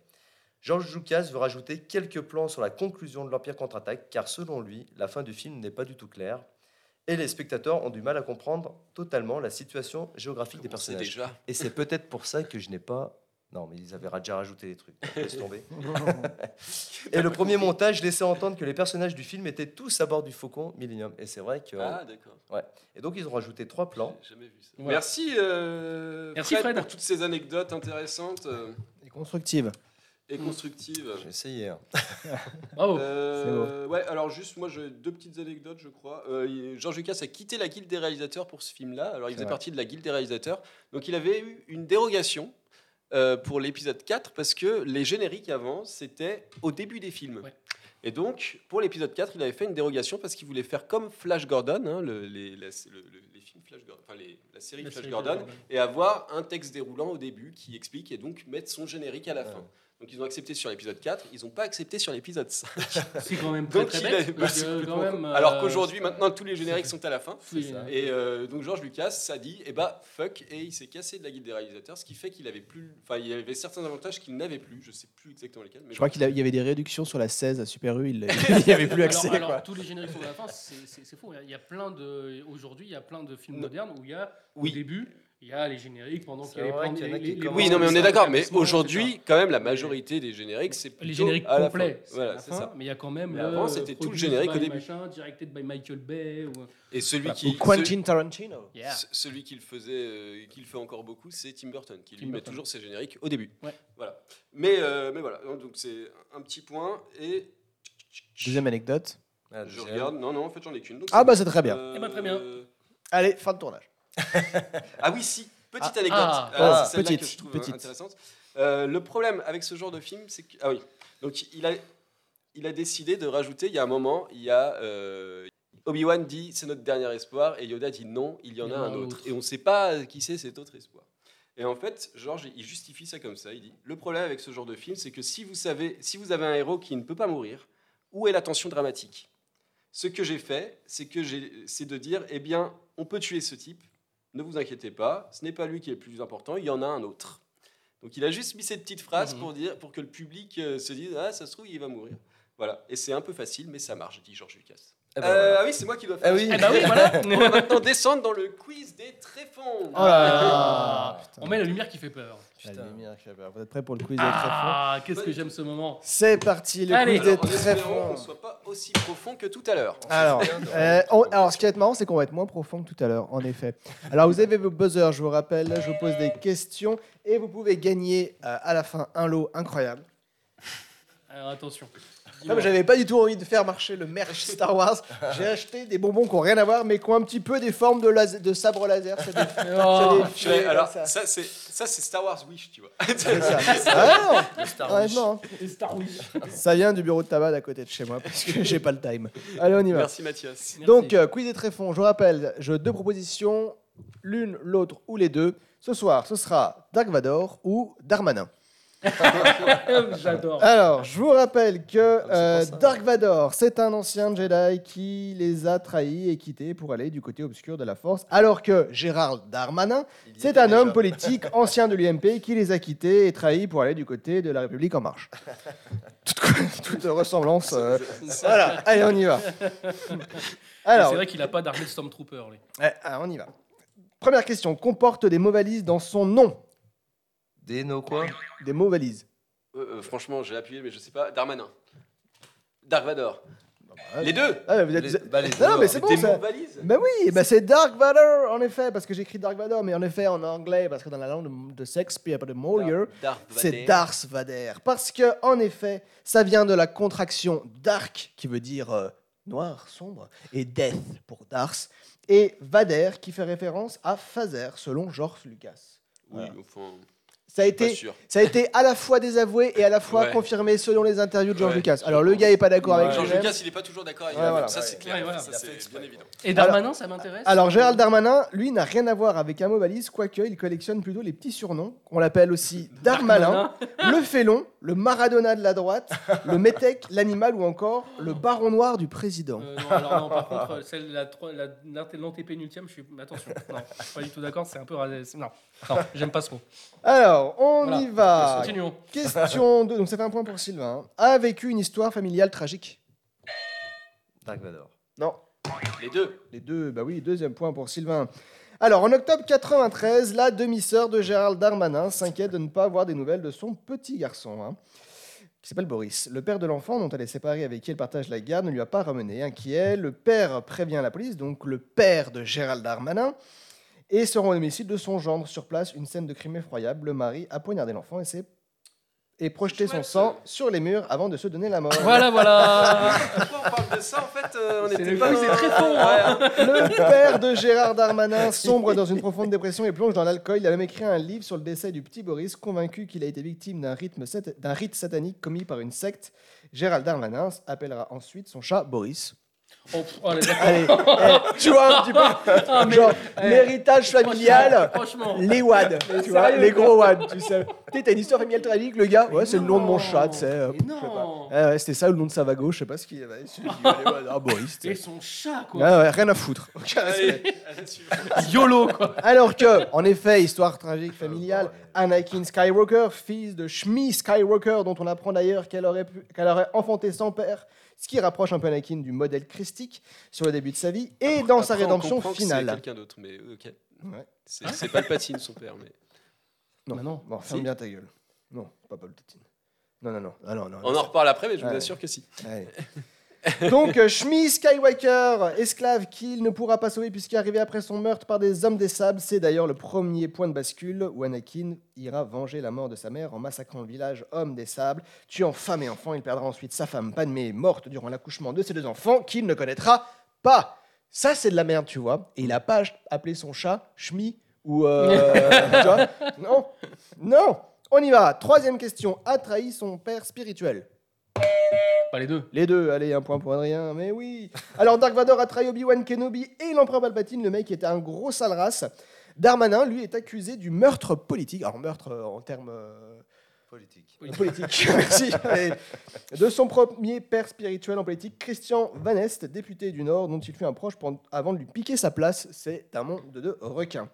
George Lucas veut rajouter quelques plans sur la conclusion de l'Empire contre-attaque, car selon lui, la fin du film n'est pas du tout claire. Et les spectateurs ont du mal à comprendre totalement la situation géographique des personnages. déjà. Et c'est peut-être pour ça que je n'ai pas. Non, mais ils avaient déjà rajouté des trucs. Laisse tomber. Et le premier montage laissait entendre que les personnages du film étaient tous à bord du Faucon Millennium. Et c'est vrai que. Ah, d'accord. Ouais. Et donc ils ont rajouté trois plans. J'ai jamais vu ça. Merci, euh, Merci, Fred, Fred. pour toutes ces anecdotes intéressantes Et constructive. Et constructives. J'ai essayé. hein. Bravo. Euh, ouais, alors juste, moi j'ai deux petites anecdotes, je crois. Euh, il- George Lucas a quitté la guilde des réalisateurs pour ce film-là. Alors il C'est faisait vrai. partie de la guilde des réalisateurs. Donc il avait eu une dérogation euh, pour l'épisode 4 parce que les génériques avant, c'était au début des films. Ouais. Et donc, pour l'épisode 4, il avait fait une dérogation parce qu'il voulait faire comme Flash Gordon, hein, le- les, la- le- le- les films Flash Gordon, enfin les- la série La Flash série Gordon, Gordon. et avoir un texte déroulant au début qui explique et donc mettre son générique à la fin. Donc ils ont accepté sur l'épisode 4, ils n'ont pas accepté sur l'épisode 5. C'est quand même très Donc, très bête. quand même, Alors euh, qu'aujourd'hui, maintenant, tous les génériques sont à la fin. Ça. Et euh, donc George Lucas a dit, eh bah fuck, et il s'est cassé de la guilde des réalisateurs, ce qui fait qu'il avait plus, enfin il y avait certains avantages qu'il n'avait plus. Je sais plus exactement lesquels. Mais Je crois qu'il y avait des réductions sur la 16 à Super U, il il y avait plus accès. Alors, alors, quoi. tous les génériques sont à la fin, c'est faux. Il y a plein de. Aujourd'hui, il y a plein de films Non. modernes où il y a, Oui. au début, il y a les génériques pendant qu'il y a les plans. y a les- les- Oui, non, mais on est d'accord. Mais aujourd'hui, quand même, la majorité des génériques, c'est les génériques à la fin. complets, Voilà, c'est ça. mais il y a quand même Mais avant, c'était tout le générique au début. machin, directed by Michael Bay. Ou... Et celui Voilà. qui, Ou Quentin Tarantino. Yeah. celui qui le faisait, euh, qui le fait encore beaucoup, c'est Tim Burton, qui lui met toujours ses génériques au début. Ouais. Voilà. Mais, euh, mais voilà. Donc c'est un petit point et Deuxième anecdote. Ah, je regarde. Non, non, en fait, j'en ai qu'une. Ah bah c'est très bien. Euh, Eh ben, très bien. Allez, fin de tournage. Ah oui, si, petite Ah. anecdote. Ah. Euh, Ah, c'est celle-là petite, que je trouve petite. intéressante. Euh, le problème avec ce genre de film, c'est que. Ah oui. Donc il a, il a décidé de rajouter, il y a un moment, il y a. euh, Obi-Wan dit c'est notre dernier espoir et Yoda dit non, il y en a un autre. Et on ne sait pas qui c'est cet autre espoir. Et en fait, George, il justifie ça comme ça. Il dit le problème avec ce genre de film, c'est que si vous savez, si vous avez un héros qui ne peut pas mourir, où est la tension dramatique? Ce que j'ai fait, c'est que j'ai, c'est de dire eh bien, on peut tuer ce type. Ne vous inquiétez pas, ce n'est pas lui qui est le plus important, il y en a un autre. Donc il a juste mis cette petite phrase Mhm. pour dire, pour que le public euh, se dise ah ça se trouve il va mourir. Voilà. Et c'est un peu facile, mais ça marche, dit George Lucas. Eh ben, Euh, voilà. Ah oui, c'est moi qui dois faire. Ah oui. Eh ben oui, voilà. On va maintenant descendre dans le quiz des tréfonds. Oh là là. Ah, putain. on met la lumière qui fait peur. La Putain. lumière qui fait peur. Vous êtes prêts pour le quiz des tréfonds Ah, qu'est-ce que j'aime ce moment. C'est parti, le Allez. quiz des Alors, en espérant qu'on tréfonds. ne soit pas aussi profond que tout à l'heure. Alors, euh, on- alors, ce qui va être marrant, c'est qu'on va être moins profond que tout à l'heure, en effet. Alors, vous avez vos buzzers, je vous rappelle, je vous pose des questions et vous pouvez gagner euh, à la fin un lot incroyable. Alors attention. Comme j'avais pas du tout envie de faire marcher le merch Star Wars, j'ai acheté des bonbons qui n'ont rien à voir, mais qui ont un petit peu des formes de, laser- de sabre laser. C'est des- Oh. c'est des alors, ça. ça, c'est ça, c'est Star Wars Wish, tu vois. Ça. Ah non, Star Et Star Wars. ça vient du bureau de tabac d'à côté de chez moi parce que j'ai pas le time. Allez, on y va. Merci Mathias. Donc, euh, quiz des tréfonds, je vous rappelle, je deux propositions, l'une, l'autre ou les deux. Ce soir, ce sera Dark Vador ou Darmanin. J'adore. Alors, je vous rappelle que Ah, c'est euh. Dark Vador, c'est un ancien Jedi qui les a trahis et quittés pour aller du côté obscur de la Force, alors que Gérald Darmanin, c'est un déjà. homme politique ancien de l'UMP qui les a quittés et trahis pour aller du côté de la République en marche. toute, toute ressemblance. euh, voilà, allez, on y va. Alors, C'est vrai qu'il a pas d'armée de Stormtrooper. lui. Ouais, alors, on y va. Première question. Comporte des mots valises dans son nom. Des no quoi Des mots valises. Euh, euh, franchement, j'ai appuyé, mais je sais pas. Darmanin. Dark Vador. ouais. Les deux. Ah, vous êtes... Les- bah, les Non, deux, mais hein. c'est bon, Des ça. mots valises. Ben oui, ben c'est Dark Vador, en effet, parce que j'écris Dark Vador, mais en effet en anglais, parce que dans la langue de, de Shakespeare, de Molière, Darth c'est Vader. Darth Vader. Parce que, en effet, ça vient de la contraction Dark, qui veut dire euh, noir, sombre, et Death pour Darth, et Vader, qui fait référence à Phaser, selon George Lucas. Oui, Voilà. enfin, Ça a été. Ça a été à la fois désavoué et à la fois Ouais. confirmé selon les interviews de George Ouais, Lucas. Alors le gars est pas d'accord avec George. Lucas, il est pas toujours d'accord avec Ouais, voilà. Ça, c'est clair. Ouais, voilà. Ça, c'est bien évident. Et Darmanin, ça m'intéresse. Alors Gérald Darmanin, lui, n'a rien à voir avec un mot valise, quoique il collectionne plutôt les petits surnoms. On l'appelle aussi Darmalin, le félon, le Maradona de la droite, le Métèque, l'animal ou encore le Baron Noir du président Euh, non, alors non, par contre, euh, celle, la, tro- la, l'ante- l'antépénultième, je suis. Attention, non, je suis pas du tout d'accord, c'est un peu. c'est- Non, non j'aime pas ce mot. Alors, on Voilà. y va. Continuons. Question 2, donc ça fait un point pour Sylvain. A vécu une histoire familiale tragique? Dark Vador. Non. Les deux. Les deux, bah oui, deuxième point pour Sylvain. Alors, en octobre 93, la demi-sœur de Gérald Darmanin s'inquiète de ne pas avoir des nouvelles de son petit garçon, hein, qui s'appelle Boris. Le père de l'enfant, dont elle est séparée avec qui elle partage la garde, ne lui a pas ramené. Inquiet, le père prévient la police, donc le père de Gérald Darmanin, et se rend au domicile de son gendre. Sur place, une scène de crime effroyable. Le mari a poignardé l'enfant et s'est et projeté son sang sur les murs avant de se donner la mort. Voilà, voilà. Pourquoi on parle de ça En fait, euh, on C'est était le pas coup, dans- c'est très fort, hein. Ouais. Le père de Gérard Darmanin sombre dans une profonde dépression et plonge dans l'alcool. Il a même écrit un livre sur le décès du petit Boris, convaincu qu'il a été victime d'un rythme sat- d'un rite satanique commis par une secte. Gérald Darmanin appellera ensuite son chat Boris. Oh, oh, allez, eh, tu vois un petit peu, Ah, mais- genre eh, l'héritage familial, franchement. les wads, tu vois, les gros wads, tu sais. T'as une histoire familiale tragique, le gars, ouais, c'est le nom de mon chat, tu sais. ouais, c'était ça, le nom de sa vago, je sais pas ce qu'il avait. Ah, Boris. Et son chat, quoi. Ouais, ouais, rien à foutre. Allez. YOLO, quoi. Alors que, en effet, histoire tragique familiale, Anakin Skywalker, fils de Shmi Skywalker, dont on apprend d'ailleurs qu'elle aurait, pu- qu'elle aurait enfanté sans père, ce qui rapproche un peu Anakin du modèle christique sur le début de sa vie, et dans sa Après, on rédemption comprend que C'est finale. quelqu'un d'autre, mais euh, ok. Ouais. C'est c'est pas le patine, son père. Mais... Non, Bah non. Bon, ferme Si. bien ta gueule. Non, pas Paul Tatine. Non, non, non. Ah, non, non, On non, en reparle après, mais je vous assure que si. Allez. Donc, euh, Shmi Skywalker, esclave qu'il ne pourra pas sauver puisqu'il est arrivé après son meurtre par des hommes des sables, c'est d'ailleurs le premier point de bascule où Anakin ira venger la mort de sa mère en massacrant le village homme des sables, tuant femme et enfants. Il perdra ensuite sa femme Padmé, morte durant l'accouchement de ses deux enfants, qu'il ne connaîtra pas. Ça, c'est de la merde, tu vois. Et il a pas appelé son chat Shmi ou. euh, tu vois Non, non. On y va. Troisième question. A trahi son père spirituel Pas les deux. les deux, allez, un point pour Adrien, mais oui. Alors Dark Vador a trahi Obi-Wan Kenobi et l'empereur Palpatine, le mec était un gros sale race. Darmanin, lui, est accusé du meurtre politique, alors meurtre euh, en termes euh, Politique. politiques, merci, de son premier père spirituel en politique, Christian Van Est, député du Nord, dont il fut un proche avant de lui piquer sa place. C'est un monde de requins.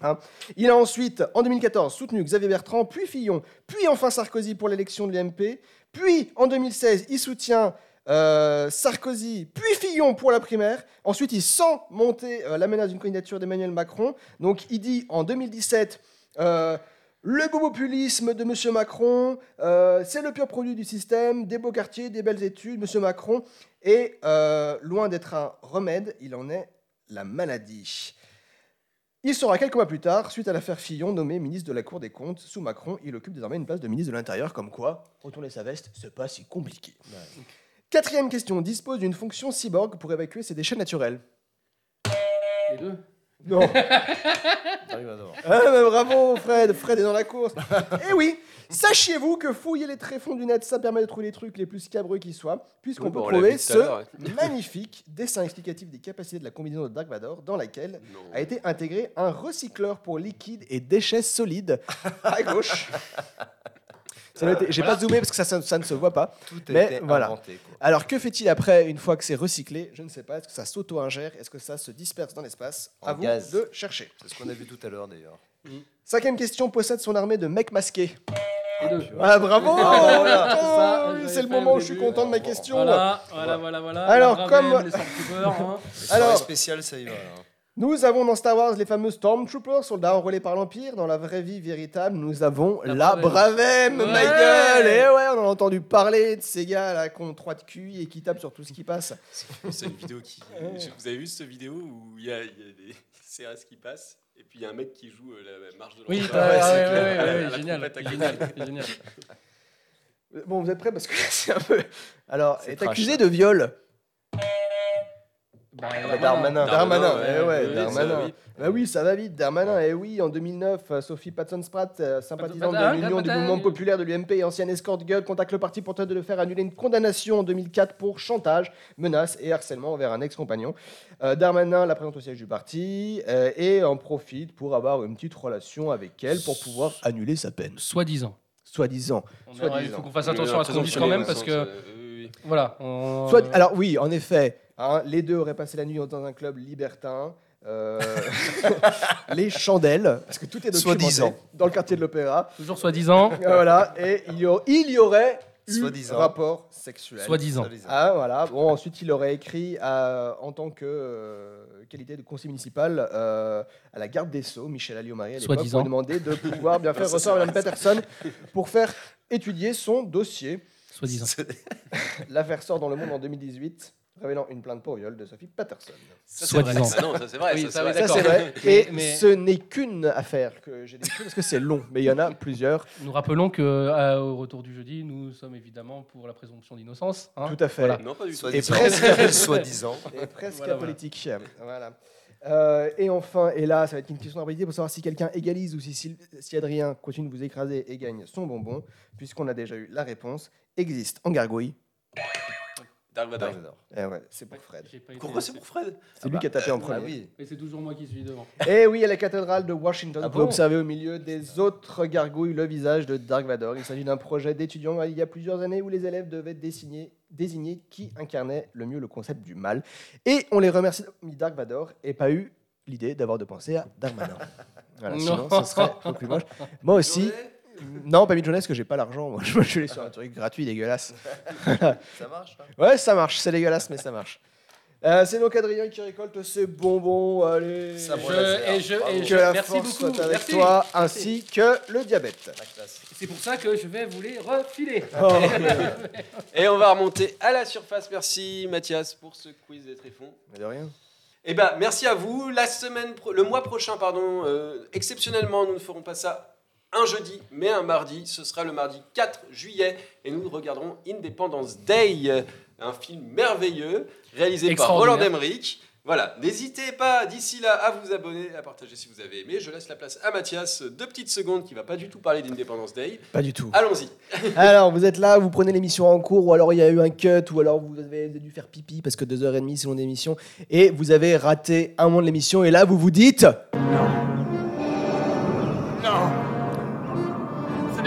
Hein. Il a ensuite, en 2014, soutenu Xavier Bertrand, puis Fillon, puis enfin Sarkozy pour l'élection de l'UMP, puis en 2016, il soutient euh, Sarkozy, puis Fillon pour la primaire. Ensuite, il sent monter euh, la menace d'une candidature d'Emmanuel Macron. Donc, il dit en 2017 euh, le bobopulisme de M. Macron, c'est le pur produit du système, des beaux quartiers, des belles études, M. Macron. Et loin d'être un remède, il en est la maladie. Il sera quelques mois plus tard, suite à l'affaire Fillon, nommé ministre de la Cour des comptes sous Macron. Il occupe désormais une place de ministre de l'Intérieur, comme quoi, retourner sa veste, c'est pas si compliqué. Quatrième question. Dispose d'une fonction cyborg pour évacuer ses déchets naturels. Les deux? Non. Dark Vador. Ah, mais bravo, Fred. Fred est dans la course. Eh oui, sachiez-vous que fouiller les tréfonds du net, ça permet de trouver les trucs les plus scabreux qui soient, puisqu'on Oui, peut on l'a trouver vu tout à ce magnifique dessin explicatif des capacités de la combinaison de Dark Vador, dans laquelle Non. a été intégré un recycleur pour liquides et déchets solides à gauche. J'ai pas zoomé parce que ça, ça, ça ne se voit pas. Tout Mais voilà. inventé. Quoi. Alors que fait-il après, une fois que c'est recyclé? Je ne sais pas. Est-ce que ça s'auto-ingère? Est-ce que ça se disperse dans l'espace? En À vous gaz. de chercher. C'est ce qu'on a vu tout à l'heure d'ailleurs. Cinquième question possède son armée de mecs masqués. Ah bravo Ah, voilà, c'est le moment où je suis content de ma question. Voilà, voilà, voilà, voilà. Alors, comme- Les Stormtroopers, hein. Alors- spéciales, ça y va. hein. Nous avons dans Star Wars les fameux Stormtroopers, soldats enrôlés par l'Empire. Dans la vraie vie véritable, nous avons La la, Bravem. Bravem, Ouais. my gueule Et ouais, on en a entendu parler de ces gars là qui ont trois de cul et qui tapent sur tout ce qui passe. C'est une vidéo qui. Vous avez vu cette vidéo où il y a, il y a des CRS qui passent et puis il y a un mec qui joue euh, la marche de Oui, l'Empire. t'as- Ouais, ouais, génial, génial. Bon, vous êtes prêts parce que c'est un peu. Alors, est trash. accusé de viol. Bah, Darmanin. Darmanin, ouais, eh ouais, oui, Darmanin. ça, oui. Bah oui, ça va vite, Darmanin. Et oui, en 2009, euh, Sophie Patson-Spratt, euh, sympathisante de l'Union du mouvement populaire de l'UMP et ancienne escorte gueule, contacte le parti pour tenter de le faire annuler une condamnation en 2004 pour chantage, menace et harcèlement envers un ex-compagnon. Euh, Darmanin la présente au siège du parti euh, et en profite pour avoir une petite relation avec elle pour pouvoir annuler sa peine. Soi-disant. Soi-disant. Il faut qu'on fasse attention à ce qu'on dit quand même parce que euh, voilà. on- Soit- alors oui, en effet, hein, les deux auraient passé la nuit dans un club libertin. euh, les chandelles, parce que tout est documenté dans le quartier de l'opéra. toujours soi-disant. Euh, voilà, et il y, a- il y aurait eu rapport sexuel. Soi-disant. Ah voilà. Bon, ensuite il aurait écrit à- en tant que euh, qualité de conseiller municipal euh, à la garde des Sceaux, Michel Alliot-Marie à l'époque, pour demander de pouvoir bien faire vrai, Mme Peterson pour faire étudier son dossier. Soi-disant. L'affaire sort dans Le Monde en 2018, révélant une plainte pour viol de Sophie Patterson. Ça, c'est vrai. Soi-disant. Ah non, ça c'est vrai. Oui, ça, ça, oui, vrai. Ça c'est Et mais- ce n'est qu'une affaire que j'ai décrite parce que c'est long, mais il y en a plusieurs. Nous rappelons que euh, au retour du jeudi, nous sommes évidemment pour la présomption d'innocence. hein. Tout à fait. Voilà. Non, pas du tout. Et presque- Soi-disant. et presque Voilà, apolitique. Voilà. Euh, et enfin, et là, ça va être une question d'arbitrité pour savoir si quelqu'un égalise ou si, si, si Adrien continue de vous écraser et gagne son bonbon, puisqu'on a déjà eu la réponse. Existe en gargouille. Dark Vador. Eh ouais, c'est pour Fred. Pourquoi c'est pour Fred C'est lui qui a tapé en Ah premier. oui. Mais c'est toujours moi qui suis devant. Et oui, à la cathédrale de Washington, Ah vous pouvez bon observer au milieu des autres gargouilles le visage de Dark Vador. Il s'agit d'un projet d'étudiants il y a plusieurs années où les élèves devaient désigner, désigner qui incarnait le mieux le concept du mal. Et on les remercie Dark Vador et pas eu l'idée d'avoir de penser à Dark Vador. Voilà, Non. sinon, ce serait plus moche. Moi aussi. Non, pas Midjourney, parce que j'ai pas l'argent. Moi, je suis allé sur un truc gratuit, dégueulasse. Ça marche hein Ouais, ça marche. C'est dégueulasse, mais ça marche. Euh, c'est donc Adrien qui récolte ses bonbons. Allez. Ça Je- laser. et je, et je- que la merci force beaucoup. soit avec merci. toi, Merci. ainsi que le diabète. C'est pour ça que je vais vous les refiler. Oh. Et on va remonter à la surface. Merci Mathias pour ce quiz des tréfonds. Mais de rien. Eh ben, merci à vous. La semaine, pro- le mois prochain, pardon, euh, exceptionnellement, nous ne ferons pas ça un jeudi, mais un mardi. Ce sera le mardi 4 juillet et nous regarderons Independence Day, un film merveilleux réalisé par Roland. Emmerich. Voilà, n'hésitez pas d'ici là à vous abonner, à partager si vous avez aimé. Je laisse la place à Mathias, deux petites secondes, qui va pas du tout parler d'Independence Day. Pas du tout. Allons-y. Alors, vous êtes là, vous prenez l'émission en cours, ou alors il y a eu un cut, ou alors vous avez dû faire pipi parce que 2h30 c'est long d'émission, et vous avez raté un moment de l'émission, et là vous vous dites Non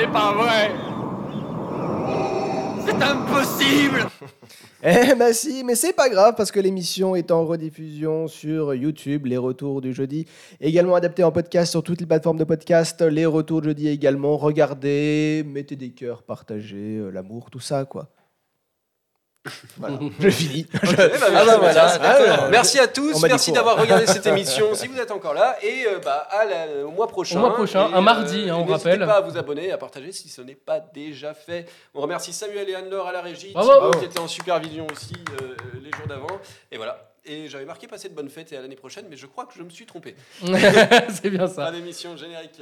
n'est pas vrai C'est impossible Eh ben si, mais c'est pas grave parce que l'émission est en rediffusion sur YouTube, les retours du jeudi, également adapté en podcast sur toutes les plateformes de podcast, les retours de jeudi également. Regardez, mettez des cœurs, partagez euh, l'amour, tout ça quoi. Voilà, je finis. Merci, Ah bah voilà, à tous, merci d'avoir regardé cette émission si vous êtes encore là et euh, bah, à la- au mois prochain. Au mois prochain, Et, un mardi, hein, on n'hésitez rappelle. pas à vous abonner et à partager si ce n'est pas déjà fait. On remercie Samuel et Anne-Laure à la régie, Bravo. Thibaut Bravo. qui était en supervision aussi euh, les jours d'avant et voilà. Et j'avais marqué passer de bonnes fêtes et à l'année prochaine, mais je crois que je me suis trompé. c'est bien ça. Fin d'émission générique.